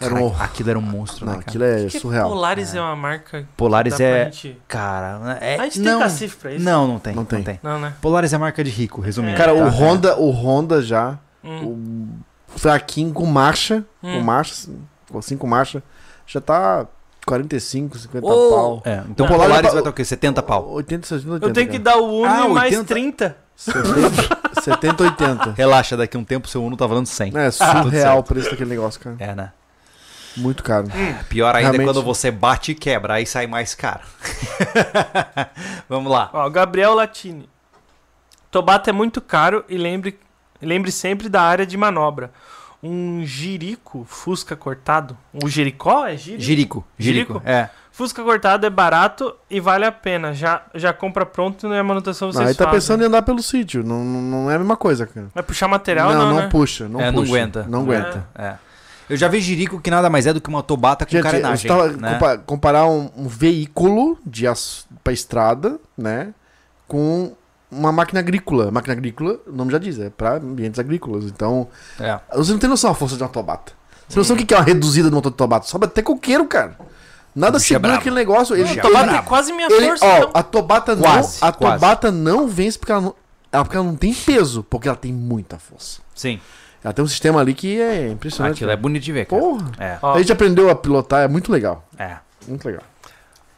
Era um... Cara, aquilo era um monstro, Não, né, cara? aquilo é Que surreal. Polaris é. uma marca. Polaris é... gente- Cara, é... A gente não, tem cacife pra isso? Não, não tem. Não Não tem. tem. Não, né? Polaris é marca de rico, resumindo. Cara, tá? o Honda, o Honda já, Hum. o fraquinho com marcha, Hum. com marcha, com cinco marcha, já tá 45, 50 Ô, pau. É, então o Polaris Polaris é vai estar o quê? 70 pau. 80, 60, 80. Eu tenho que cara. dar o Uno Ah, e mais 80. 30. 70, 70, 80. Relaxa, daqui a um tempo seu Uno tá valendo 100. É surreal o preço daquele negócio, cara. É, né? Muito caro. Pior ainda é Realmente. quando você bate e quebra, aí sai mais caro. Vamos lá. Ó, Gabriel Latini. Tobata é muito caro e lembre, lembre sempre da área de manobra. Um jirico Fusca cortado. Um jericó é? Jirico. Jirico. Jirico? É. Fusca cortado é barato e vale a pena. Já, já compra pronto e a manutenção Não, vocês aí tá fazem. pensando em andar pelo sítio. Não, não, não é a mesma coisa, cara. Vai puxar material não, não, não né? puxa. Não é, puxa. não aguenta. Não aguenta. É. Eu já vi Jirico que nada mais é do que uma tobata com Gente, carenagem. tava né? compa- comparar um, um veículo de as, pra estrada, né? Com uma máquina agrícola. Máquina agrícola, o nome já diz, é pra ambientes agrícolas. Então, É. você não tem noção da força de uma tobata. Você não sabe o que é uma reduzida de motor de tobata. Sobe até coqueiro, cara. Nada bicho é segura brabo. aquele negócio. Ele, é Tobata ele- é quase minha ele- força, ó, então. a tobata Quase, não, a quase. tobata não vence porque ela não, ela, porque ela não tem peso, porque ela tem muita força. Sim. Ela tem um sistema ali que é impressionante. Aquilo é cara. bonito de ver, cara. Porra. É. A gente aprendeu a pilotar, é muito legal. É. Muito legal.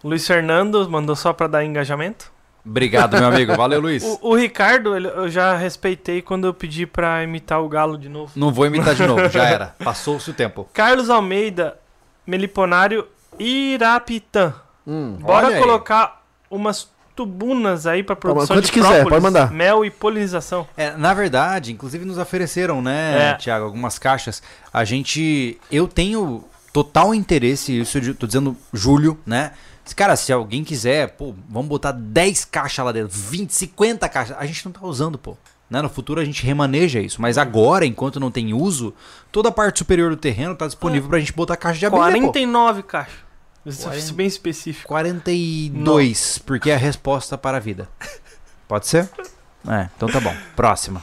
Luiz Fernando mandou só pra dar engajamento. Obrigado, meu amigo. Valeu, Luiz. O, o Ricardo, ele- eu já respeitei quando eu pedi pra imitar o Galo de novo. Não vou imitar de novo, já era. Passou-se o tempo. Carlos Almeida, Meliponário Irapitã. Hum. Bora colocar umas tubunas aí pra produção de quiser, própolis, pode mandar. mel e polinização. É, na verdade, inclusive nos ofereceram, né, É. Tiago, algumas caixas. A gente. Eu tenho total interesse, isso eu tô dizendo Júlio, né? Cara, se alguém quiser, pô, vamos botar 10 caixas lá dentro, 20, 50 caixas. A gente não tá usando, pô. Né? No futuro a gente remaneja isso. Mas agora, enquanto não tem uso, toda a parte superior do terreno tá disponível pra gente botar caixa de abelha, pô. 49 caixas. Isso é 40. bem específico. 42, porque é a resposta para a vida. Pode ser? É, então tá bom. Próxima.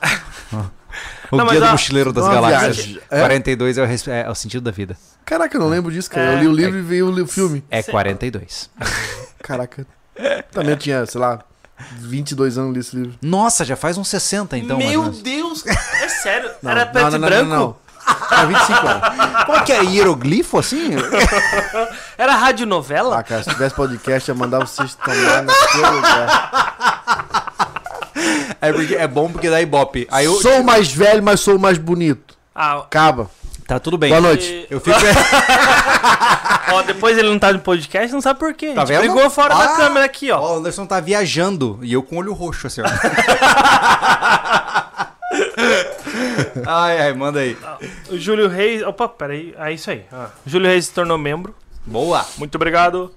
O Não, Guia do a- Mochileiro das Galáxias. viagem. É? 42 é o, res- é o sentido da vida. Caraca, eu não lembro disso, cara. É. Eu li o livro e vi o filme. É Cê- 42. Caraca. Também tinha, sei lá, 22 anos li esse livro. Nossa, já faz uns 60 então. Meu. Deus! É sério? Não, Era não, preto não, e não, branco? Não, não. Era 25 anos. Como é que é? Hieroglifo assim? Era radionovela? Ah, cara, se tivesse podcast, eu mandava vocês tomar naquele lugar. É, porque é bom porque dá ibope. Aí eu. Sou o mais velho, mas sou o mais bonito. Ah, Acaba. Tá tudo bem. Boa noite. e- Eu fico. ó, depois ele não tá no podcast, não sabe por quê. Tá vendo? brigou fora da Ah! câmera aqui, ó. Ó, o Anderson tá viajando e eu com o olho roxo assim, ó. ai, ai, manda aí. O Júlio Reis. Opa, peraí. É isso aí. Ah, Júlio Reis se tornou membro. Boa. Muito obrigado.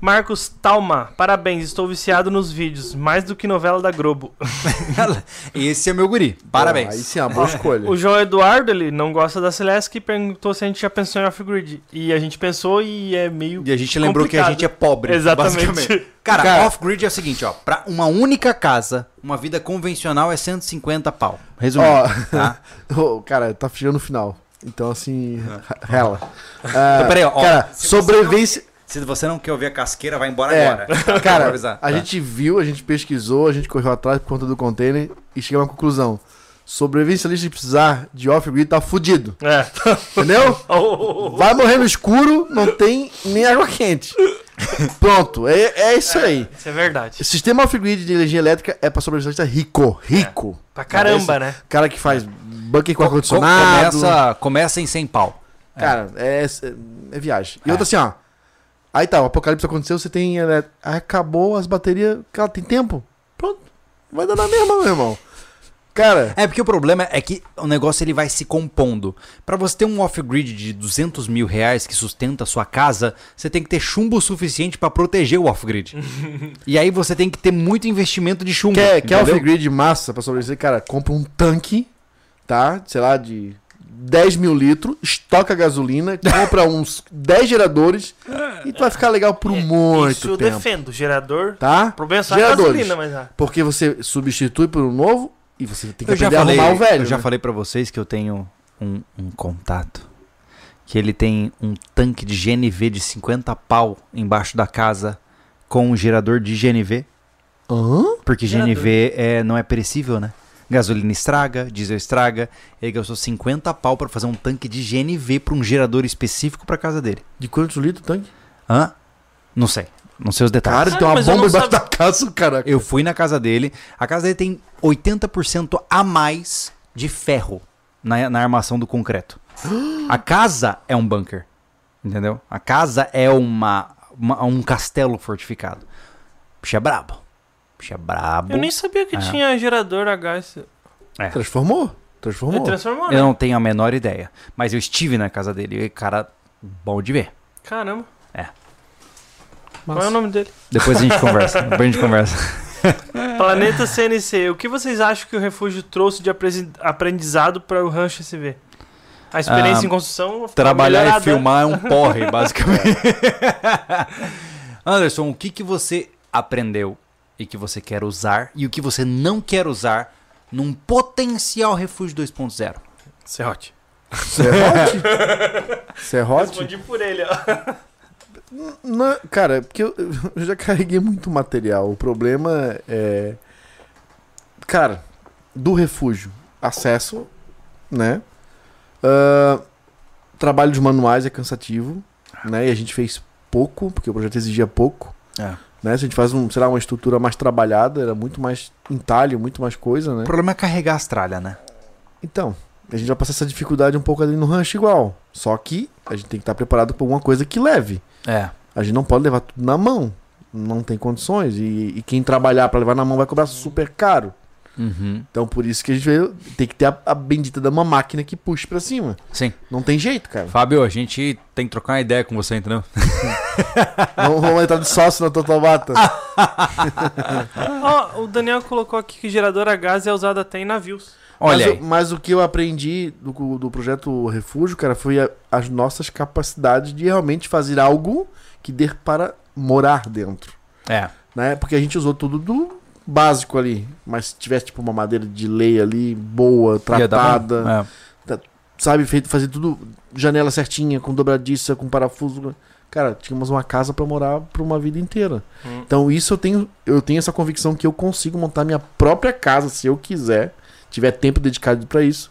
Marcos Talma, parabéns, estou viciado nos vídeos, mais do que novela da Globo. Esse é meu guri. Parabéns. Aí sim, é uma boa escolha. O João Eduardo, ele não gosta da Celeste e perguntou se a gente já pensou em off-grid. E a gente pensou e é meio. E a gente lembrou que a complicado. gente é pobre. Exatamente. basicamente. Cara, Cara- off-grid é o seguinte, ó. Pra uma única casa, uma vida convencional é 150 pau. Resumindo. Ó, tá? Cara, tá chegando no final. Então, assim, rela. Ah, peraí, ó, cara, se sobrevivência. Se você não quer ouvir a casqueira, vai embora É, agora. Cara, a Tá. gente viu, a gente pesquisou, a gente correu atrás por conta do container e chegou a uma conclusão. Sobrevivencialista de precisar de off-grid tá fudido. É. Entendeu? Oh, Vai morrer no escuro, não tem nem água quente. Pronto, é, é isso aí. Isso é verdade. O sistema off-grid de energia elétrica é pra sobrevivencialista rico. Rico. Pra caramba, né? Cara que faz bunker com Co- ar-condicionado. Começa, começa em 100 pau. Cara, é, é, é viagem. E É. outra assim, ó. Aí tá, o apocalipse aconteceu, você tem. é, Acabou as baterias. Cara, tem tempo. Pronto. Vai dar na mesma, meu irmão. Cara, É porque o problema é que o negócio ele vai se compondo. Pra você ter um off-grid de 200 mil reais que sustenta a sua casa, você tem que ter chumbo suficiente pra proteger o off-grid. e aí você tem que ter muito investimento de chumbo. quer, quer off-grid massa pra sobreviver? Cara, compra um tanque, tá? Sei lá, de 10 mil litros, estoca gasolina, compra uns 10 geradores e tu vai ficar legal por É, muito Isso eu tempo. defendo. Gerador. Tá? O problema é só a Geradores. gasolina, mas. ah, Porque você substitui por um novo e você tem que Eu já, aprender a falei, arrumar o velho. eu já né? falei pra vocês que eu tenho um, um contato. Que ele tem um tanque de GNV de 50 pau embaixo da casa com um gerador de GNV. Hã? Porque Gerador. GNV é, não é perecível, né? Gasolina estraga, diesel estraga. Ele gastou 50 pau pra fazer um tanque de GNV pra um gerador específico pra casa dele. De quantos litros o tanque? Hã? Não sei. Não sei os detalhes. Cara, tem uma bomba embaixo da casa, cara. Eu fui na casa dele. A casa dele tem 80% a mais de ferro na, na armação do concreto. A casa é um bunker. Entendeu? A casa é uma, uma- um castelo fortificado. Bicho é brabo. Bicho é brabo. Eu nem sabia que É. tinha gerador a gás. Transformou? Transformou. Ele transformou, Eu né? não tenho a menor ideia. Mas eu estive na casa dele. E, cara, bom de ver. Caramba. Massa. Qual é o nome dele? Depois a gente conversa. Depois a gente conversa. Planeta CNC. O que vocês acham que o refúgio trouxe de aprendizado para o Rancho SV? A experiência Ah, em construção Trabalhar melhorada. e filmar é um porre, basicamente. Anderson, o que, que você aprendeu e que você quer usar e o que você não quer usar num potencial refúgio 2.0? Serrote. Serrote? Serrote? Respondi por ele, ó. Não, cara, é porque eu, eu já carreguei muito material. O problema é. Cara, do refúgio, acesso, né? Ah, trabalho de manuais é cansativo, né? E a gente fez pouco, porque o projeto exigia pouco. É. Né? Se a gente faz um, sei lá, uma estrutura mais trabalhada, era muito mais entalho, muito mais coisa, né? O problema é carregar as tralhas, né? Então, a gente vai passar essa dificuldade um pouco ali no rancho igual. Só que a gente tem que estar preparado para alguma coisa que leve. É. A gente não pode levar tudo na mão. Não tem condições. E, e quem trabalhar para levar na mão vai cobrar super caro. Uhum. Então por isso que a gente veio, tem que ter a, a bendita de uma máquina que puxe para cima. Sim. Não tem jeito, cara. Fábio, a gente tem que trocar uma ideia com você, entendeu? Não vamos entrar de sócio na Totobata. Ó, o Daniel colocou aqui que gerador a gás é usado até em navios. Olha mas, mas o que eu aprendi do, do projeto Refúgio, cara, foi a- as nossas capacidades de realmente fazer algo que dê para morar dentro. É. né? Porque a gente usou tudo do básico ali. Mas se tivesse tipo uma madeira de lei ali, boa, tratada, É. sabe, feito fazer tudo janela certinha, com dobradiça, com parafuso. Cara, tínhamos uma casa pra morar por uma vida inteira. Hum. Então isso eu tenho, eu tenho essa convicção que eu consigo montar minha própria casa se eu quiser, tiver tempo dedicado pra isso,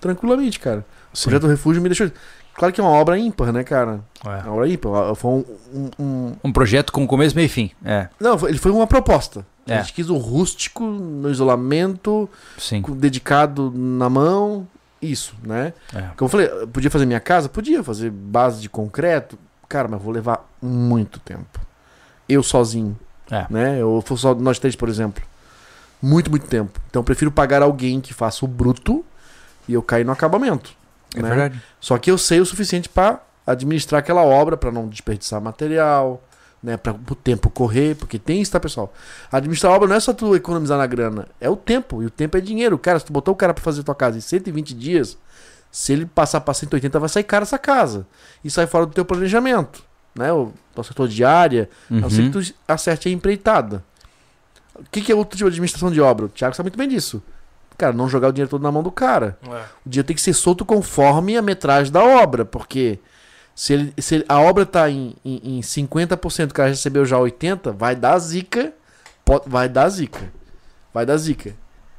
tranquilamente, cara. O Sim. projeto Refúgio me deixou. Claro que é uma obra ímpar, né, cara? É. Uma obra ímpar. Foi um- um- um, Um projeto com começo, meio e fim. É. não, ele foi uma proposta. É. A gente quis o rústico no isolamento, Sim. com- dedicado na mão, isso, né? É. Como eu falei, eu podia fazer minha casa? Podia fazer base de concreto, cara, mas vou levar muito tempo. Eu sozinho, É. né? Eu for só nós três, por exemplo. Muito, muito tempo. Então eu prefiro pagar alguém que faça o bruto e eu cair no acabamento. É né? verdade. Só que eu sei o suficiente para administrar aquela obra, para não desperdiçar material, né, para o tempo correr, porque tem isso, tá, pessoal? Administrar a obra não é só tu economizar na grana, é o tempo, e o tempo é dinheiro. Cara, se tu botou o cara para fazer tua casa em 120 dias, se ele passar para 180 vai sair cara essa casa. E sai fora do teu planejamento, né? O teu setor de área, a não ser Uhum. que tu acerte a empreitada. O que, que é outro tipo de administração de obra? O Thiago sabe muito bem disso. Cara, não jogar o dinheiro todo na mão do cara. É. O dinheiro tem que ser solto conforme a metragem da obra, porque se, ele, se a obra tá em, em, em 50%, o cara recebeu já 80%, vai dar zica. pode- vai dar zica. Vai dar zica.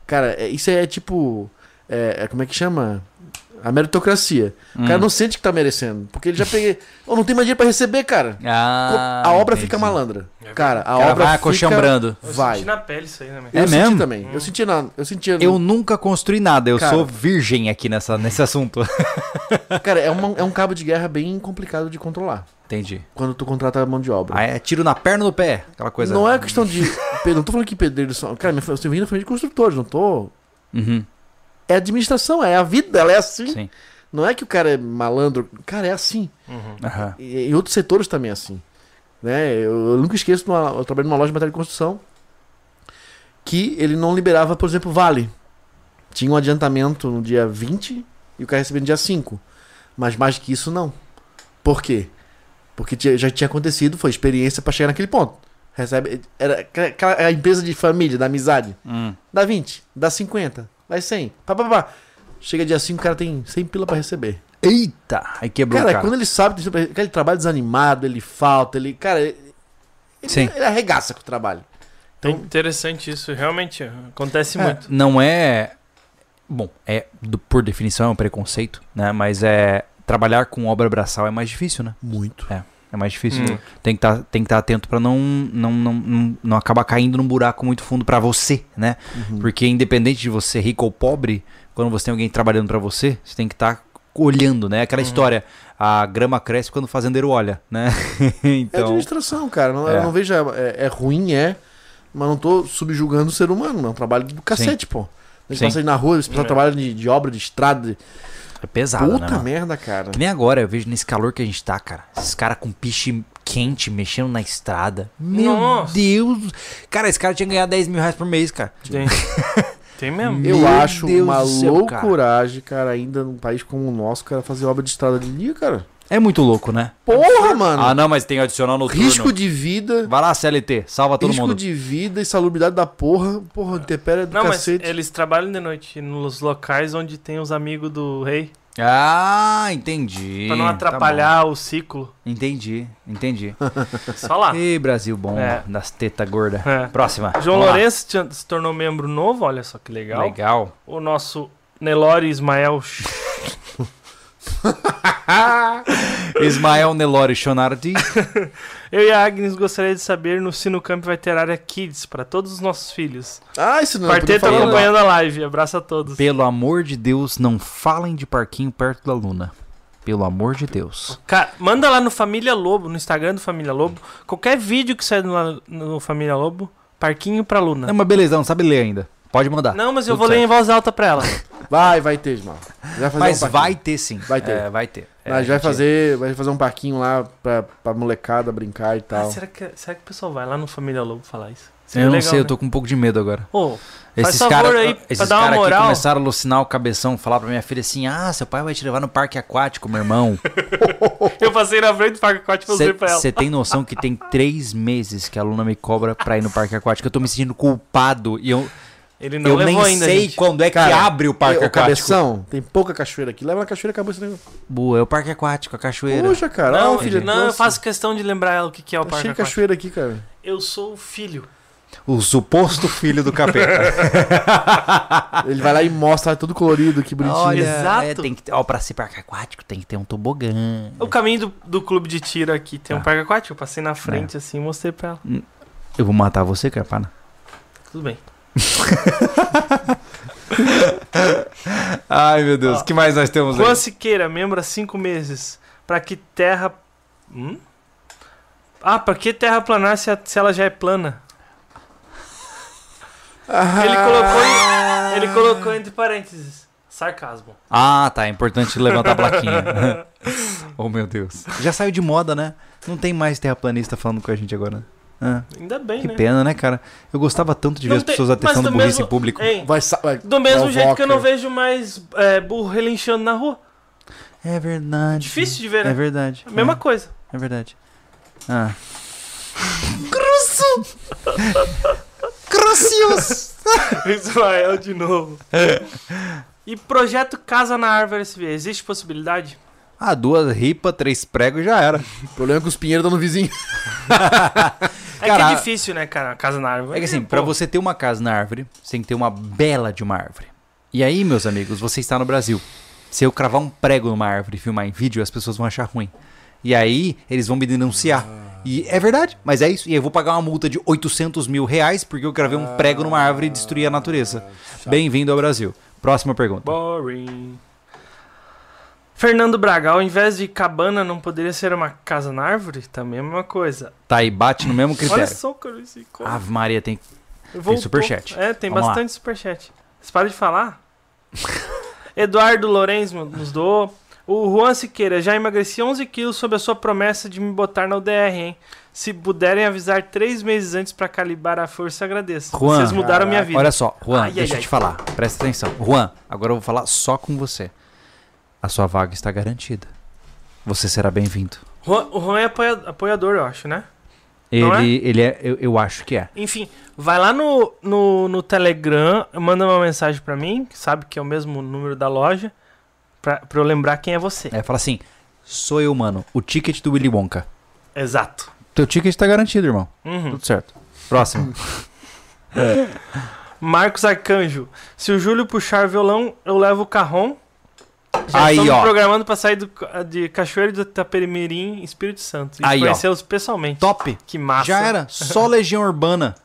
Cara, é- isso é tipo. é- é- como é que chama? A meritocracia. O cara Hum. não sente que tá merecendo. Porque ele já peguei. Eu não tem mais dinheiro pra receber, cara. Ah, a obra entendi. fica malandra. É Cara, a cara obra vai fica... acochambrando. Eu Vai. senti na pele isso aí, né? Eu É senti mesmo? também. Eu senti na. Eu sentia. Eu nunca construí nada, eu Cara. sou virgem aqui nessa, nesse assunto. Cara, é, uma- é um cabo de guerra bem complicado de controlar. Entendi. Quando tu contrata a mão de obra. Ah, é tiro na perna ou no pé, aquela coisa. Não é questão de. Não tô falando que pedreiros são. Cara, eu venho da família de construtores, não tô Uhum. É administração, é a vida, ela é assim. Sim. Não é que o cara é malandro, cara, é assim. Uhum. Aham. E em outros setores também é assim. Né? Eu, eu nunca esqueço, numa, eu trabalhei numa loja de material de construção que ele não liberava, por exemplo, vale. Tinha um adiantamento no dia 20 e o cara recebia no dia 5. Mas mais que isso, não. Por quê? Porque tinha- já tinha acontecido, foi experiência pra chegar naquele ponto. Recebe, era aquela- a empresa de família, da amizade. Hum. Dá 20, dá 50, dá 100. Pá, pá, pá. Chega dia 5, o cara tem 100 pila pra receber. Eita! Aí quebrou Cara, o cara. quando ele sabe, que ele- trabalha desanimado, ele falta, ele. Cara, ele, Sim. ele arregaça com o trabalho. É interessante isso, realmente acontece É, muito. Não é. Bom, é do- por definição é um preconceito, né? Mas é. Trabalhar com obra braçal é mais difícil, né? Muito. É mais difícil. Hum. Tem que estar tem que tá atento pra não, não, não, não, não acabar caindo num buraco muito fundo pra você, né? Uhum. Porque independente de você ser rico ou pobre, quando você tem alguém trabalhando pra você, você tem que estar olhando, né? Aquela Uhum. história, a grama cresce quando o fazendeiro olha, né? É então, administração, cara. Não, É. Eu não vejo. É, é ruim, é. Mas não tô subjugando o ser humano. É um trabalho do cacete, pô. Sim. passa aí na rua, esse pessoal É. trabalha de, de obra, de estrada. de- é pesado, né? Puta merda, cara. Que nem agora, eu vejo nesse calor que a gente tá, cara. Esses caras com piche quente mexendo na estrada. Meu Nossa. Deus! Cara, esse cara tinha que ganhar 10 mil reais por mês, cara. Tem, tem mesmo. Eu Meu acho Deus uma do céu, cara. loucuragem, cara. ainda num país como o nosso, cara, fazer obra de estrada de dia, cara. É muito louco, né? Porra, mano. Ah, não, mas tem adicional no Risco de vida. Vai lá, CLT, salva todo risco mundo. de vida e salubridade da porra. Porra, intempéria do Não, mas cacete. eles trabalham de noite nos locais onde tem os amigos do rei. Ah, entendi. Pra não Tá atrapalhar o ciclo. entendi, entendi. Só lá. Ih, Brasil bom, É. das tetas gordas. É. Próxima. João Vamos lá. Lourenço te- se tornou membro novo, olha só que legal. Legal. O nosso Nelore Ismael. Ismael Nelore Chonardi. Eu e a Agnes gostaria de saber no Sino Camp vai ter área Kids para todos os nossos filhos. Ah, isso não Quarteto tô falando. acompanhando a live. Abraço a todos. Pelo amor de Deus, não falem de parquinho perto da Luna. Pelo amor de Deus. Cara, manda lá no Família Lobo, no Instagram do Família Lobo. Qualquer vídeo que sair no, no Família Lobo, parquinho pra Luna. Não, mas beleza, não sabe ler ainda. Pode mandar. Não, mas eu Tudo vou ler em voz alta pra ela. Vai, vai ter, Ismael. Vai fazer Mas um parquinho. vai ter sim. Vai ter. É, vai ter. É, a vai gente- fazer, vai fazer um parquinho lá pra, pra molecada brincar e Ah, tal. será, que, será que o pessoal vai lá no Família Lobo falar isso? Eu Seria não legal, sei, eu né? tô com um pouco de medo agora. Ô, Esses favor caras aí, pra esses dar uma cara aqui começaram a alucinar o cabeção, falar pra minha filha assim: ah, seu pai vai te levar no parque aquático, meu irmão. eu passei na frente do Parque Aquático e falei pra ela. Você tem noção que tem três meses que a Luna me cobra pra ir no parque aquático? Eu tô me sentindo culpado e eu, Ele não eu levou nem ainda, sei gente. quando é que Cara, abre o parque aquático. cabeção, tem pouca cachoeira aqui. Leva na cachoeira e acabou esse negócio. Boa, é o parque aquático, a cachoeira. Poxa, cara. Não, ó, filha, não eu faço questão de lembrar ela o que, que é o Tá Parque cheio Aquático. cachoeira aqui, cara. Eu sou o filho. O suposto filho do capeta. Ele vai lá e mostra tudo colorido, que bonitinho. Olha, Exato. é, tem que ter, ó, pra ser parque aquático tem que ter um tobogã. O caminho do, do clube de tiro aqui tem um Tá. parque aquático. Eu passei na frente assim e mostrei pra ela. Eu vou matar você, Carpana. Tudo bem. Ai, meu Deus, o que mais nós temos Juan Siqueira, membro há cinco meses. Pra que terra. Hum? Ah, pra que terra planar se, a- se ela já é plana? Ele colocou, em- ele colocou entre parênteses. Sarcasmo. Ah, tá. É importante levantar a plaquinha. oh, meu Deus. Já saiu de moda, né? Não tem mais terraplanista falando com a gente agora. Ah, Ainda bem, que né? pena, né, cara? Eu gostava tanto de ver Não as tem- pessoas mas atestando do burrice mesmo- em público. Hein, Vai, vai, do mesmo jeito que eu não vejo mais é, burro relinchando na rua. É verdade. Difícil de ver, É né? verdade. Mesma é, coisa. é verdade. Ah. Crucius! Ismael de novo. E projeto Casa na Árvore SV, existe possibilidade? Ah, duas ripas, três pregos já era. O problema é que os pinheiros estão no vizinho. É Cara, que é difícil, né, cara? Casa na árvore. É que assim, pô, pra você ter uma casa na árvore, você tem que ter uma bela de uma árvore. E aí, meus amigos, você está no Brasil. Se eu cravar um prego numa árvore e filmar em vídeo, as pessoas vão achar ruim. E aí, eles vão me denunciar. E é verdade, mas é isso. E eu vou pagar uma multa de 800 mil reais porque eu gravei um prego numa árvore e destruí a natureza. Bem-vindo ao Brasil. Próxima pergunta. Boring. Fernando Braga, ao invés de cabana, não poderia ser uma casa na árvore? Também é a mesma coisa. Tá aí, bate no mesmo Olha critério. só, cara, esse co- Ave Maria, tem. Voltou. superchat. É, tem Vamos lá. bastante superchat. Você para de falar? Eduardo Lourenço nos doou. O Juan Siqueira, já emagreci 11 quilos sob a sua promessa de me botar na UDR, hein? Se puderem avisar três meses antes pra calibrar a força, agradeço. Juan, Vocês mudaram minha vida. Olha só, Juan, Ai, ai, deixa eu ai. te falar. Presta atenção. Juan, agora eu vou falar só com você. A sua vaga está garantida. Você será bem-vindo. O Juan é apoia- apoiador, eu acho, né? Ele, ele é, eu, eu acho que é. Enfim, vai lá no, no, no Telegram, manda uma mensagem pra mim, que sabe que é o mesmo número da loja, pra, pra eu lembrar quem é você. É, fala assim, sou eu, mano, o ticket do Willy Wonka. Exato. Teu ticket tá garantido, irmão. Uhum. Tudo certo. Próximo. Marcos Arcanjo. Se o Júlio puxar violão, eu levo o carrom. Já Aí, estamos ó. programando pra sair do, de Cachoeiro do Itapemirim, Espírito Santo. E Aí, ó. conhecê-los pessoalmente. Top. Que massa. Já era. Só Legião Urbana.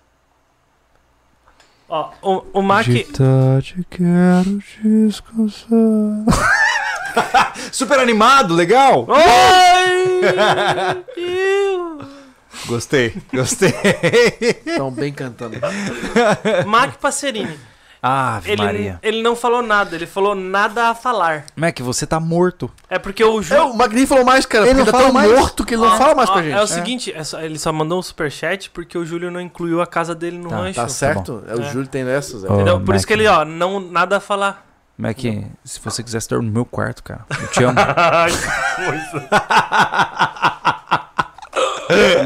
Ó, o, o Mac... tarde quero descansar. Super animado, legal. Oi! Gostei, gostei. Estão bem cantando. Mac Passerini. Ave Ele, Maria. ele não falou nada, ele falou nada a falar. Mac, você tá morto. É porque o É, Júlio... o Magni falou mais, cara. Ele Ele não tá fala mais. morto que ele não Ó, fala mais ó, com a gente. É o seguinte, é só- ele só mandou um superchat porque o Júlio não incluiu a casa dele no Tá, rancho. Tá certo? É, o É. Júlio tem dessas. É. Entendeu? Oh, Por isso Mac. que ele, ó, não, nada a falar. Mac, se você quisesse dormir no meu quarto, cara, eu te amo. Ai, que coisa.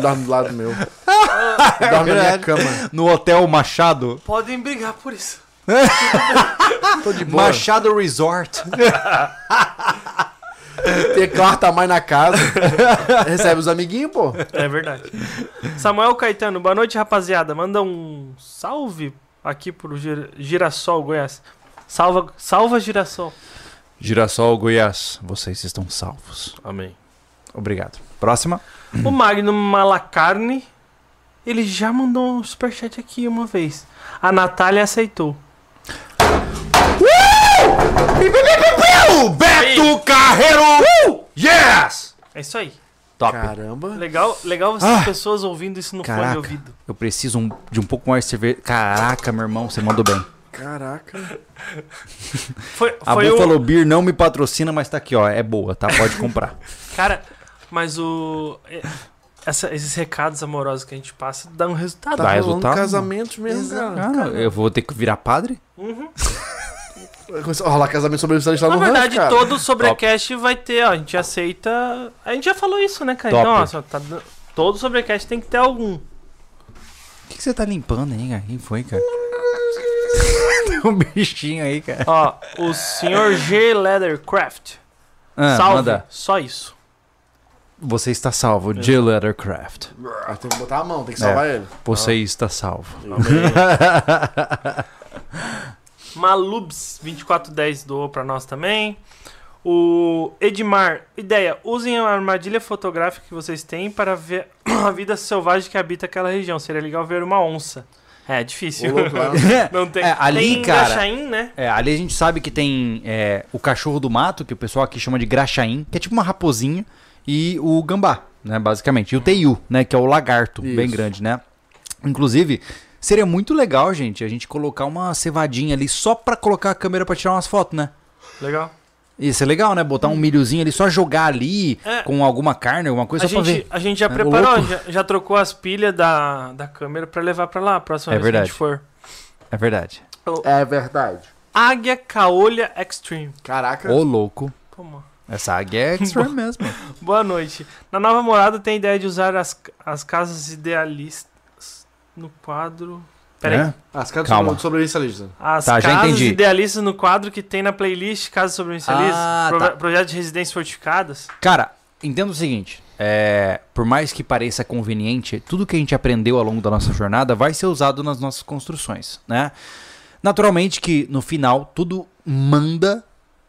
Dorme do lado meu. Dorme na minha cama. no Hotel Machado. Podem brigar por isso. Tô de boa. Machado Resort. Tem quarto a mais na casa. Recebe os amiguinhos, pô. É verdade. Samuel Caetano, boa noite, rapaziada. Manda um salve aqui pro Gir- Girassol, Goiás. Salva, salva Girassol. Girassol Goiás, vocês estão salvos. Amém. Obrigado. Próxima. O Magno Malacarne, ele já mandou um superchat aqui uma vez. A Natália aceitou. O Beto Carreiro! Yes! É isso aí. Top. Caramba. Legal, legal as Ah. pessoas ouvindo isso no fone Caraca. de ouvido. Eu preciso um- de um pouco mais de cerveja. Caraca, meu irmão, você mandou bem. Caraca. Foi, A foi o... Buffalo Beer não me patrocina, mas tá aqui, ó. É boa, tá? Pode comprar. Cara, mas o... essa- esses recados amorosos que a gente passa dão um resultado. Dá Tá resultado. rolando casamento mesmo, cara. Cara, eu vou ter que virar padre? Uhum. Vai começar a rolar casamento sobrevivencialista lá Na no verdade, rancho, todo sobrecast vai ter, ó. A gente aceita. A gente já falou isso, né, cara? Top. Então, ó, só tá todo sobrecast tem que ter algum. O que, que você tá limpando aí, cara? Quem foi, cara? Tem um bichinho aí, cara. Ó, o Sr. G. Leathercraft. Ah, Salve. manda. Só isso. Você está salvo, Jill Lettercraft. Ah, tem que botar a mão, tem que salvar ele. Você está salvo. Malubs2410 doou pra nós também. O Edmar, ideia, usem a armadilha fotográfica que vocês têm para ver a vida selvagem que habita aquela região. Seria legal ver uma onça. É, difícil. Louco. Não tem. É, ali, tem cara- Graxaim, né? É, ali a gente sabe que tem é, o cachorro do mato, que o pessoal aqui chama de graxaim, que é tipo uma raposinha, e o gambá, né, basicamente. E o teiu, né, que é o lagarto, bem Isso. grande, né? Inclusive, seria muito legal, gente, a gente colocar uma cevadinha ali só pra colocar a câmera pra tirar umas fotos, né? Legal. Isso é legal, né? Botar um milhozinho ali, só jogar ali É. com alguma carne, alguma coisa, A só pra gente, ver. a gente já É, preparou, já, já trocou as pilhas da, da câmera pra levar pra lá, a próxima É vez que a verdade. gente for. É verdade. É verdade. Águia Caolha Extreme. Caraca. Ô, louco. Toma. Essa águia é extra mesmo. Boa noite. Na nova morada tem ideia de usar as, as casas idealistas no quadro. Pera aí. É? As caras Calma. sobre sobrevivencialistas. As Tá, casas idealistas no quadro que tem na playlist Casas Sobrevivencialistas. Ah, Pro- tá. Projeto de residências fortificadas. Cara, entenda o seguinte: é, por mais que pareça conveniente, tudo que a gente aprendeu ao longo da nossa jornada vai ser usado nas nossas construções, né? Naturalmente que no final tudo manda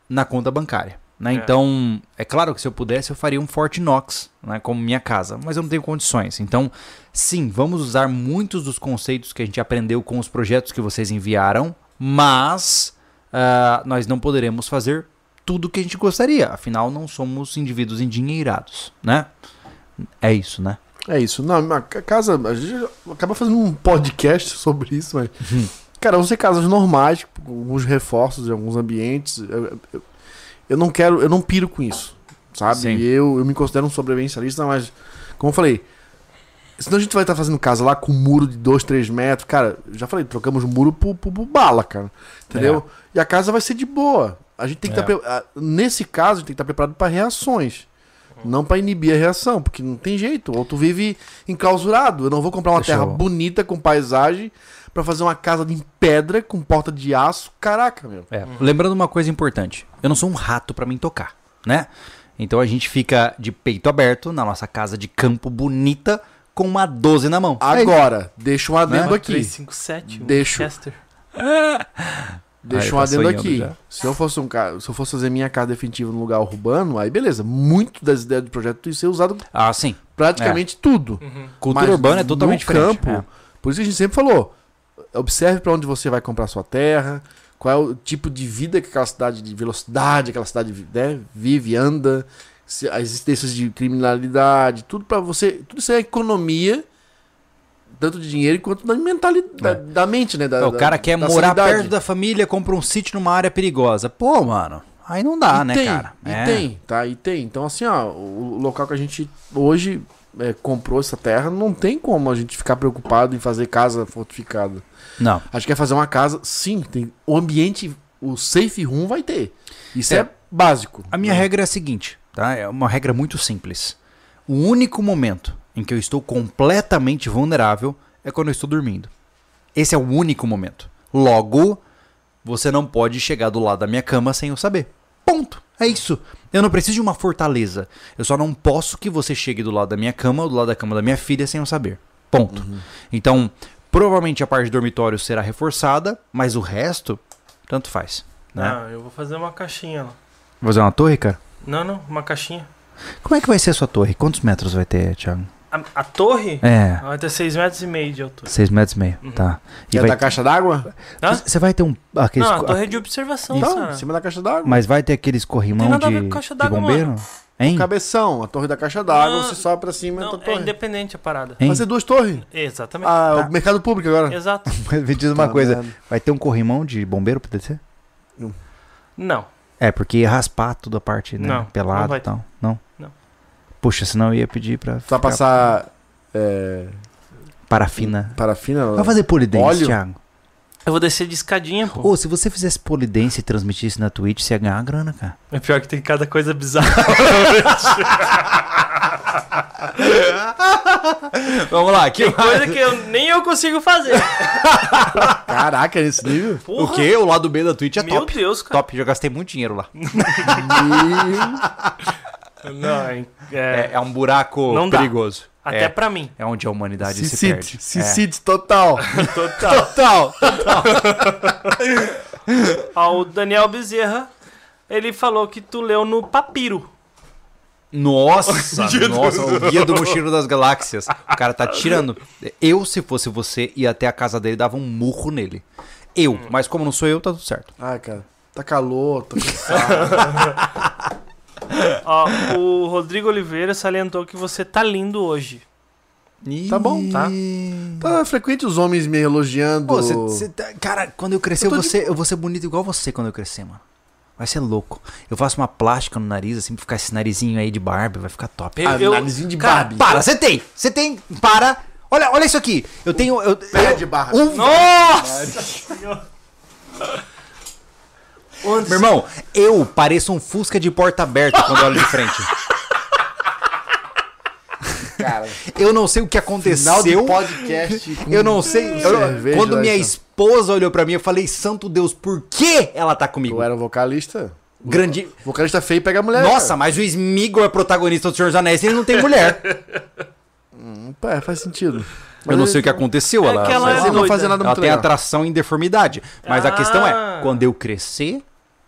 na conta bancária. Né? É. Então, é claro que se eu pudesse, eu faria um Fort Knox, né, como minha casa, mas eu não tenho condições. Então, sim, vamos usar muitos dos conceitos que a gente aprendeu com os projetos que vocês enviaram, mas ah, nós não poderemos fazer tudo o que a gente gostaria. Afinal, não somos indivíduos endinheirados, né? É isso, né? É isso. Não, a ca- casa. A gente acaba fazendo um podcast sobre isso, mas. Cara, vão ser casas normais, com alguns reforços em alguns ambientes. Eu, eu- eu não quero, eu não piro com isso, sabe? Eu, eu me considero um sobrevivencialista, mas, como eu falei, senão a gente vai estar fazendo casa lá com um muro de 2, 3 metros. Cara, já falei, trocamos o muro por, por- por bala, cara. Entendeu? E a casa vai ser de boa. A gente tem que É. estar. nesse caso, a gente tem que estar preparado para reações. Não para inibir a reação, porque não tem jeito. Ou tu vive enclausurado. Eu não vou comprar uma Deixa terra eu- bonita com paisagem pra fazer uma casa de pedra com porta de aço. Caraca, meu. É, Lembrando uma coisa importante: eu não sou um rato pra me tocar, né? Então a gente fica de peito aberto na nossa casa de campo bonita com uma 12 na mão. Agora, deixa um adendo Uma aqui. 357, um Deixa- Chester. Deixa Aí, um tá adendo aqui. já. Se eu fosse um cara, se eu fosse fazer minha casa definitiva num lugar urbano, aí beleza. Muito das ideias do projeto ia ser usado Ah, sim. praticamente tudo. Uhum. Cultura Mas urbana é totalmente no diferente. campo, É. Por isso que a gente sempre falou: observe para onde você vai comprar sua terra, qual é o tipo de vida que aquela cidade de velocidade, aquela cidade né, vive, anda, se, as existências de criminalidade, tudo para você, tudo isso é economia tanto de dinheiro quanto da mentalidade, da, da mente, né? Da, o cara da- quer da morar sanidade. perto da família, compra um sítio numa área perigosa. Pô, mano, aí não dá, e né, tem, cara? E É. tem, tá? E tem. Então, assim, ó, o o local que a gente hoje é, comprou essa terra, não tem como a gente ficar preocupado em fazer casa fortificada. Não. A gente quer fazer uma casa, sim, tem o ambiente, o safe room vai ter. Isso é, É. básico. A minha regra é a seguinte, tá? É uma regra muito simples. O único momento em que eu estou completamente vulnerável é quando eu estou dormindo. Esse é o único momento. Logo, você não pode chegar do lado da minha cama sem eu saber. Ponto. É isso. Eu não preciso de uma fortaleza. Eu só não posso que você chegue do lado da minha cama ou do lado da cama da minha filha sem eu saber. Ponto. Então, provavelmente a parte de dormitório será reforçada, mas o resto, tanto faz. Né? Não, eu vou fazer uma caixinha lá. Vou fazer uma torre, cara? Não, não, uma caixinha. Como é que vai ser a sua torre? Quantos metros vai ter, Thiago? A, a torre É, vai ter 6 metros e meio de altura. 6 metros e meio, Uhum. tá. E É vai... da caixa d'água? Você vai ter um... Aqueles... Não, a torre é de observação, Então, cara. em cima da caixa d'água. Mas vai ter aqueles corrimão Tem nada a de, de bombeiro? mano. Hein? Cabeção, a torre da caixa d'água, Não, você sobe pra cima e Não, a é torre. independente a parada. Hein? Vai ser duas torres. Exatamente. Ah, Tá. o mercado público agora. Exato. Mas me diz uma Tá coisa, vendo? vai ter um corrimão de bombeiro pra descer? Não. É, porque ia raspar toda a parte, né? Não, não Pelado e tal. Não? Puxa, senão eu ia pedir pra Só passar é, parafina. parafina. Vai fazer polidense, Óleo? Thiago. Eu vou descer de escadinha, pô. Ô, se você fizesse polidense e transmitisse na Twitch, você ia ganhar uma grana, cara. É pior que tem cada coisa bizarra. Vamos lá, aqui Tem coisa que eu, nem eu consigo fazer. Caraca, nesse nível? O Porra. quê? O lado B da Twitch é Meu top. Deus, cara. Top, já gastei muito dinheiro lá. Não, é, É, é um buraco Não dá. perigoso. até é, pra mim. é onde a humanidade se Cicite, perde. É. Cicite total. Total. Total. Ó, o Daniel Bezerra, ele falou que tu leu no papiro. Nossa, nossa, o guia do mochilo das galáxias. O cara tá tirando. Eu, se fosse você, ia até a casa dele e dava um murro nele. Eu, mas como não sou eu, tá tudo certo. Ai, cara. Tá calor, tá cansado. Ó, o Rodrigo Oliveira salientou que você tá lindo hoje. Tá bom, tá? Tá frequente os homens me elogiando. Pô, cê- cê tá- cara, quando eu crescer, eu, vou ser, eu vou ser bonito igual você quando eu crescer, mano. Vai ser louco. Eu faço uma plástica no nariz, assim, pra ficar esse narizinho aí de barba, vai ficar top. Eu- Ah, eu- narizinho de cara, Barbie. Para, você tem! Você tem! Para! Olha, olha isso aqui! Eu tenho. Eu, Pé eu- de barra. um- Nossa! Onde- Meu irmão, eu pareço um Fusca de porta aberta quando eu olho de frente. Cara, Eu não sei o que final aconteceu. podcast. com Eu não sei. eu- quando lá, minha então. esposa olhou pra mim, eu falei, Santo Deus, por que ela tá comigo? Tu era um vocalista? Grande. Vocalista feio pega mulher. Nossa, mas o Smigol é protagonista do Senhor dos Anéis e ele não tem mulher. cara. É, faz sentido. Eu não sei o que aconteceu. É Ela, que ela Mas é ele não doida. fazia nada ela muito tem legal. atração em deformidade. Mas a questão é, Ah. quando eu crescer,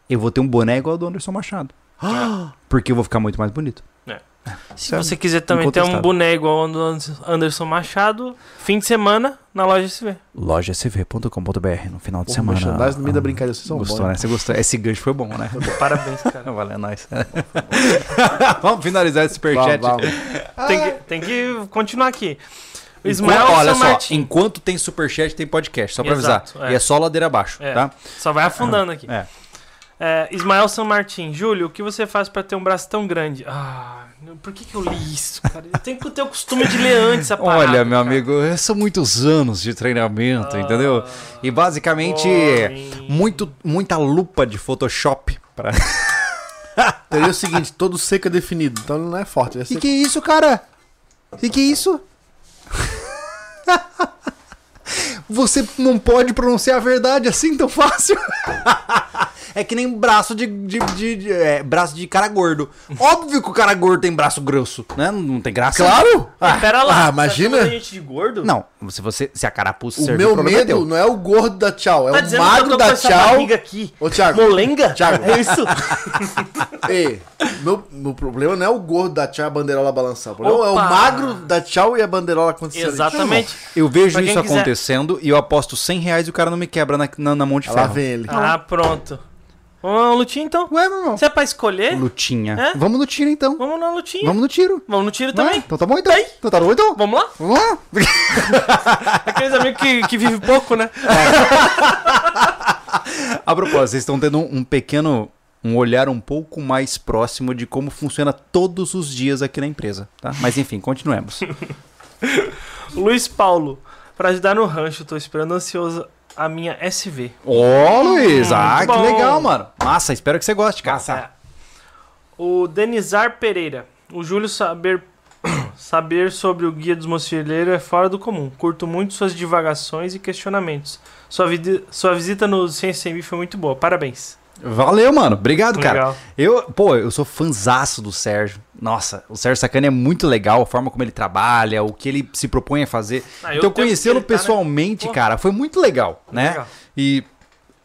eu vou ter um boné igual ao do Anderson Machado. Porque eu vou ficar muito mais bonito. Se você quiser também ter um boné igual ao do Anderson Machado, fim de semana, na loja SV. lojascv.com.br no final de Porra, semana. merchandising no meio da Ah, brincadeira, vocês são Gostou, bons, né? Você gostou? Esse gancho foi bom, né? Parabéns, cara. Valeu, é nóis. Vamos finalizar esse Vamos, superchat. vamos. Tem que, tem que continuar aqui. Enquanto- olha só, Martin. enquanto tem superchat, tem podcast, só pra Exato, avisar. é. E é só ladeira abaixo, É. tá? Só vai afundando aqui. É. É, Ismael São Martin, Júlio, o que você faz pra ter um braço tão grande? Ah, por que, que eu li isso, cara? Eu tenho que ter o costume de ler antes a parada. Olha, meu cara. amigo, são muitos anos de treinamento, Ah, entendeu? E basicamente, boring. muito, muita lupa de Photoshop pra. Teria o seguinte, todo seco é definido, então ele não é forte. É Que seco. que é isso, cara? Que que é isso? Você não pode pronunciar a verdade assim tão fácil. É que nem braço de, de, de- de- é, braço de cara gordo. Óbvio que o cara gordo tem braço grosso, né? Não tem graça. Claro! Ah, pera lá, ah, você imagina. a gente de gordo? Não, se você se a carapuça O meu é medo teu. não é o gordo da tchau, é Tá o magro da tchau. aqui. Ô, Thiago. Molenga? Thiago. É isso? Ei, meu, meu problema não é o gordo da tchau e a bandeirola balançar. O problema é o Opa! magro da tchau e a bandeirola acontecendo. Exatamente. Eu vejo isso quiser- acontecendo e eu aposto 100 reais e o cara não me quebra na, na, na mão de Ah, Lá ferro. vem ele. Ah, pronto. Vamos na lutinha então? Ué, meu irmão. Se é pra escolher, Lutinha. É? Vamos no tiro então. vamos na lutinha. Vamos no tiro. Vamos no tiro também. Então tá bom então. Então tá bom então. Vamos lá? Vamos lá. Aqueles amigos que, que vivem pouco, né? A propósito, vocês estão tendo um, um pequeno. Um olhar um pouco mais próximo de como funciona todos os dias aqui na empresa, tá? Mas enfim, continuemos. Luiz Paulo, pra ajudar no rancho, tô esperando ansioso a minha SV. Ó, Luiz! Ah, muito que bom. legal, mano. Massa, espero que você goste, cara. É. O Denizar Pereira. O Júlio saber saber sobre o guia dos mochileiros é fora do comum. Curto muito suas divagações e questionamentos. Sua, vidi- sua visita no Ciência Sem Mim foi muito boa. Parabéns. Valeu, mano. Obrigado, cara. Legal. Eu, pô, eu sou fanzaço do Sérgio. Nossa, o Sérgio Sacani é muito legal, a forma como ele trabalha, o que ele se propõe a fazer. Ah, então, conhecê-lo tá, né? pessoalmente, Pô. cara, foi muito legal, né? Legal. E,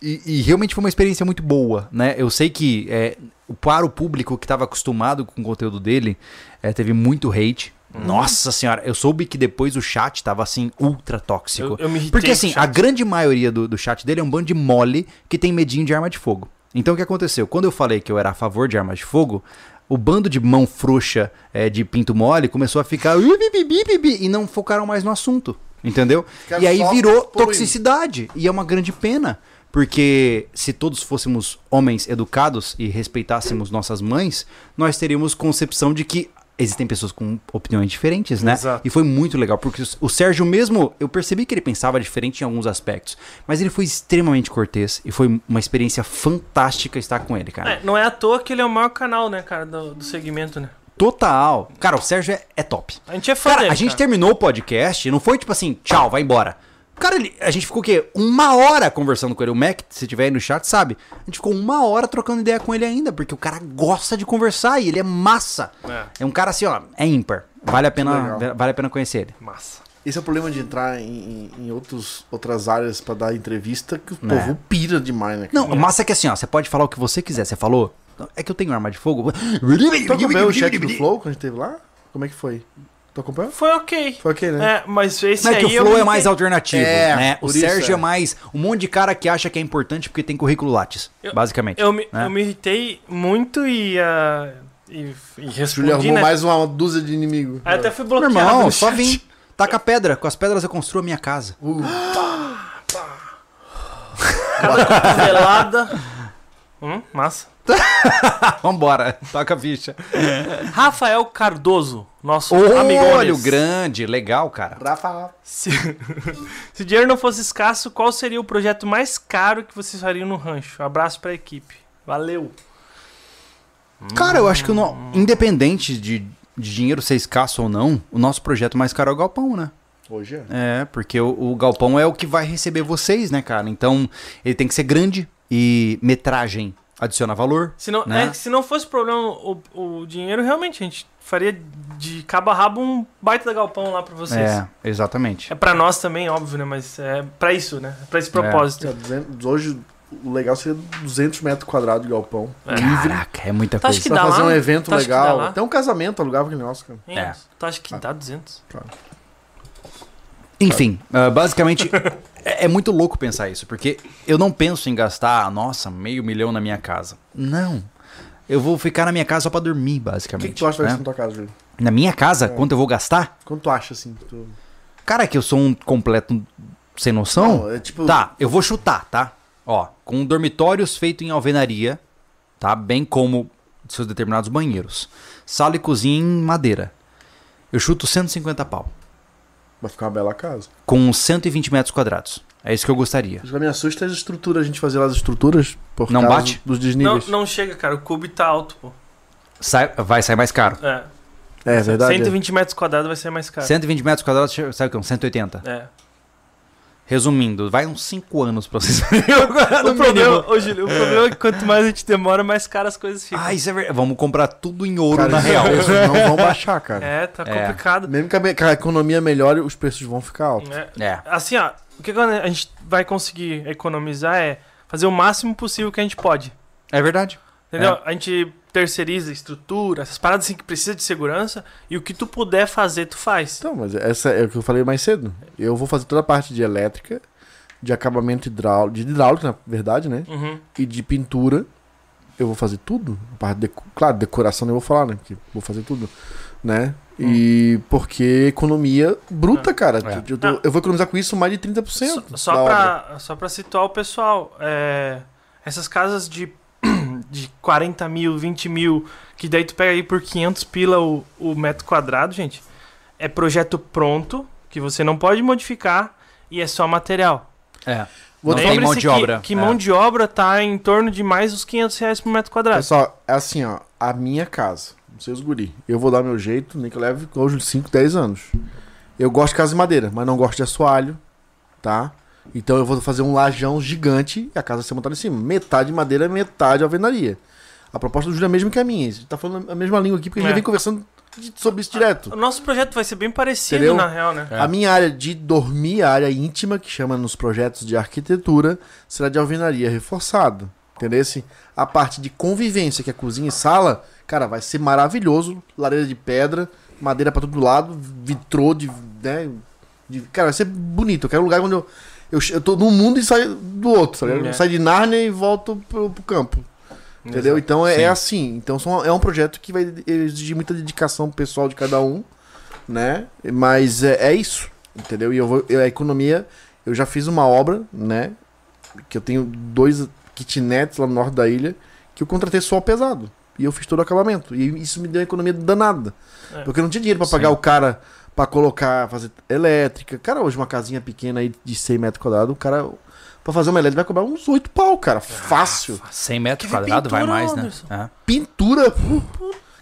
e, e realmente foi uma experiência muito boa, né? Eu sei que é, para o público que estava acostumado com o conteúdo dele, é, teve muito hate. Uhum. Nossa senhora, eu soube que depois o chat tava assim, ultra tóxico. Eu- eu me irritei Porque assim, a grande maioria do, do chat dele é um bando de mole que tem medinho de arma de fogo. Então o que aconteceu? Quando eu falei que eu era a favor de armas de fogo, o bando de mão frouxa é, de pinto mole começou a ficar e não focaram mais no assunto. Entendeu? E aí virou toxicidade. E é uma grande pena. Porque se todos fôssemos homens educados e respeitássemos nossas mães, nós teríamos concepção de que existem pessoas com opiniões diferentes, né? Exato. E foi muito legal, porque o Sérgio mesmo, eu percebi que ele pensava diferente em alguns aspectos, mas ele foi extremamente cortês e foi uma experiência fantástica estar com ele, cara. É, não é à toa que ele é o maior canal, né, cara, do, do segmento, né? Total. Cara, o Sérgio é, é top. A gente é fã Cara, dele, a gente cara. terminou o podcast, não foi tipo assim, tchau, vai embora. Cara, ele- a gente ficou o quê? Uma hora conversando com ele. O Mac, se tiver aí no chat, sabe? A gente ficou uma hora trocando ideia com ele ainda, porque o cara gosta de conversar e ele é massa. É. É um cara assim, ó, é ímpar. Vale a pena, vale a pena conhecer ele. Massa. Esse é o problema de entrar em, em, outros, outras áreas pra dar entrevista, que o É. povo pira demais, né? Não, massa é que assim, ó, você pode falar o que você quiser. Você falou, é que eu tenho arma de fogo. Tu acompanhou o chat do Flow quando a gente teve lá? Como é que foi? Tu acompanhou? Foi ok. Foi ok, né? É, mas esse Não é aí que o Flow é mais alternativo, É, né? O Sérgio é. é. mais um monte de cara que acha que é importante porque tem currículo Lattes, Eu- basicamente. Eu me, né? eu me irritei muito e, uh, e, e Júlio respondi, arrumou né? mais uma dúzia de inimigo. Aí até fui Meu bloqueado. irmão, no só vim. Taca pedra. Com as pedras eu construo a minha casa. Velada. Hum, massa. Vambora, toca a ficha. Rafael Cardoso, nosso amigo o grande, legal, cara. Rafa. Se, se o dinheiro não fosse escasso, qual seria o projeto mais caro que vocês fariam no rancho? Abraço pra equipe. Valeu. Cara, eu acho que no- independente de, de dinheiro ser escasso ou não, o nosso projeto mais caro é o galpão, né? Hoje é. É, porque o, o galpão é o que vai receber vocês, né, cara? Então, ele tem que ser grande e metragem adiciona valor. Se não, Né? é, se não fosse problema o, o dinheiro, realmente a gente faria de cabo a rabo um baita da galpão lá pra vocês. É, exatamente. É pra nós também, óbvio, né? Mas é pra isso, né? É pra esse propósito. É, 200 hoje o legal seria 200 metros quadrados de galpão. É. Caraca, é muita Tu acha coisa. que Pra dá fazer lá? um evento Tu acha legal. Até um casamento alugava aquele negócio, cara. Hein, É. Tu acha que dá 200? Enfim, ah, basicamente, é, é muito louco pensar isso, porque eu não penso em gastar, nossa, meio milhão na minha casa. Não. Eu vou ficar na minha casa só pra dormir, O basicamente. que, que tu acha vai né? ser na tua casa, Júlio? Na minha casa, quanto eu vou gastar? Quanto tu acha, assim? Tu... Cara, que eu sou um completo sem noção? Não, é tipo. Tá, eu vou chutar, tá? Ó, com dormitórios feitos em alvenaria, tá? Bem como seus determinados banheiros. Sala e cozinha em madeira. Eu chuto 150 pau. Vai ficar uma bela casa. Com 120 metros quadrados. É isso que eu gostaria. O que me assusta é as estruturas, a gente fazer lá as estruturas por Não causa bate? dos Não, desníveis. não chega, cara. O cube tá alto, pô. Sai- vai sair mais caro. É. É verdade. 120 metros quadrados vai ser mais caro. 120 metros quadrados, sabe o que? é? Uns 180. É. Resumindo, vai uns 5 anos pra vocês. O problema, ô, Júlio, o problema é que quanto mais a gente demora, mais caras as coisas ficam. Ah, isso é verdade. Vamos comprar tudo em ouro Cara, na real. preços não vão baixar, cara. É, tá É. complicado. Mesmo que a, que a economia melhore, os preços vão ficar altos. É. É. Assim, ó, o que a gente vai conseguir economizar é fazer o máximo possível que a gente pode. É verdade. Entendeu? A gente terceiriza a estrutura, essas paradas assim que precisa de segurança, e o que tu puder fazer, tu faz. Então, mas essa é o que eu falei mais cedo. Eu vou fazer toda a parte de elétrica, de acabamento hidráulico, de hidráulico, na verdade, né? Uhum. E de pintura. Eu vou fazer tudo. A parte de, claro, decoração eu vou falar, né? Porque vou fazer tudo, né? E porque economia bruta, cara. É. Eu, tô- eu vou economizar com isso mais de 30%. Só, da só, pra, só pra situar o pessoal, é, essas casas de, de 40 mil, 20 mil, que daí tu pega aí por 500 pila o, o metro quadrado, gente, é projeto pronto, que você não pode modificar, e é só material. É. Vou Não te tem mão de que, obra. Que É. mão de obra tá em torno de mais dos 500 reais por metro quadrado. Pessoal, é assim, ó. A minha casa, não sei os guri. Eu vou dar meu jeito, nem que eu leve hoje 5, 10 anos. Eu gosto de casa de madeira, mas não gosto de assoalho, tá? Então eu vou fazer um lajão gigante e a casa ser montada em cima. Metade madeira, metade alvenaria. A proposta do Júlio é a mesma que a minha. A gente tá falando a mesma língua aqui porque a gente É. vem conversando sobre isso direto. O nosso projeto vai ser bem parecido, Entendeu? na real, né? É. A minha área de dormir, a área íntima, que chama nos projetos de arquitetura, será de alvenaria reforçado. Entendeu? A parte de convivência, que é cozinha e sala, cara, vai ser maravilhoso. Lareira de pedra, madeira pra todo lado, vitrô de. Né, de- cara, vai ser bonito. Eu quero um lugar onde eu. Eu, eu tô num mundo e saio do outro, tá ligado? É. Eu saio de Nárnia e volto pro, pro campo. Entendeu? Então é, é assim. Então são- é um projeto que vai exigir muita dedicação pessoal de cada um, né? Mas é, é isso, entendeu? E eu vou, eu- a economia, eu já fiz uma obra, né? Que eu tenho dois kitnets lá no norte da ilha, que eu contratei só pesado. E eu fiz todo o acabamento. E isso me deu uma economia danada. É. Porque eu não tinha dinheiro pra pagar o cara pra colocar, fazer elétrica. Cara, hoje uma casinha pequena aí de 100 metros quadrados, o cara, pra fazer uma elétrica, vai cobrar uns 8 pau, cara. Fácil. 100 metros ver quadrados vai mais, né? É. Pintura.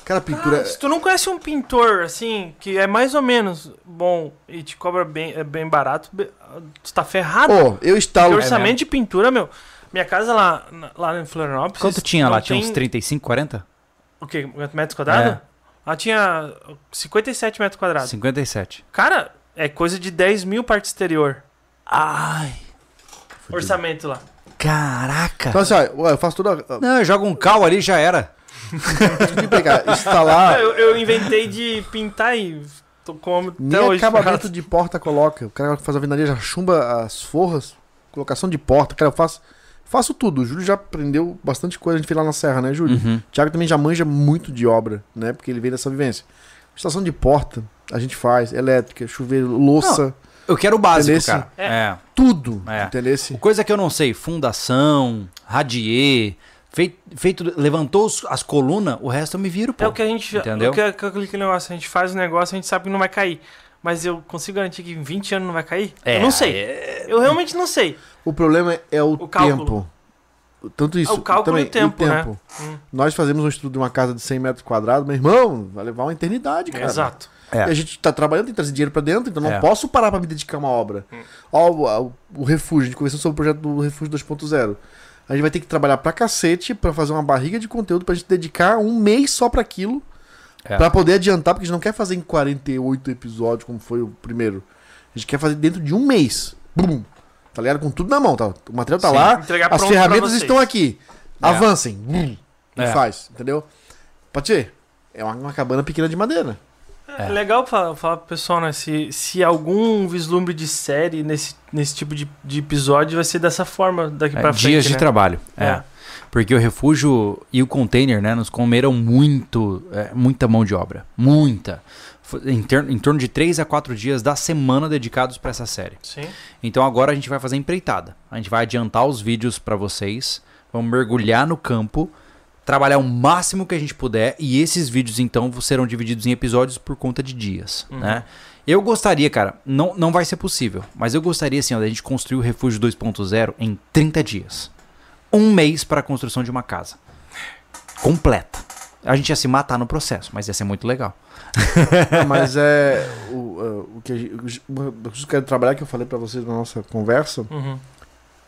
Cara, pintura. Ah, se tu não conhece um pintor, assim, que é mais ou menos bom e te cobra bem, é bem barato, tu tá ferrado. Ó, eu Porque instalo. orçamento de pintura, meu. Minha casa lá, lá em Florianópolis. Quanto tinha lá? Tinha tem- uns 35, 40? O quê? Metros quadrados? É. Lá tinha 57 metros quadrados. 57. Cara, é coisa de 10 mil parte exterior. Ai, Orçamento lá. caraca. Então, assim, ó, eu faço toda. Não, joga um cal ali já era. pegar, instalar. Eu, eu inventei de pintar e tô como até Nem hoje. acabamento de porta coloca. O cara que faz a venaria já chumba as forras, colocação de porta. Cara, eu faço, faço tudo. O Júlio já aprendeu bastante coisa. A gente fez lá na Serra, né, Júlio? Uhum. O Thiago também já manja muito de obra, né? Porque ele veio dessa vivência. Estação de porta, a gente faz. Elétrica, chuveiro, louça, Eu quero o básico, Entendesse? cara. É. É. tudo. É. Entendeu? Coisa que eu não sei, fundação, radier, feito, feito levantou as colunas, o resto eu me viro, pô. É o que a gente. Entendeu? O que, que, aquele negócio, a gente faz o negócio, a gente sabe que não vai cair. Mas eu consigo garantir que em 20 anos não vai cair? É, eu não sei. é- Eu realmente não sei. O problema é o, O cálculo. tempo. Tanto isso. Ah, o cálculo também, e o tempo, né? Hum. Nós fazemos um estudo de uma casa de 100 metros quadrados, meu irmão, vai levar uma eternidade, cara. Exato. É. E a gente tá trabalhando, tem que trazer dinheiro pra dentro, então não É. posso parar pra me dedicar a uma obra. Hum. Ó, o, o- o refúgio, a gente conversou sobre o projeto do Refúgio 2.0. A gente vai ter que trabalhar pra cacete pra fazer uma barriga de conteúdo pra gente dedicar um mês só pra aquilo. É. Pra poder adiantar, porque a gente não quer fazer em 48 episódios, como foi o primeiro. A gente quer fazer dentro de um mês. Bum! Tá ligado? Com tudo na mão, tá? O material tá Sim. lá, Entregar as ferramentas estão aqui. É. Avancem. Bum! E É. faz, entendeu? Pode ser. É uma, uma cabana pequena de madeira. É, legal falar, falar pro pessoal, né? Se, se algum vislumbre de série nesse, nesse tipo de, de episódio vai ser dessa forma daqui é, pra frente. dias de né? trabalho. É. Porque o refúgio e o container, né, nos comeram muito, é, muita mão de obra. Muita. Em, ter- em torno de 3 a 4 dias da semana dedicados para essa série. Sim. Então agora a gente vai fazer empreitada. A gente vai adiantar os vídeos para vocês, vamos mergulhar no campo, trabalhar o máximo que a gente puder e esses vídeos então serão divididos em episódios por conta de dias, né? Eu gostaria, cara, não, não vai ser possível, mas eu gostaria assim, ó, da gente construir o Refúgio 2.0 em 30 dias. Um mês para a construção de uma casa. Completa. A gente ia se matar no processo, mas ia ser muito legal. Não, mas é o, é, o que eu quero trabalhar que eu falei pra vocês na nossa conversa Uhum.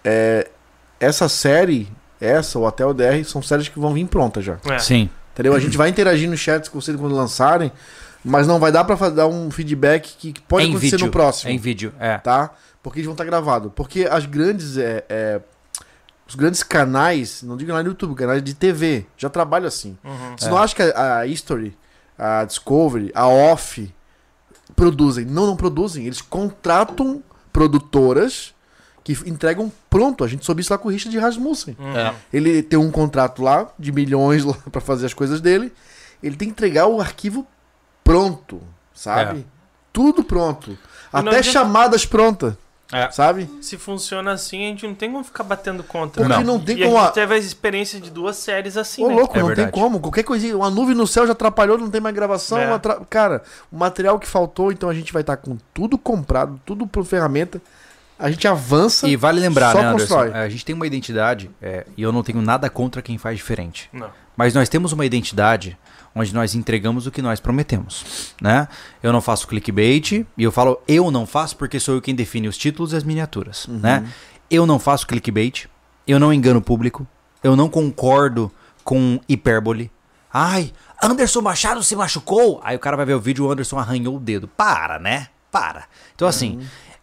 é essa série, essa ou até o DR são séries que vão vir prontas já. É. Sim. Entendeu? A gente vai interagir no chat com vocês quando lançarem, mas não vai dar pra fa- dar um feedback que pode em acontecer vídeo. no próximo. Em vídeo, é. tá? Porque eles vão estar gravados. Porque as grandes. É, é, os grandes canais, não digo canais no YouTube, canais de TV, já trabalham assim. Uhum. Você não acha que a, a History, a Discovery, a Off produzem? Não, não produzem. Eles contratam produtoras que entregam pronto. A gente soube isso lá com o Richard Rasmussen. Uhum. É. Ele tem um contrato lá de milhões lá para fazer as coisas dele. Ele tem que entregar o arquivo pronto, sabe? Tudo pronto. Até adianta- chamadas prontas, É. sabe? Se funciona assim, a gente não tem como ficar batendo contra. Porque né? não, tem e como. a gente teve a experiência de duas séries assim, Ô, né? louco, É não verdade. tem como. Qualquer coisinha, uma nuvem no céu já atrapalhou, não tem mais gravação. É. atra- Cara, o material que faltou, então a gente vai estar com tudo comprado, tudo por ferramenta. A gente avança. E vale lembrar, só né, Anderson? constrói. é, A gente tem uma identidade, é, e eu não tenho nada contra quem faz diferente. Não. Mas nós temos uma identidade onde nós entregamos o que nós prometemos, né? Eu não faço clickbait, e eu falo eu não faço porque sou eu quem define os títulos e as miniaturas, né? Eu não faço clickbait, eu não engano o público, eu não concordo com hipérbole. Ai, Anderson Machado se machucou. Aí o cara vai ver o vídeo, o Anderson arranhou o dedo. Para, né? Para. Então assim,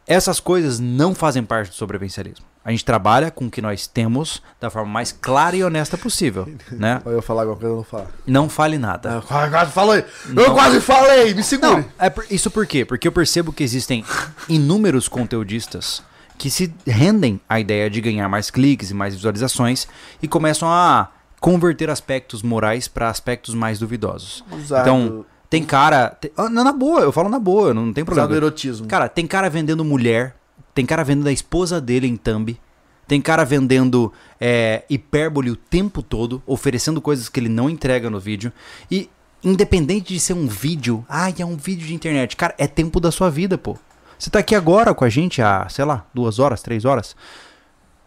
essas coisas não fazem parte do sobrevivencialismo. A gente trabalha com o que nós temos da forma mais clara e honesta possível, né? Eu falar alguma coisa, eu não falar. Não fale nada. Eu quase falei! Não. Eu quase falei! Me segure! Não, é por- isso por quê? Porque eu percebo que existem inúmeros conteudistas que se rendem à ideia de ganhar mais cliques e mais visualizações e começam a converter aspectos morais para aspectos mais duvidosos. Usado, Então, tem cara. tem- ah, não, na boa, eu falo na boa, não tem usado problema. erotismo. Cara, tem cara vendendo mulher, tem cara vendendo a esposa dele em thumb, tem cara vendendo é, hipérbole o tempo todo, oferecendo coisas que ele não entrega no vídeo. E independente de ser um vídeo, ai, é um vídeo de internet, cara, é tempo da sua vida, pô. Você tá aqui agora com a gente há, sei lá, duas horas, três horas.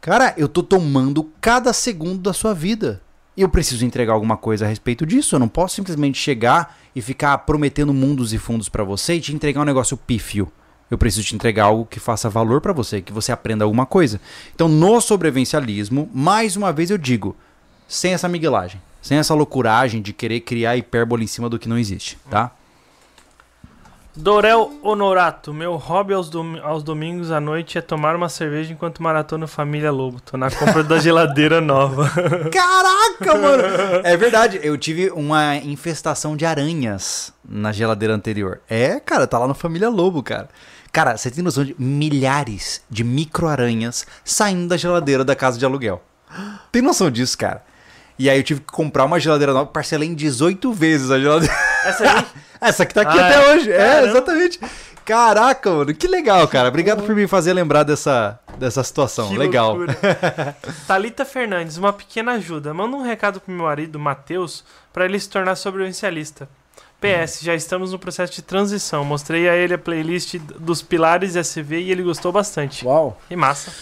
Cara, eu tô tomando cada segundo da sua vida. E eu preciso entregar alguma coisa a respeito disso. Eu não posso simplesmente chegar e ficar prometendo mundos e fundos pra você e te entregar um negócio pífio. Eu preciso te entregar algo que faça valor pra você, que você aprenda alguma coisa. Então, no sobrevivencialismo, mais uma vez eu digo, sem essa miguelagem, sem essa loucuragem de querer criar hipérbole em cima do que não existe, tá? Dorel Honorato, meu hobby aos, dom- aos domingos à noite é tomar uma cerveja enquanto maratona Família Lobo. Tô na compra da geladeira nova. Caraca, mano! É verdade, eu tive uma infestação de aranhas na geladeira anterior. É, cara, tá lá no Família Lobo, cara. Cara, você tem noção de milhares de micro-aranhas saindo da geladeira da casa de aluguel. Tem noção disso, cara? E aí eu tive que comprar uma geladeira nova, parcelei em 18 vezes a geladeira. Essa aí? Essa que tá aqui Ah, até é? hoje. É, Caramba. exatamente. Caraca, mano, que legal, cara. Obrigado por me fazer lembrar dessa, dessa situação. Que legal. Thalita Fernandes, uma pequena ajuda. Manda um recado pro meu marido, Matheus, pra ele se tornar sobrevivencialista. PS, já estamos no processo de transição. Mostrei a ele a playlist dos pilares SV e ele gostou bastante. Uau. E massa.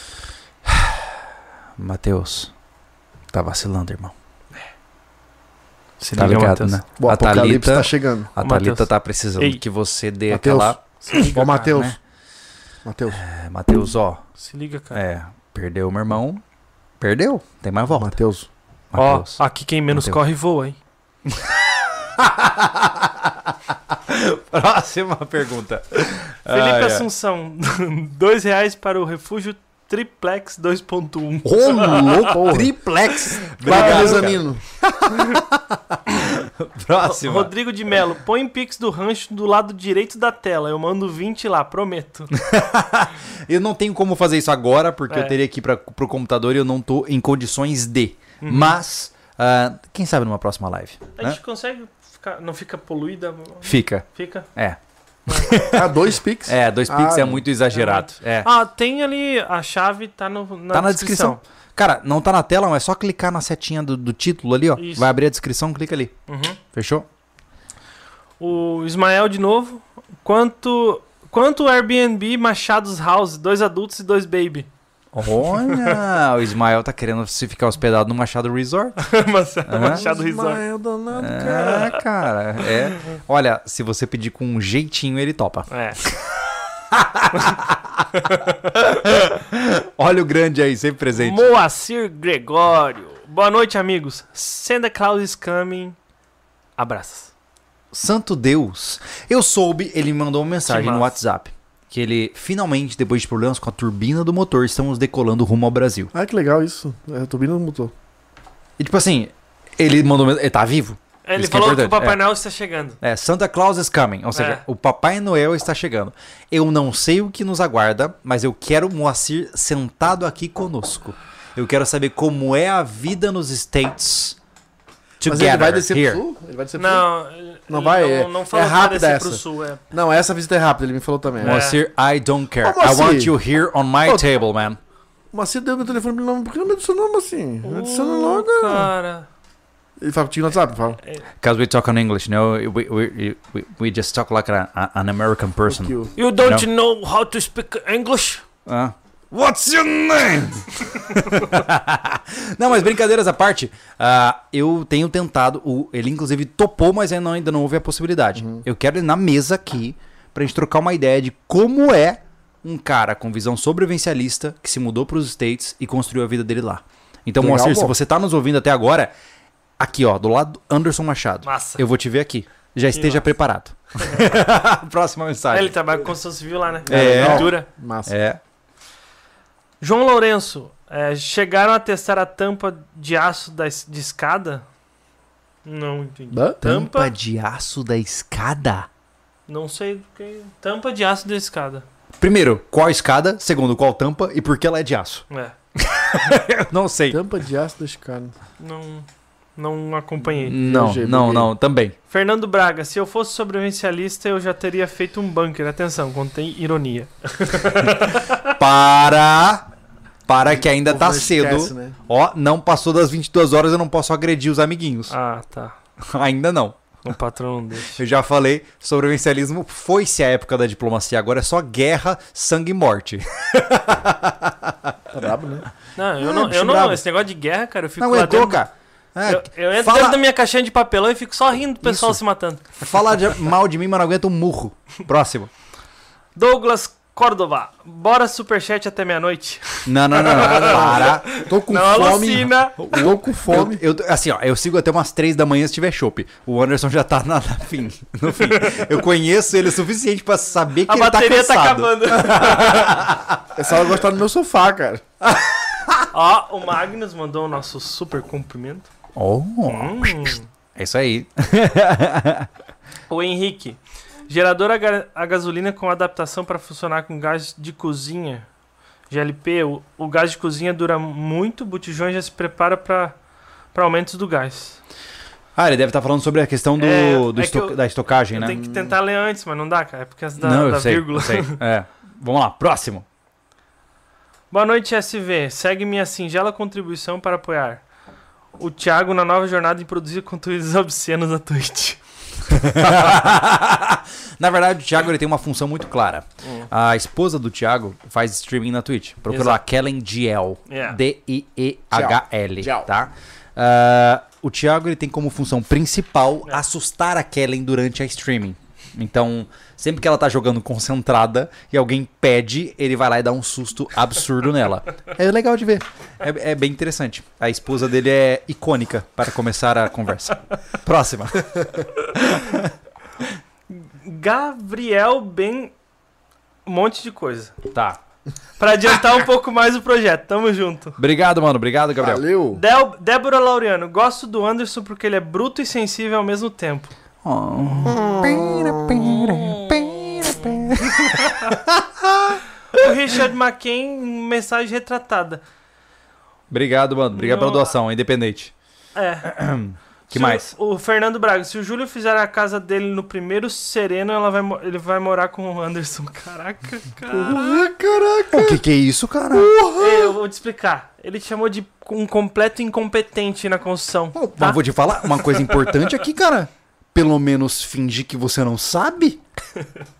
Matheus, tá vacilando, irmão. Se Tá liga, ligado, Matheus. né? O a apocalipse Thalita, tá chegando. a Ô, Thalita tá precisando Ei. que você dê Matheus. aquela... Liga, Ó, Matheus. né? Matheus. É, Matheus, ó, Se liga, cara. é, perdeu meu irmão. Perdeu, tem mais volta. Matheus. Ó, aqui quem menos Matheus. corre voa, hein? Próxima pergunta. Felipe ai. Assunção, dois reais para o refúgio Triplex 2.1. Ô, louco, triplex. Vai, Obrigado. Próxima. Rodrigo de Melo, põe Pix do rancho do lado direito da tela. Eu mando 20 lá, prometo. Eu não tenho como fazer isso agora, porque É. eu teria que ir pra, pro computador e eu não tô em condições de. Mas, ah, quem sabe numa próxima live. A né? gente consegue ficar. Não fica poluída? Fica. Fica. É. Ah, dois Pix? É, dois pix Ah, é muito exagerado. É. Ah, tem ali. A chave tá no, na, Tá na descrição. descrição. Cara, não tá na tela, mas é só clicar na setinha do, do título ali, ó. Isso. Vai abrir a descrição, clica ali. Uhum. Fechou? O Ismael de novo. Quanto. Quanto Airbnb Machados House? Dois adultos e dois baby. Olha, o Ismael tá querendo se ficar hospedado no Machado Resort. Machado Resort. Ismael danado, cara. É, cara. É. Olha, se você pedir com um jeitinho, ele topa. É. Olha o grande aí, sempre presente. Moacir Gregório. Boa noite, amigos. Santa Claus is coming. Abraços. Santo Deus. Eu soube, ele me mandou uma mensagem no. WhatsApp. Que ele, finalmente, depois de problemas com a turbina do motor, estamos decolando rumo ao Brasil. Ah, que legal isso. É, a turbina não mutou. E tipo assim, ele mandou. Ele tá vivo? Ele Isso que é falou que, o importante, Papai é. Noel está chegando. É, Santa Claus is coming. Ou seja, É. o Papai Noel está chegando. Eu não sei o que nos aguarda, mas eu quero o Moacir sentado aqui conosco. Eu quero saber como é a vida nos States. Mas Together ele vai descer here. pro sul? Ele vai descer pro sul? Não, Não ele vai, Não, é- não falou é rápida descer essa. pro sul, é. Não, essa visita é rápida, ele me falou também. É. Moacir, I don't care. Ô, I Moacir. want you here on my Ô, table, man. O Macir deu meu telefone pra ele, não, por que não me adicionou, assim? Me adiciona logo. Cara. Ele fala contigo no WhatsApp, fala. Because we talk on English, no? We, we, we, we just talk like a, a- an American person. O- You don't know how to speak English? Ah. What's your name? não, mas brincadeiras à parte, ah, eu tenho tentado, o, ele inclusive topou, mas ainda não, ainda não houve a possibilidade. Eu quero ele na mesa aqui pra gente trocar uma ideia de como é um cara com visão sobrevivencialista que se mudou pros States e construiu a vida dele lá. Então, Legal, Moacir, se você tá nos ouvindo até agora, aqui ó, do lado do Anderson Machado. Massa. Eu vou te ver aqui. Já esteja massa. preparado. Próxima É, mensagem. ele trabalha com construção civil lá, né? É. Pintura. Massa. É. João Lourenço, é, chegaram a testar a tampa de aço da, de escada? Não entendi. Tampa Tampa? de aço da escada? Não sei do que. Tampa de aço da escada. Primeiro, qual escada? Segundo, qual tampa? E por que ela é de aço? É. Não sei. Tampa de aço desse cara. Não, não acompanhei. Não, não, não, também. Fernando Braga, se eu fosse sobrevivencialista, eu já teria feito um bunker. Atenção, contém ironia. Para! Para que ainda tá cedo. né? Ó, não passou das 22 horas, eu não posso agredir os amiguinhos. Ah, tá. Ainda não. O patrão não deixa. Eu já falei, sobrevivencialismo foi-se a época da diplomacia, agora é só guerra, sangue e morte. Tá brabo, né? Não, eu Ah, não, eu não. Esse negócio de guerra, cara, eu fico Não lá aguentou, dentro. cara. É, Eu, eu entro fala- dentro da minha caixinha de papelão e fico só rindo do pessoal Isso. se matando. Fala de- mal de mim, mas não aguenta um murro. Próximo. Douglas Córdova, bora superchat até meia-noite. Não, não, não. não. Para. Tô com Não fome. alucina. Tô com fome. Eu, eu- assim, ó, eu sigo até umas 3 da manhã se tiver chopp. O Anderson já tá na, na fim, no fim. Eu conheço ele o suficiente pra saber que A ele tá bateria tá, cansado. acabando. É só eu gostar do meu sofá, cara. Ó, o Magnus mandou o nosso super cumprimento. Oh, Hum. é isso aí. O Henrique. Gerador a, ga- a gasolina com adaptação para funcionar com gás de cozinha. GLP, o, o gás de cozinha dura muito, o botijão já se prepara para aumentos do gás. Ah, ele deve estar falando sobre a questão do, É, do é esto- que eu- da estocagem, Eu né? tenho que tentar ler antes, mas não dá, cara. É por causa da, não, da sei, vírgula. É. Vamos lá, próximo. Boa noite, SV. Segue minha singela contribuição para apoiar o Thiago na nova jornada em produzir conteúdos obscenos na Twitch. na verdade, o Thiago ele tem uma função muito clara. Hum. A esposa do Thiago faz streaming na Twitch. Procura lá, Kellen Giel. Yeah. D-I-E-H-L. Giel. Tá? Ah, o Thiago ele tem como função principal assustar a Kellen durante a streaming. Então, sempre que ela tá jogando concentrada e alguém pede, ele vai lá e dá um susto absurdo nela. É legal de ver. É, é bem interessante. A esposa dele é icônica para começar a conversa. Próxima. Gabriel Ben. Um monte de coisa. Tá. Para adiantar um pouco mais o projeto. Tamo junto. Obrigado, mano. Obrigado, Gabriel. Valeu. Del- Débora Laureano. Gosto do Anderson porque ele é bruto e sensível ao mesmo tempo. O Richard McCain, mensagem retratada. Obrigado, mano. Obrigado No- pela doação, independente. É. Que Se mais? O, o Fernando Braga, se o Júlio fizer a casa dele no primeiro sereno, ela vai, ele vai morar com o Anderson. Caraca, cara. Ah, caraca. O que, que é isso, cara? Ei, Eu vou te explicar. Ele te chamou de um completo incompetente na construção. Mas Tá? vou te falar uma coisa importante aqui, cara. Pelo menos fingir que você não sabe.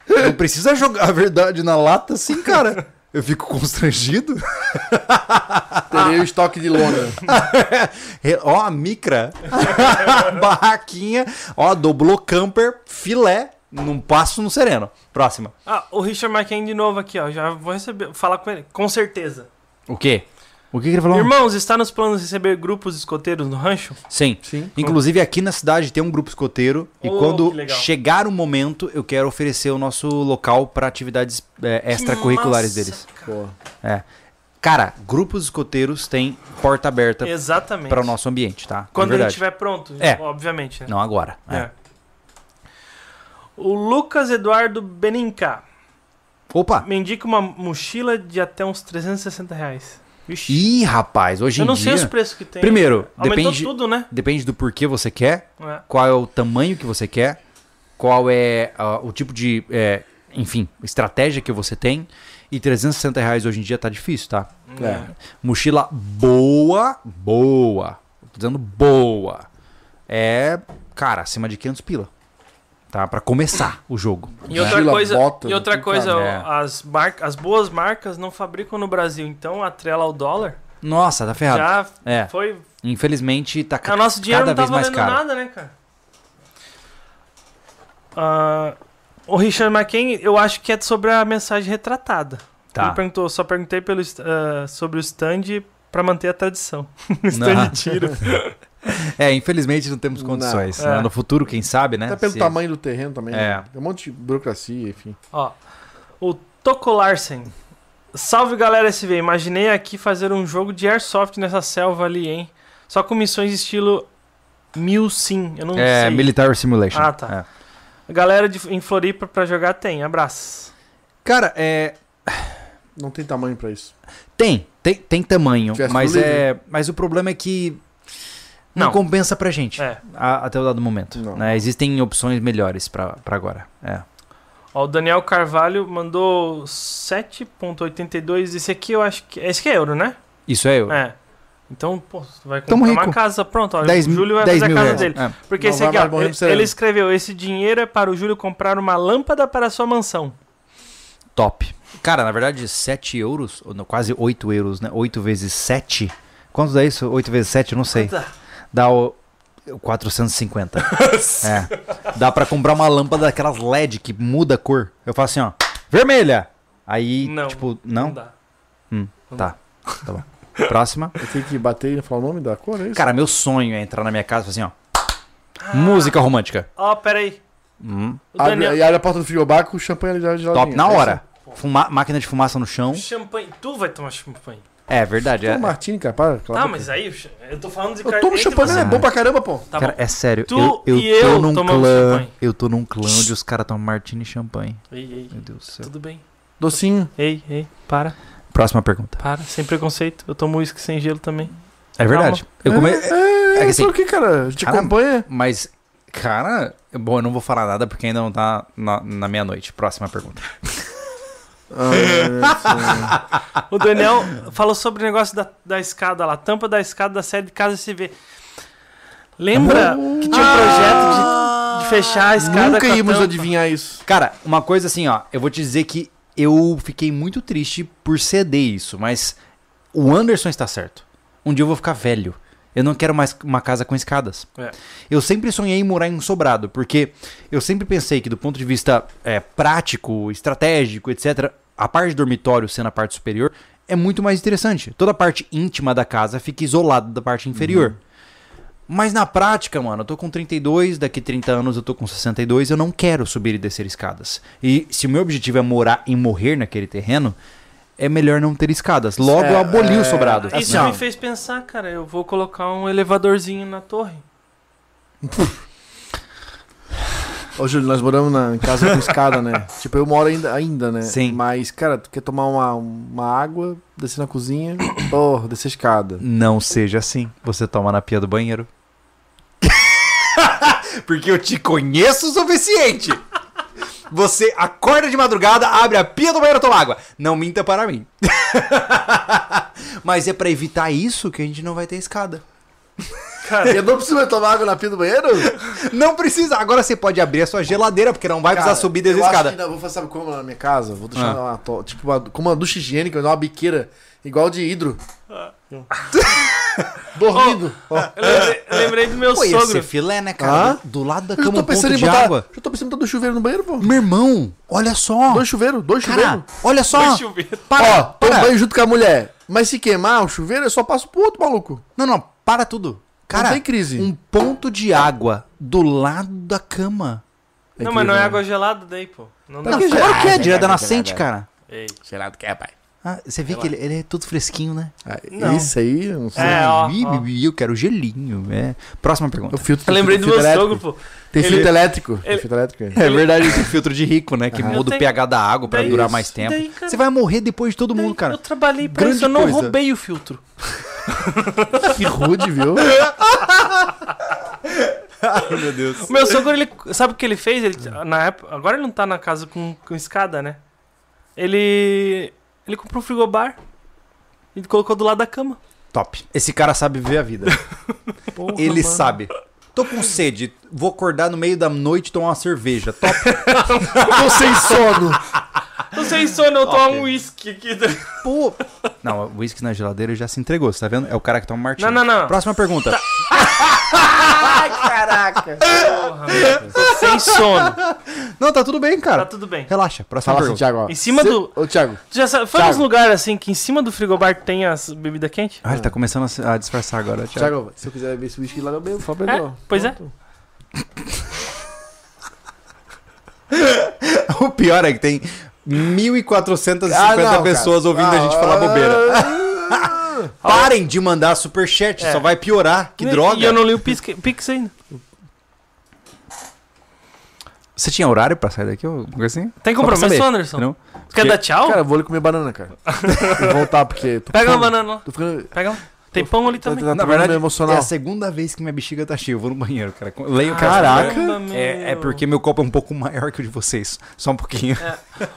Não precisa jogar a verdade na lata assim, cara. Eu fico constrangido. Terei o estoque de lona. Re- Ó, a micra. Barraquinha. Ó, dobrou camper, filé. Num passo no sereno. Próxima. Ah, o Richard McKen de novo aqui, ó. Já vou receber, falar com ele. Com certeza. O quê? O que, que ele falou? Irmãos, está nos planos de receber grupos escoteiros no rancho? Sim. Sim. Inclusive aqui na cidade tem um grupo escoteiro e Oh, quando que legal. chegar o momento eu quero oferecer o nosso local para atividades é, extracurriculares massa, deles. Pô. Cara, grupos escoteiros têm porta aberta Exatamente. para o nosso ambiente, tá? Quando é ele verdade. estiver pronto, É. obviamente. Né? Não agora. é. É. O Lucas Eduardo Beninca Opa! me indica uma mochila de até uns 360 reais. Vixe. Ih, rapaz, hoje Eu em não dia. sei os preços que tem. Primeiro, Aumentou depende, tudo, né? depende do porquê você quer, É. qual é o tamanho que você quer, qual é ah, o tipo de, é, enfim, estratégia que você tem. E 360 reais hoje em dia tá difícil, tá? É. Mochila boa, boa. Tô dizendo boa. É, cara, acima de 500 pila. Tá? Pra começar o jogo. E outra Mochila, coisa, bota, e outra coisa. É. as, mar, as boas marcas não fabricam no Brasil, então atrela ao dólar. Nossa, tá ferrado. Já É, foi. infelizmente tá ca- O nosso dinheiro cada não tá vez mais valendo caro. nada, né, cara? Ah, o Richard McKen, eu acho que é sobre a mensagem retratada. Tá. Ele perguntou, só perguntei pelo, ah, sobre o stand pra manter a tradição. stand de tiro. É, infelizmente não temos Não. condições. É. né? No futuro, quem sabe, né? Até pelo Se- tamanho do terreno também. É. né? Tem um monte de burocracia, enfim. Ó, o Toco Larsen. Salve galera SV, imaginei aqui fazer um jogo de airsoft nessa selva ali, hein? Só com missões estilo Mil Sim, eu não É, sei. Military Simulation. Ah, tá. É. Galera de, em Floripa pra jogar tem, abraço. Cara, é, Não tem tamanho pra isso. tem, tem, tem tamanho, mas, é, mas o problema é que não, Não. compensa pra gente É. a- até o dado momento. Não. né? Existem opções melhores pra, pra agora. É. Ó, o Daniel Carvalho mandou 7.82. Esse aqui eu acho que. Esse aqui é euro, né? Isso é eu. É. Então, pô, vai comprar uma casa. Pronto, ó. 10, o Júlio vai 10 fazer a mil casa reais. dele. É. Porque Não esse aqui, ó, ele, ele escreveu: esse dinheiro é para o Júlio comprar uma lâmpada para a sua mansão. Top. Cara, na verdade, 7 euros, ou não, quase 8 euros, né? 8 vezes 7. Quanto dá isso? 8 vezes 7? Eu não sei. Tá. Dá o. 450. é. Dá pra comprar uma lâmpada daquelas LED que muda a cor. Eu faço assim, ó. Vermelha! Aí, Não, tipo, não? dá. Tá. Tá bom. Próxima. Eu tenho que bater e falar o nome da cor, é isso? Cara, meu sonho é entrar na minha casa e falar assim, ó. Música romântica. Ó, peraí. Hum, abre, Daniel. e abre a porta do frigobar com o champanhe ali já top na É hora. Fuma- máquina de fumaça no chão. Champanhe. Tu vai tomar champanhe. É verdade. isso. É, Martini, cara, para. cala a Tá, boca. mas aí eu tô falando de Eu car- tomo champanhe, você. é bom pra caramba, pô. Tá cara, bom. é sério. Tu eu, eu e tô eu num tomamos clã. champanhe. Eu tô num clã onde os caras tomam martini e champanhe. Ei, ei. Meu Deus do céu. Tudo bem. Docinho. Ei, ei. Para, Próxima pergunta. para. Sem preconceito. Eu tomo uísque sem gelo também. É verdade. Eu come... É, É que assim- que, cara? Gente Cara, acompanha. Mas, cara, bom, eu não vou falar nada porque ainda não tá na, na meia-noite. Próxima pergunta. Ah, O Daniel falou sobre o negócio da, da escada lá, tampa da escada da série de Casa SV. Lembra que tinha um projeto de, de fechar a escada Nunca com a íamos tampa? adivinhar isso. Cara, uma coisa assim, ó. Eu vou te dizer que eu fiquei muito triste por ceder isso, mas o Anderson está certo. Um dia eu vou ficar velho. Eu não quero mais uma casa com escadas. É. Eu sempre sonhei em morar em um sobrado, porque eu sempre pensei que, do ponto de vista é, prático, estratégico, etc., a parte de dormitório sendo a parte superior é muito mais interessante. Toda a parte íntima da casa fica isolada da parte inferior. Mas na prática, mano, eu tô com 32, daqui 30 anos eu tô com 62, eu não quero subir e descer escadas. E se o meu objetivo é morar e morrer naquele terreno, é melhor não ter escadas. Logo É, eu aboli é, o sobrado. Isso Assim, ó, me fez pensar, cara, eu vou colocar um elevadorzinho na torre. Ô, Júlio, nós moramos na, em casa com escada, né? Tipo, eu moro ainda, ainda, né? Sim. Mas, cara, tu quer tomar uma, uma água, descer na cozinha, porra, descer a escada. Não seja assim. Você toma na pia do banheiro. Porque eu te conheço o suficiente. Você acorda de madrugada, abre a pia do banheiro e toma água. Não minta para mim. Mas é pra evitar isso que a gente não vai ter escada. Cara, Eu não preciso tomar água na pia do banheiro? Não precisa. Agora você pode abrir a sua geladeira, porque não vai precisar Cara, subir desde eu a acho escada. que ainda vou fazer, sabe como na minha casa? Vou deixar Ah. uma, tipo, uma, como uma ducha higiênica, eu uma biqueira igual de hidro. Dormindo. Ó. eu lembrei, eu lembrei do meu Pô, ia ser sogro. filé, né, cara? Hã? Do lado da Eu cama tô um em botar. água. Já tô pensando em botar dois chuveiros no banheiro, pô. Meu irmão, olha só. Dois chuveiros, dois chuveiros. olha só. Dois chuveiros. Para, Ó, toma para. banho junto com a mulher. Mas se queimar o chuveiro, eu só passo pro outro maluco. Não, não, para tudo. Cara, não tem crise. um ponto de água do lado da cama. Não, mas não é água gelada daí, pô. Não dá. Não, que claro que é, direto da nascente, gelada. cara. Ei. Gelado que é, pai. Ah, você vê que ele, ele é todo fresquinho, né? Ah, Não. Isso aí, não sei. É, ó, ó. Eu quero gelinho. É. Próxima pergunta. O filtro Eu lembrei do filtro meu elétrico. sogro, pô. Tem Ele- filtro elétrico. Tem ele- filtro elétrico. É verdade, esse filtro de rico, né? Que muda Eu o tenho- pH da água pra Daí- durar mais tempo. daí, cara- Você vai morrer depois de todo mundo, Daí cara. Eu trabalhei pra Grande isso, eu não coisa. roubei o filtro. Que rude, viu? Ai, meu Deus. O meu sogro, ele. Sabe o que ele fez? Ele, na época, agora ele não tá na casa com, com escada, né? Ele. Ele comprou um frigobar e colocou do lado da cama. Top. Esse cara sabe viver a vida. Porra, Ele mano. sabe. Tô com sede, vou acordar no meio da noite e tomar uma cerveja. Top. Tô sem sono. Não sei sono, eu tomo um uísque aqui. Pô. Não, o uísque na geladeira já se entregou, você tá vendo? É o cara que toma martini. Não, não, não. Próxima pergunta. Caraca. Porra, meu. Tô sem sono. Não, tá tudo bem, cara. Tá tudo bem. Relaxa, próxima Fala assim, pergunta. Thiago. ó. Em cima Se- do- Ô, Thiago. Tu já sabe, foi Thiago. nos lugares assim que em cima do frigobar tem as bebidas quentes? Ah, ele tá começando a se- a disfarçar agora, Thiago. Thiago, se eu quiser beber esse whisky lá, eu bebo. Fala pra ele, É, ó. pois é. Pronto. O pior é que tem 1.450 Ah, não, pessoas cara. ouvindo a gente Ah, falar bobeira. ah, Parem de mandar superchat, É. só vai piorar. Que E- droga. E eu não li o Pix, Pix ainda. Você tinha horário pra sair daqui? ou coisa assim? Tem compromisso, Anderson? entendeu? Tu quer dar tchau? Cara, eu vou ali comer banana, cara. Vou voltar, porque... Tô Pega uma banana lá. Tô ficando... Pega uma. Tem pão ali Tá, também. tá, Na verdade, meio É emocional. a segunda vez que minha bexiga tá cheia. Eu vou no banheiro, cara. Leio Caraca. Caramba. É, é porque meu copo é um pouco maior que o de vocês. Só um pouquinho.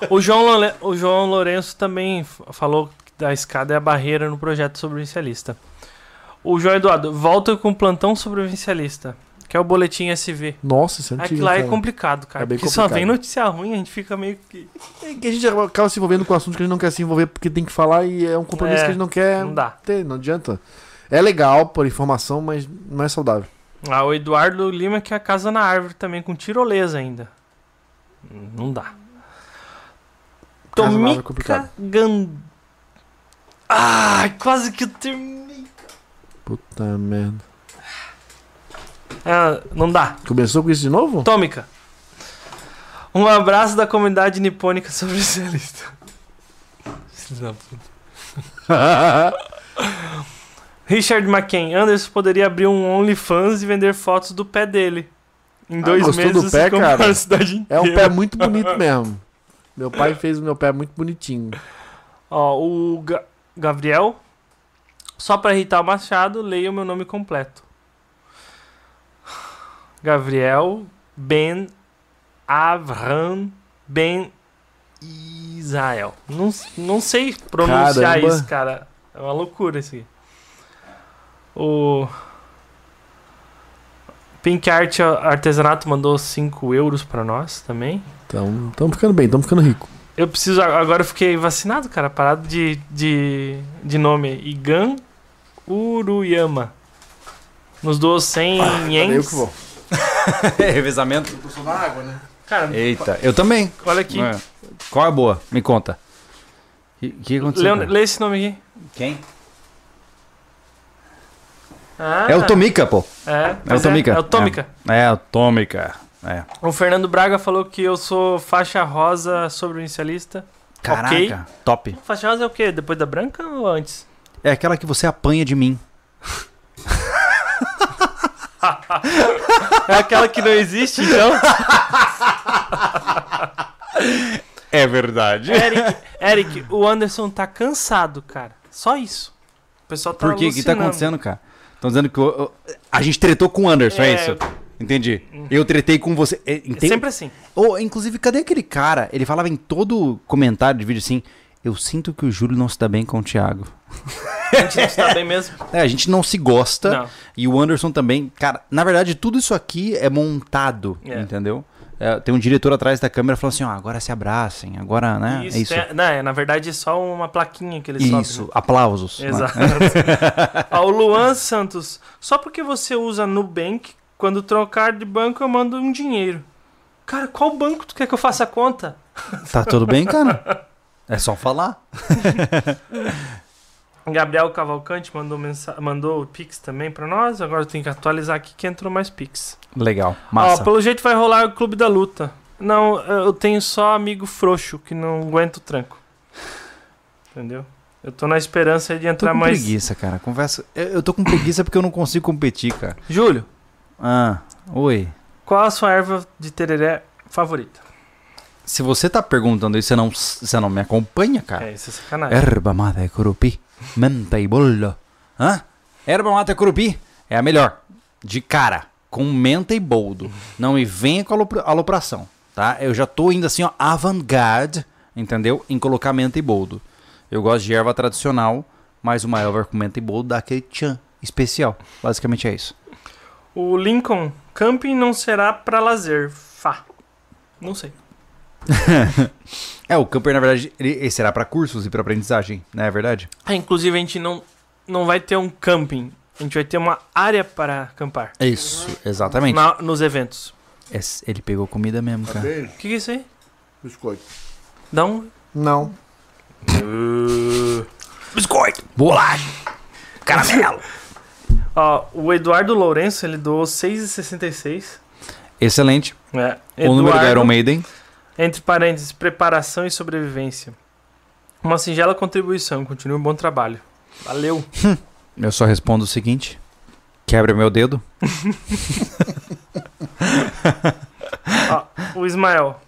O João, Lole- o João Lourenço também falou que da escada é a barreira no projeto sobrevivencialista. O João Eduardo, volta com o plantão sobrevivencialista, que é o boletim SV. Nossa, isso é antigo, Aquilo lá é cara. complicado, cara. É bem porque só complicado. vem notícia ruim, a gente fica meio que. É que a gente acaba se envolvendo com assuntos que a gente não quer se envolver porque tem que falar e é um compromisso É, que a gente não quer Não dá. ter, não adianta. É legal por informação, mas não é saudável. Ah, o Eduardo Lima, que é a casa na árvore também, com tirolesa ainda. Não dá. Casa na árvore é Tomica complicado. Gan... Ai, quase que eu terminei. Puta merda. Ah, não dá. Começou com isso de novo? Tômica. Um abraço da comunidade nipônica. Filho da puta. Richard McKen. Anderson poderia abrir um OnlyFans e vender fotos do pé dele. Em Ah, dois gostou meses do pé, cara? a cidade É um inteira. pé muito bonito mesmo. Meu pai fez o meu pé muito bonitinho. Ó, o Ga- Gabriel. Só pra irritar o Machado, leia o meu nome completo. Gabriel Ben Avram Ben Israel. Não, não sei pronunciar Caramba. isso, cara. É uma loucura isso aqui. O Pink Art Artesanato mandou 5 euros pra nós também. Então, estamos ficando bem, estamos ficando rico. Eu preciso. Agora eu fiquei vacinado, cara. Parado de, de, de nome. Igan Uruyama. Nos doou 100 Cadê eu ienes. Vou? Revezamento. Tô só na água, né? Cara, Eita, eu também. olha aqui. É. Qual é a boa? Me conta. O que, que aconteceu? Leon- cara? lê esse nome aqui. Quem? Ah, É o Tomica, pô. É, É o pois Tomica. É, o Tomica. É, o Tomica. É. O Fernando Braga falou que eu sou faixa rosa sobrevivencialista. Caraca, Ok. top. Faixa rosa é o quê? Depois da branca ou antes? É aquela que você apanha de mim. É aquela que não existe, então? É verdade. Eric, Eric, o Anderson tá cansado, cara. Só isso. O pessoal tá Por quê? O que tá alucinando. acontecendo, cara? Estão dizendo que o- o- a gente tretou com o Anderson, é, É. isso? Entendi. Eu tretei com você. É, É entende? sempre assim. Ô, inclusive, cadê aquele cara? Ele falava em todo comentário de vídeo assim: Eu sinto que o Júlio não se dá bem com o Thiago. A gente não está bem mesmo. É, a gente não se gosta. Não. E o Anderson também. Cara, na verdade, tudo isso aqui é montado, É. entendeu? É, tem um diretor atrás da câmera falando assim: ó, agora se abracem, agora, né? Isso, é isso. tem- não, é, na verdade é só uma plaquinha que ele sobe. Isso, né? aplausos. né? Exato. Ó, o Luan Santos. Só porque você usa Nubank, quando trocar de banco eu mando um dinheiro. Cara, qual banco tu quer que eu faça a conta? Tá tudo bem, cara? É só falar. Gabriel Cavalcante mandou, mensa... mandou o Pix também pra nós. Agora eu tenho que atualizar aqui que entrou mais Pix. Legal, Ó, massa. pelo jeito vai rolar o Clube da Luta. Não, eu tenho só amigo frouxo que não aguenta o tranco. Entendeu? Eu tô na esperança de Tô entrar com mais. preguiça, cara. Conversa. Eu eu tô com preguiça porque eu não consigo competir, cara. Júlio, Ah, oi. qual a sua erva de tereré favorita? Se você tá perguntando isso, você não, você não me acompanha, cara. É, isso é sacanagem. Erva mata curupi, menta e bolo. Hã? Erva mata curupi é a melhor. De cara, com menta e boldo. Não me venha com alopra- alopração, tá? Eu já tô indo assim, ó, avant-garde, entendeu? Em colocar menta e boldo. Eu gosto de erva tradicional, mas uma erva com menta e boldo dá aquele tchan especial. Basicamente é isso. O Lincoln, camping não será pra lazer. Fá. Não sei. É, o camper, na verdade, ele, ele será pra cursos e pra aprendizagem, não é verdade? Ah, inclusive a gente não, não vai ter um camping. A gente vai ter uma área para acampar. Isso, exatamente. na- nos eventos. Esse- ele pegou comida mesmo, cara. O que, que é isso aí? Biscoito. Dá um. Não. Biscoito, bolacha, caramelo. Ó, o Eduardo Lourenço, ele doou 6,66. Excelente. É. O número da Iron Eduardo, Maiden. Entre parênteses, preparação e sobrevivência. Uma singela contribuição. Continue um bom trabalho. Valeu. Eu só respondo o seguinte: quebra meu dedo. Ó, o Ismael.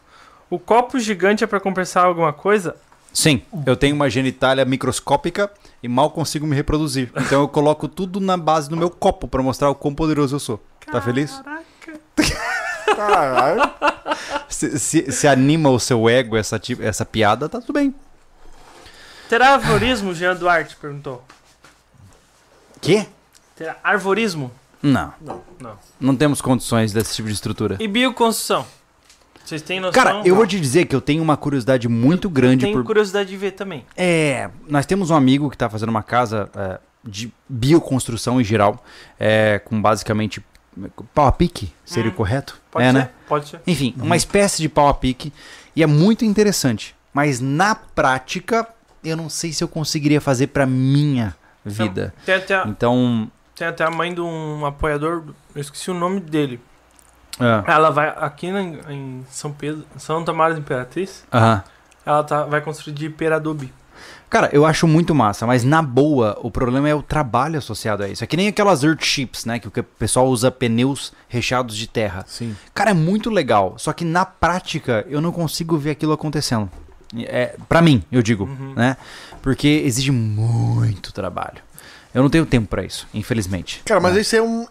O copo gigante é pra compensar alguma coisa? Sim, eu tenho uma genitália microscópica e mal consigo me reproduzir. Então eu coloco tudo na base do meu copo pra mostrar o quão poderoso eu sou. Tá feliz? Caraca. Caralho. Se, se- se anima o seu ego essa, essa piada, tá tudo bem. Terá arvorismo? Jean Duarte perguntou. Quê? Terá arvorismo? Não. Não. Não. Não temos condições desse tipo de estrutura. E bioconstrução? Vocês têm noção? Cara, eu vou te dizer que eu tenho uma curiosidade muito grande Tenho por. curiosidade de ver também. É, nós temos um amigo que tá fazendo uma casa é, de bioconstrução em geral, é, com basicamente pau a pique, seria Hum, o correto? Pode é, ser? né? Pode ser. Enfim, uma espécie de pau a pique e é muito interessante. Mas na prática, eu não sei se eu conseguiria fazer pra minha vida. Tem até, a- Então, tem até a mãe de um apoiador, eu esqueci o nome dele. é, Ela vai aqui na- em São Pedro, São Tamara Imperatriz, aham. ela tá, vai construir de Peradubi. Cara, eu acho muito massa, mas na boa, o problema é o trabalho associado a isso. É que nem aquelas Earthships, né? Que o que o pessoal usa pneus recheados de terra. Sim. Cara, é muito legal. Só que na prática, eu não consigo ver aquilo acontecendo. É, para mim, eu digo, Uhum. né? Porque exige muito trabalho. Eu não tenho tempo pra isso, infelizmente. Cara, mas né? esse é um.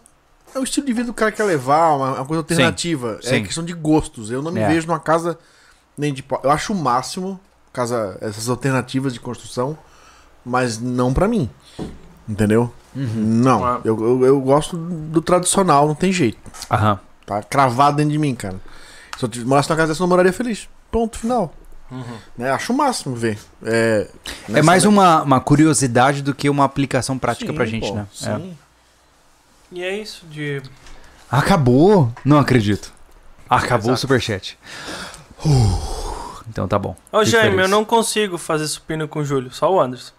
É um estilo de vida que o cara quer levar, uma, uma coisa alternativa. É Sim. questão de gostos. Eu não me É. vejo numa casa nem de pau. Eu acho o máximo casa, essas alternativas de construção, mas não pra mim. Entendeu? Uhum. Não. Ah. Eu, eu, eu gosto do tradicional, não tem jeito. Aham. Tá cravado dentro de mim, cara. Se eu tivesse- morasse numa casa dessa, eu não moraria feliz. Ponto final. Né? Acho o máximo ver. É, É mais uma, uma curiosidade do que uma aplicação prática Sim, pra gente, pô, né? É. Sim. E é isso de... Acabou? Não acredito. Acabou o Exato. superchat. Uh, então tá bom. Ô Jaime, eu não consigo fazer supino com o Júlio, só o Anderson.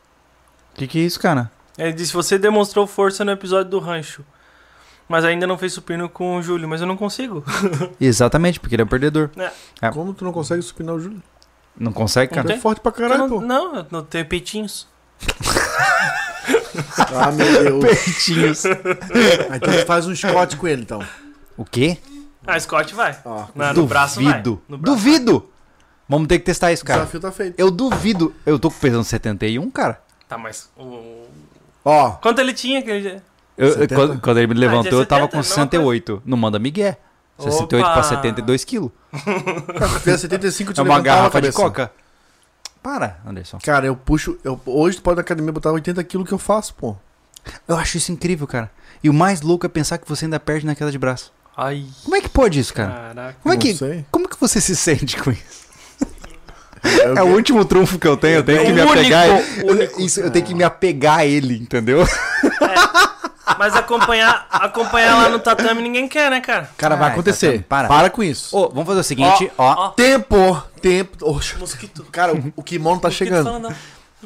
O que, que é isso, cara? Ele disse, você demonstrou força no episódio do rancho. Mas ainda não fez supino com o Júlio, mas eu não consigo. Exatamente, porque ele é um perdedor. É. Como tu não consegue supinar o Júlio? Não consegue, Não cara? Tu é forte pra caralho, não, pô. não, eu não tenho peitinhos. Ah, meu Deus. Peitinhos. Ah, então tu faz um Scott com ele, então. O quê? Ah, Scott vai. Ó, Não, no braço vai. Duvido. No braço Duvido. Vamos ter que testar isso, o cara. desafio tá feito. Eu duvido. Eu tô pesando 71, cara. Tá, mas. o- Ó, Quanto ele tinha aquele dia? Eu- 70? quando, quando ele me levantou, dia eu tava 70, com mesma 68. Não manda migué. 68 Opa! pra 72 quilos. cara, se fizer 75, te É uma levantava a garrafa de cabeça. coca. Para, Anderson. Cara, eu puxo. Eu, hoje tu pode na academia botar 80 quilos que eu faço, pô. Eu acho isso incrível, cara. E o mais louco é pensar que você ainda perde na queda de braço. Ai, Como é que pode isso, cara? caraca. Como é Não que, sei. como que você se sente com isso? Eu- É o último trunfo que eu tenho, eu tenho que O me único, apegar. único. Isso, eu tenho que me apegar a ele, entendeu? Mas acompanhar, acompanhar lá no tatame ninguém quer, né, cara? Cara, vai Ai, acontecer. tá, para. Para com isso. Ô, vamos fazer o seguinte, ó. ó. Tempo, tempo. Oxe. Mosquito. Cara, o, o kimono tá Mosquito chegando. falando,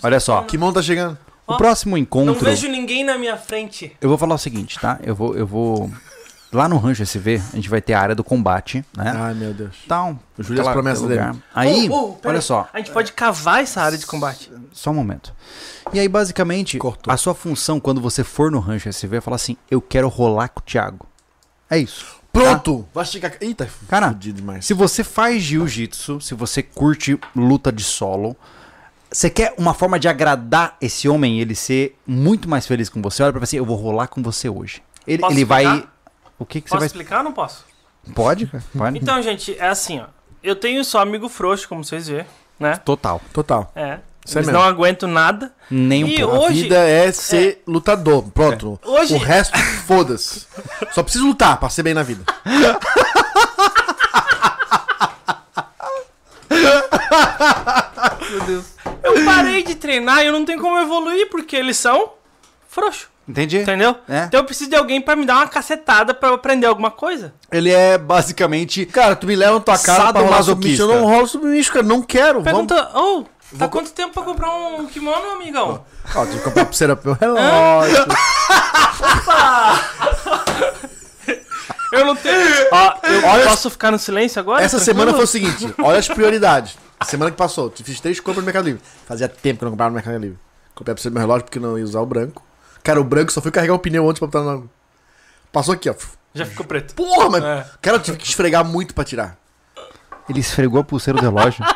Olha só. O kimono tá chegando. O próximo Não encontro. vejo ninguém na minha frente. Eu vou falar o seguinte, tá? Eu vou, eu vou. Lá no Rancho SV, a gente vai ter a área do combate, né? Ai, meu Deus. Tal. Eu jurei as aquela- promessas dele. Aí, Oh, oh, olha aí. só. A gente pode cavar essa área de combate. Só um momento. E aí, basicamente, Cortou. a sua função quando você for no Rancho SV é falar assim: eu quero rolar com o Thiago. É isso. Pronto! Vai chegar. Eita, Cara. Se você faz jiu-jitsu, se você curte luta de solo, você quer uma forma de agradar esse homem e ele ser muito mais feliz com você, olha pra você, eu vou rolar com você hoje. Ele, ele vai. Explicar? O que, que Posso você explicar ou não posso? vai. Pode, cara? Pode. Então, gente, é assim, ó. Eu tenho só amigo frouxo, como vocês vê, né? Total. Total. É. Isso é Eles mesmo. não aguentam nada. Nem um pouco. A Hoje- vida é ser lutador. Pronto. Hoje- O resto, foda-se. Só preciso lutar pra ser bem na vida. Eu parei de treinar e eu não tenho como evoluir porque eles são frouxos, Entendi? entendeu? É. Então eu preciso de alguém pra me dar uma cacetada pra eu aprender alguma coisa. Ele é basicamente. Cara, tu me leva na tua casa pra rolar submissão. Eu não rolo submissão, cara. Não quero. Vamos... Pergunta, ô, tá quanto tempo pra comprar um kimono, amigão? Ó, tem que comprar pulseira pro meu relógio. Eu não tenho. Ó, eu Olha- posso ficar no silêncio agora? Essa Tranquilo? semana foi o seguinte, olha as prioridades. A semana que passou, eu fiz três compras no Mercado Livre. Fazia tempo que eu não comprava no Mercado Livre. Comprei a pulseira do meu relógio porque não ia usar o branco. Cara, o branco só fui carregar o pneu antes pra botar no... Passou aqui, ó. Já ficou preto. Porra, mano. É. Cara, eu tive que esfregar muito pra tirar. Ele esfregou a pulseira do relógio.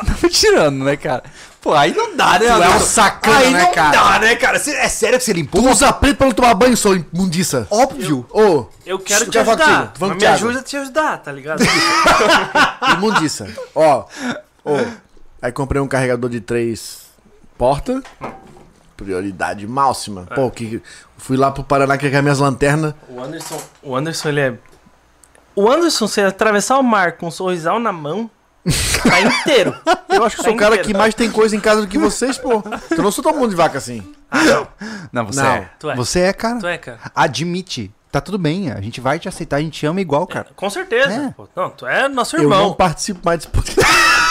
Tá me tirando, né, cara? Pô, aí não dá, né? Tu é um sacana, aí né, não cara? dá, né, cara? Cê- é sério que você limpou? Tu usa preto pra não tomar banho, sua imundiça. Óbvio. Ô, Eu quero eu te ajudar. Mas me ajuda a te ajudar, tá ligado? Imundiça. Ó, ó. Aí comprei um carregador de três portas. Prioridade máxima. Pô, que fui lá pro Paraná carregar minhas lanternas. O Anderson, o Anderson, ele é. O Anderson, se atravessar o mar com um sorrisal na mão, tá inteiro. Eu acho que Tá sou o cara inteiro. que mais tem coisa em casa do que vocês, pô. Eu não sou todo mundo de vaca assim. Ah, não. Não, você Não, é. tu é. Você é, cara. Tu é, cara. Admite. Tá tudo bem, a gente vai te aceitar, a gente te ama igual, cara. Com certeza. É. pô. Não, tu é nosso Eu não irmão. participo mais desse podcast.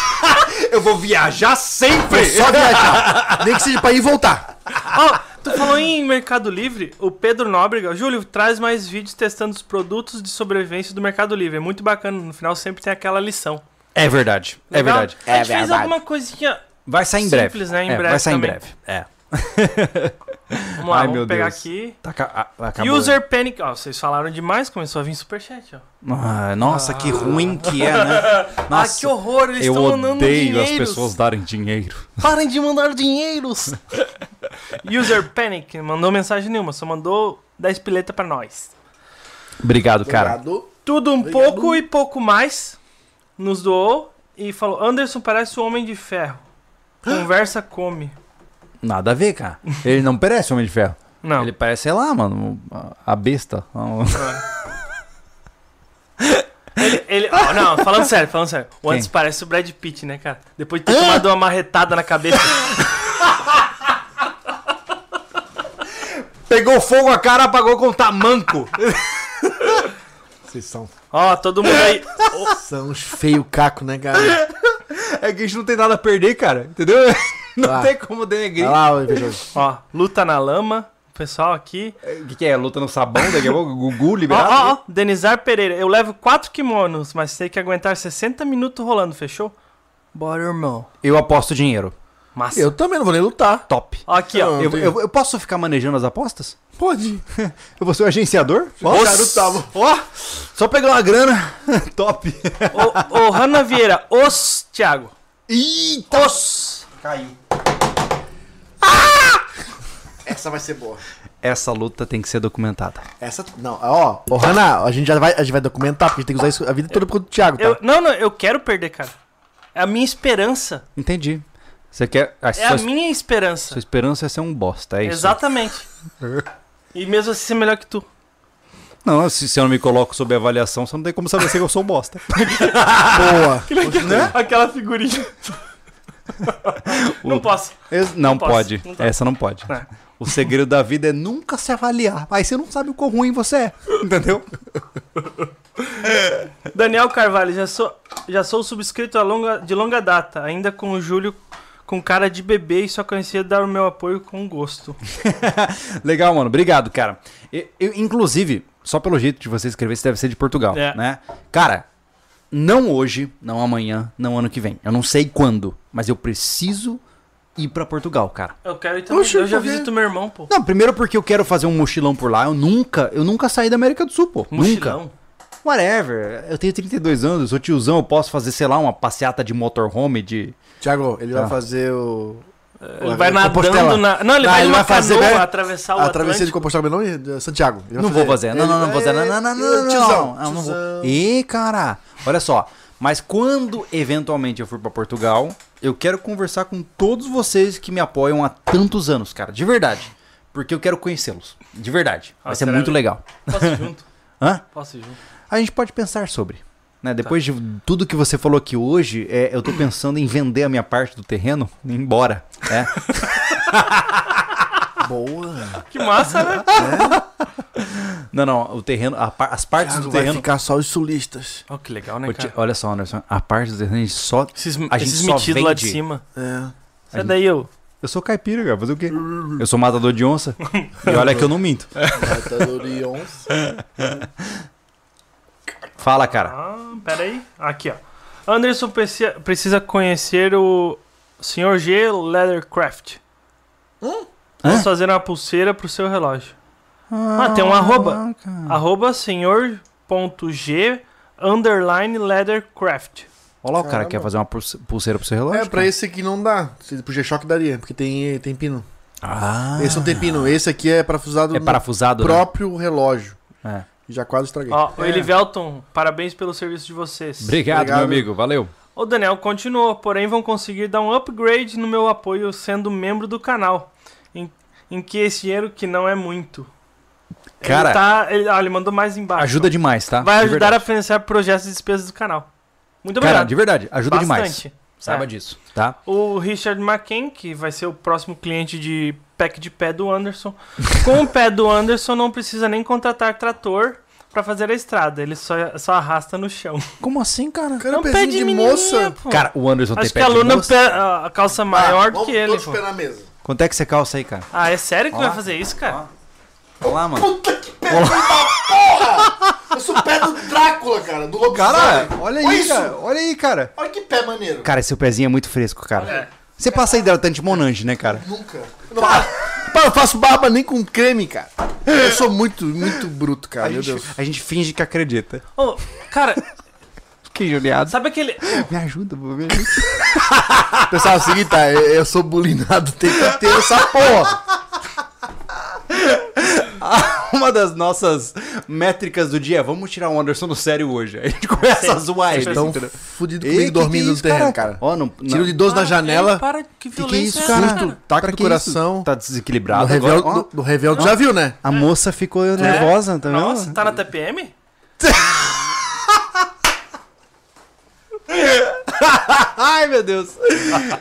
Eu vou viajar sempre! É só viajar. Nem que seja pra ir e voltar. Ó, tu falou em Mercado Livre, o Pedro Nóbrega. Júlio, traz mais vídeos testando os produtos de sobrevivência do Mercado Livre. É muito bacana. No final sempre tem aquela lição. É verdade, é Legal? verdade. A gente fez alguma coisinha. Vai sair em breve. Simples, né? Em É, breve vai sair também. em breve. É. Vamos lá, Ai, vamos meu pegar Deus. aqui. Tá, ca- a- acabou. User Panic. Ó, vocês falaram demais, começou a vir superchat, ó. Ah, nossa, que ruim que é, né? Nossa, ah, que horror, eles eu estão mandando odeio as pessoas darem dinheiro. Parem de mandar dinheiros. User Panic mandou mensagem nenhuma, só mandou 10 pileta pra nós. Obrigado, cara. Obrigado. Tudo um Obrigado. pouco e pouco mais nos doou e falou: Anderson parece o Homem de Ferro. Conversa come. Nada a ver, cara. Ele não parece Homem de Ferro. Não. Ele parece, sei lá, mano, a besta. Ele, ele- ó, não, falando sério, falando sério. O? Anderson parece o Brad Pitt, né, cara? Depois de ter tomado uma marretada na cabeça. Pegou fogo a cara, apagou com tamanco. Vocês são, Ó, todo mundo aí. são uns feio caco, né, cara? É que a gente não tem nada a perder, cara. Entendeu? Não tem como denegrir. Lá. Ó, luta na lama. O pessoal aqui. O que, que é? Luta no sabão? Daqui a pouco? Gugu Ó, liberado? ó, ó. Denizar Pereira. Eu levo quatro kimonos, mas tem que aguentar 60 minutos rolando, fechou? Bora, irmão. Eu aposto dinheiro. Massa. Eu também não vou nem lutar. Top. Aqui, ó. Não, Eu, eu- eu posso ficar manejando as apostas? Pode. Eu vou ser o agenciador? Ó, cara, eu tava. Ó, só pegar uma grana. Top. Ô, ô, Hanna Vieira, os Thiago. Eita. Os. Caiu. Essa vai ser boa. Essa luta tem que ser documentada. Essa. Não, ó. Ô, Hanna, a gente já vai, a gente vai documentar, porque a gente tem que usar isso a vida toda pro Thiago, tá? Eu, não, não, eu quero perder, cara. É a minha esperança. Entendi. Você quer. A É sua, a minha esperança. sua esperança é ser um bosta, é isso? Exatamente. E mesmo assim ser melhor que tu. Não, se, se eu não me coloco sob avaliação, você não tem como saber se eu sou um bosta. Boa. Né? Aquela figurinha. não posso. Es- Não, posso, pode. não. Essa não pode. É. O segredo da vida é nunca se avaliar. Aí você não sabe o quão ruim você é. Entendeu? Daniel Carvalho, já sou, já sou subscrito longa, de longa data, ainda com o Júlio com cara de bebê e só conhecia dar o meu apoio com gosto. Legal, mano. Obrigado, cara. Eu, eu, inclusive, só pelo jeito de você escrever, você deve ser de Portugal, É. né? Cara, não hoje, não amanhã, não ano que vem. Eu não sei quando, mas eu preciso ir pra Portugal, cara. Eu quero ir também. Oxe, eu já por quê? visito meu irmão, pô. Não, primeiro porque eu quero fazer um mochilão por lá. Eu nunca, eu nunca saí da América do Sul, pô. Nunca. Mochilão. Whatever. Eu tenho 32 anos, eu sou tiozão, eu posso fazer, sei lá, uma passeata de motorhome, de... Thiago, ele Tá. vai fazer o. Ele vai nadando na. Não, ele vai ele numa vai fazer, canoa atravessar o A travessia de. Compostela, meu nome é Santiago. Vai Não vou fazer. Não, não, não vou fazer. Não, vai- não, não, não, não, Tiozão, não, não vou. Ih, cara. Olha só. Mas quando eventualmente eu for pra Portugal, eu quero conversar com todos vocês que me apoiam há tantos anos, cara. De verdade. Porque eu quero conhecê-los. De verdade. Vai Ah, ser será? muito legal. Posso ir junto? Hã? Posso ir junto. A gente pode pensar sobre. Né? Depois de tudo que você falou aqui hoje, é, eu tô pensando em vender a minha parte do terreno e ir embora. Né? Boa. Que massa, né? Não, não, o terreno, a as partes Thiago do vai terreno. ficar só os sulistas. Ó, que legal, né, cara? Olha só, Anderson, a parte do terreno a gente só. Esses, a gente esses só metidos lá de vende. cima. É. Sai daí, eu. Eu sou caipira, cara, fazer o quê? Eu sou matador de onça. e olha que eu não minto. Matador de onça. Fala, cara. Ah, pera aí. Aqui, ó. Anderson precisa conhecer o Sr. G Leathercraft. Hum? Vamos fazer uma pulseira pro seu relógio. Ah, tem um arroba. Arroba senhor.g underline leathercraft. Olha lá, o cara quer fazer uma pulse- pulseira pro seu relógio. É, pra cara. esse aqui não dá. Se pro G-Shock daria, porque tem, tem pino. Ah, Esse não tem pino. Esse aqui é parafusado é no parafusado, né? próprio relógio. É. Já quase estraguei. Ó, É. Elivelton, parabéns pelo serviço de vocês. Obrigado, Obrigado. meu amigo. Valeu. O Daniel continuou, porém vão conseguir dar um upgrade no meu apoio sendo membro do canal. Em, em que esse dinheiro que não é muito. Cara, ele, tá, ele, ah, ele mandou mais embaixo. Ajuda demais, tá? Vai De ajudar a verdade. financiar projetos e despesas do canal. Muito Cara, obrigado. de verdade, ajuda demais. Bastante. Saiba É. disso, tá? O Richard McKen, que vai ser o próximo cliente de pack de pé do Anderson. Com o pé do Anderson, não precisa nem contratar trator pra fazer a estrada. Ele só, só arrasta no chão. Como assim, cara? Cara, É um pezinho de, moça. pô. Cara, o Anderson Acho tem que pé a de Luna moça. pé- a a calça maior do que ele. pô. na mesa. Quanto é que você calça aí, cara? Ah, é sério que Ó vai fazer isso, cara? Olha lá, mano. Puta que pé da porra! Eu sou o pé do Drácula, cara, do lobisomem. Cara, olha Olha aí, isso. cara. Olha aí, cara. Olha que pé maneiro. Cara, seu pezinho é muito fresco, cara. É. Você passa hidratante Monange, né, cara? Nunca. Não, pá, eu faço barba nem com creme, cara. Eu sou muito, muito bruto, cara. A Meu gente, Deus. a gente finge que acredita. Ô, cara, Que judiado. sabe aquele. Me ajuda, vou ver. Pessoal, é o seguinte, tá? Eu, eu sou bulinado, tem que ter essa porra. Uma das nossas métricas do dia é vamos tirar o Anderson do sério hoje. Aí a gente começa Sim. a zoar ele. Tão entendeu? fudido Ei, comigo que dormindo que é no isso, terreno, cara. Ó, não, Tiro não- de 12 na janela. ei, Para, que Que violência que é isso, é cara? Susto, taca Pra coração. isso? Tá No desequilibrado agora. No, no Réveillon tu já viu, né? A moça ficou nervosa, tá vendo? Nossa, tá na TPM? Ai, meu Deus.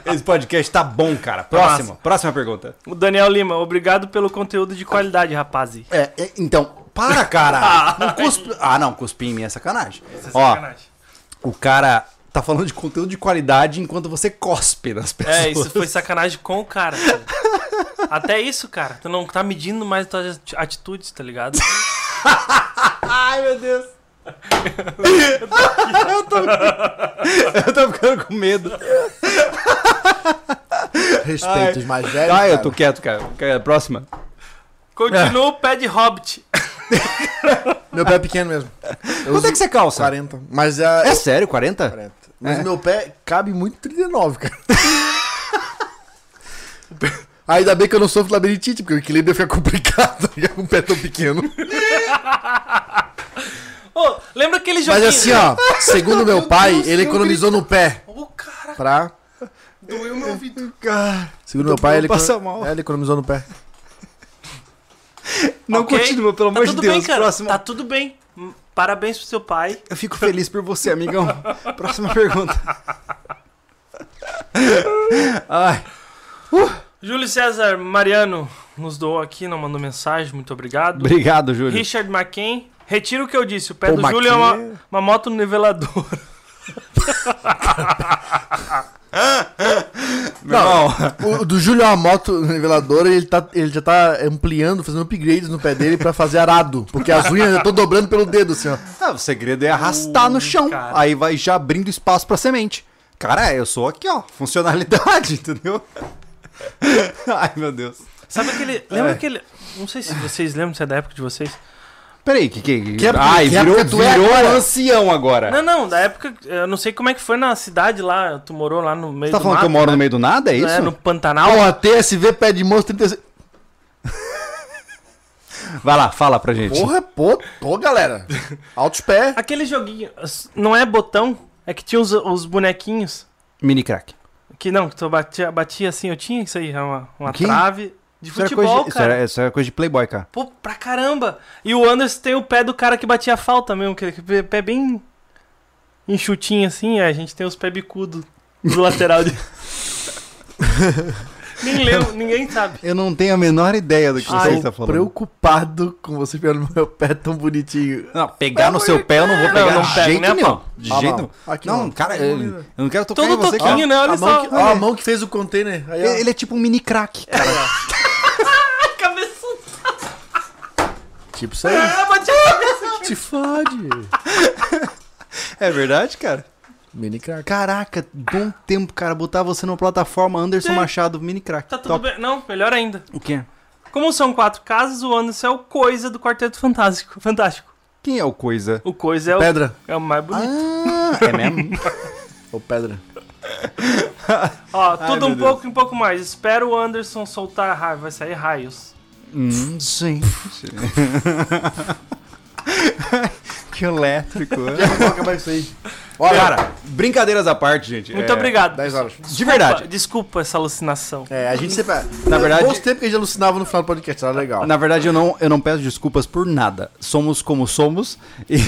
Esse podcast tá bom, cara. Próximo. Massa. Próxima pergunta. O Daniel Lima, obrigado pelo conteúdo de qualidade, rapaz. É, é, então, para, cara. Não cuspe... Ah, não, cuspir em mim é sacanagem. Ó, o cara tá falando de conteúdo de qualidade enquanto você cospe nas pessoas. É, isso foi sacanagem com o cara. cara. Até isso, cara. Tu não tá medindo mais tuas ati- atitudes, tá ligado? Ai, meu Deus. Eu, tô... eu tô ficando com medo. Respeita os mais velhos. Ah, eu tô quieto, cara. Quer- Próxima. Continua o pé de hobbit. Meu pé é pequeno mesmo. Eu Quanto uso é que você calça? 40. Mas é. É sério, 40? 40. Mas É. meu pé cabe muito 39, cara. Ainda bem que eu não sofro labirintite, porque o equilíbrio fica complicado com um pé tão pequeno. Ô, lembra aquele joguinho? Mas assim, ó, segundo meu pai, ele economizou no pé Ô, cara, pra. doeu meu ouvido. Cara, Segundo meu pai, ele, econo- mal. é, ele economizou no pé. não Ok? continua, pelo tá amor de tudo Deus. Bem, cara. Próxima. Tá tudo bem. Parabéns pro seu pai. Eu fico feliz por você, amigão. Próxima pergunta. Ai, Júlio César Mariano nos doou aqui, não mandou mensagem, muito obrigado. obrigado, Júlio. Richard McKen, retira o que eu disse, o pé Pô, do Júlio é uma, uma moto niveladora. Não. O do Júlio é uma moto niveladora e ele, tá, ele já tá ampliando, fazendo upgrades no pé dele pra fazer arado. Porque as unhas eu tô dobrando pelo dedo, assim, ó. Ah, o segredo é arrastar no chão. cara. Aí vai já abrindo espaço pra semente. Cara, eu sou aqui, ó. Funcionalidade, entendeu? Ai, meu Deus. Sabe aquele. Lembra É. aquele. Não sei se vocês lembram, se é da época de vocês. Peraí, que que... Que época- Ai, que virou, tu é virou agora? ancião agora. Não, não, da época. Eu não sei como é que foi na cidade lá. Tu morou lá no meio Você tá do falando mato, que eu moro né? no meio do nada, é isso? É, no Pantanal. Porra, TSV pé de moço 36. Vai lá, fala pra gente. Porra, pô, pô, galera. Altos pés. Aquele joguinho. Não é botão, é que tinha os, os bonequinhos. Mini crack. Que não, que tu batia, batia assim, eu tinha isso aí, é uma, uma trave de Isso era, futebol, coisa de, isso, cara. era, isso era coisa de playboy, cara. Pô, pra caramba! E o Anderson tem o pé do cara que batia falta mesmo, que, que pé bem enxutinho assim, a gente tem os pé bicudo do lateral de. Nem leu, ninguém sabe. Eu não tenho a menor ideia do que Ai, você Tô está falando. preocupado com você pegando meu pé tão bonitinho. Não, pegar no seu pé eu não vou Não, pegar não de pego jeito nenhum. De Ah, jeito não. nenhum. Aqui, não, não. cara, eu, eu não quero tocar Todo em você, cara. toquinho, né? Olha a, mão só. que, ó, a mão que fez o container. Aí, ó. Ele é tipo um mini crack, cara. Cabeçudo. Tipo isso aí. Ah, bati a cabeça. Te fode. É verdade, cara? Mini crack. Caraca, bom tempo, cara. Botar você numa plataforma Anderson Sim. Machado, mini crack. Tá tudo Top. bem. Não, melhor ainda. O quê? Como são quatro casas, o Anderson é o coisa do Quarteto Fantástico. Fantástico. Quem é o coisa? O coisa é o, Pedra. é o mais bonito. Ah, é mesmo? Ou pedra. Ó, Ai, tudo meu um Deus. pouco e um pouco mais. Espero o Anderson soltar raio. Vai sair raios. Hum, sim. que elétrico. Vamos acabar isso aí. Cara, brincadeiras à parte, gente. Muito é, obrigado. 10 horas. De verdade. Desculpa essa alucinação. É, a gente sempre. Na verdade- Bons tempos que a gente alucinava no final do podcast, era legal. Na verdade, eu não, eu não peço desculpas por nada. Somos como somos. E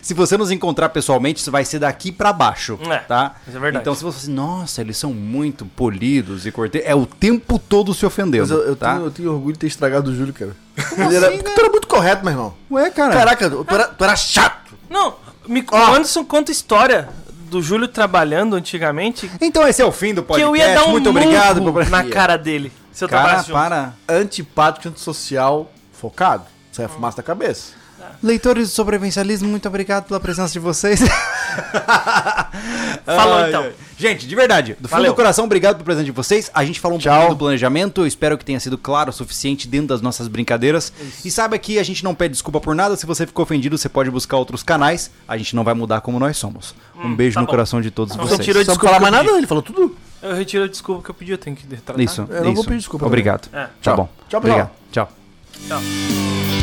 se você nos encontrar pessoalmente, isso vai ser daqui pra baixo. É, tá? isso é verdade. Então, se você assim, nossa, eles são muito polidos e corteiros, é o tempo todo se ofendendo. Mas eu, eu tá? tenho, eu tenho orgulho de ter estragado o Júlio, cara. Ele era, Tu era muito correto, meu irmão. Ué, cara. Caraca, tu era, tu era chato. Não, me, Ó. o Anderson conta história do Júlio trabalhando antigamente. Então, esse é o fim do Que podcast. eu ia dar um muito obrigado por... na cara dele. Se eu Cara, trabalhasse junto. para. Antipático, antissocial, focado. Isso é fumaça da cabeça. Leitores do sobrevivencialismo, muito obrigado pela presença de vocês. Falou, Ai, então. ai. Gente, de verdade, do fundo Valeu. do coração, obrigado pelo presente de vocês. A gente falou um Tchau. pouquinho do planejamento, eu espero que tenha sido claro o suficiente dentro das nossas brincadeiras. E saiba que a gente não pede desculpa por nada, se você ficou ofendido, você pode buscar outros canais. A gente não vai mudar como nós somos. Um beijo tá no bom. coração de todos Não vocês. Não desculpa falar mais nada, ele falou tudo. Eu retiro a desculpa que eu pedi, eu tenho que retratar. Isso, Eu não vou isso. pedir desculpa Obrigado. É. Tá Tchau. bom. Tchau, pessoal. Obrigado. Tchau. Tchau.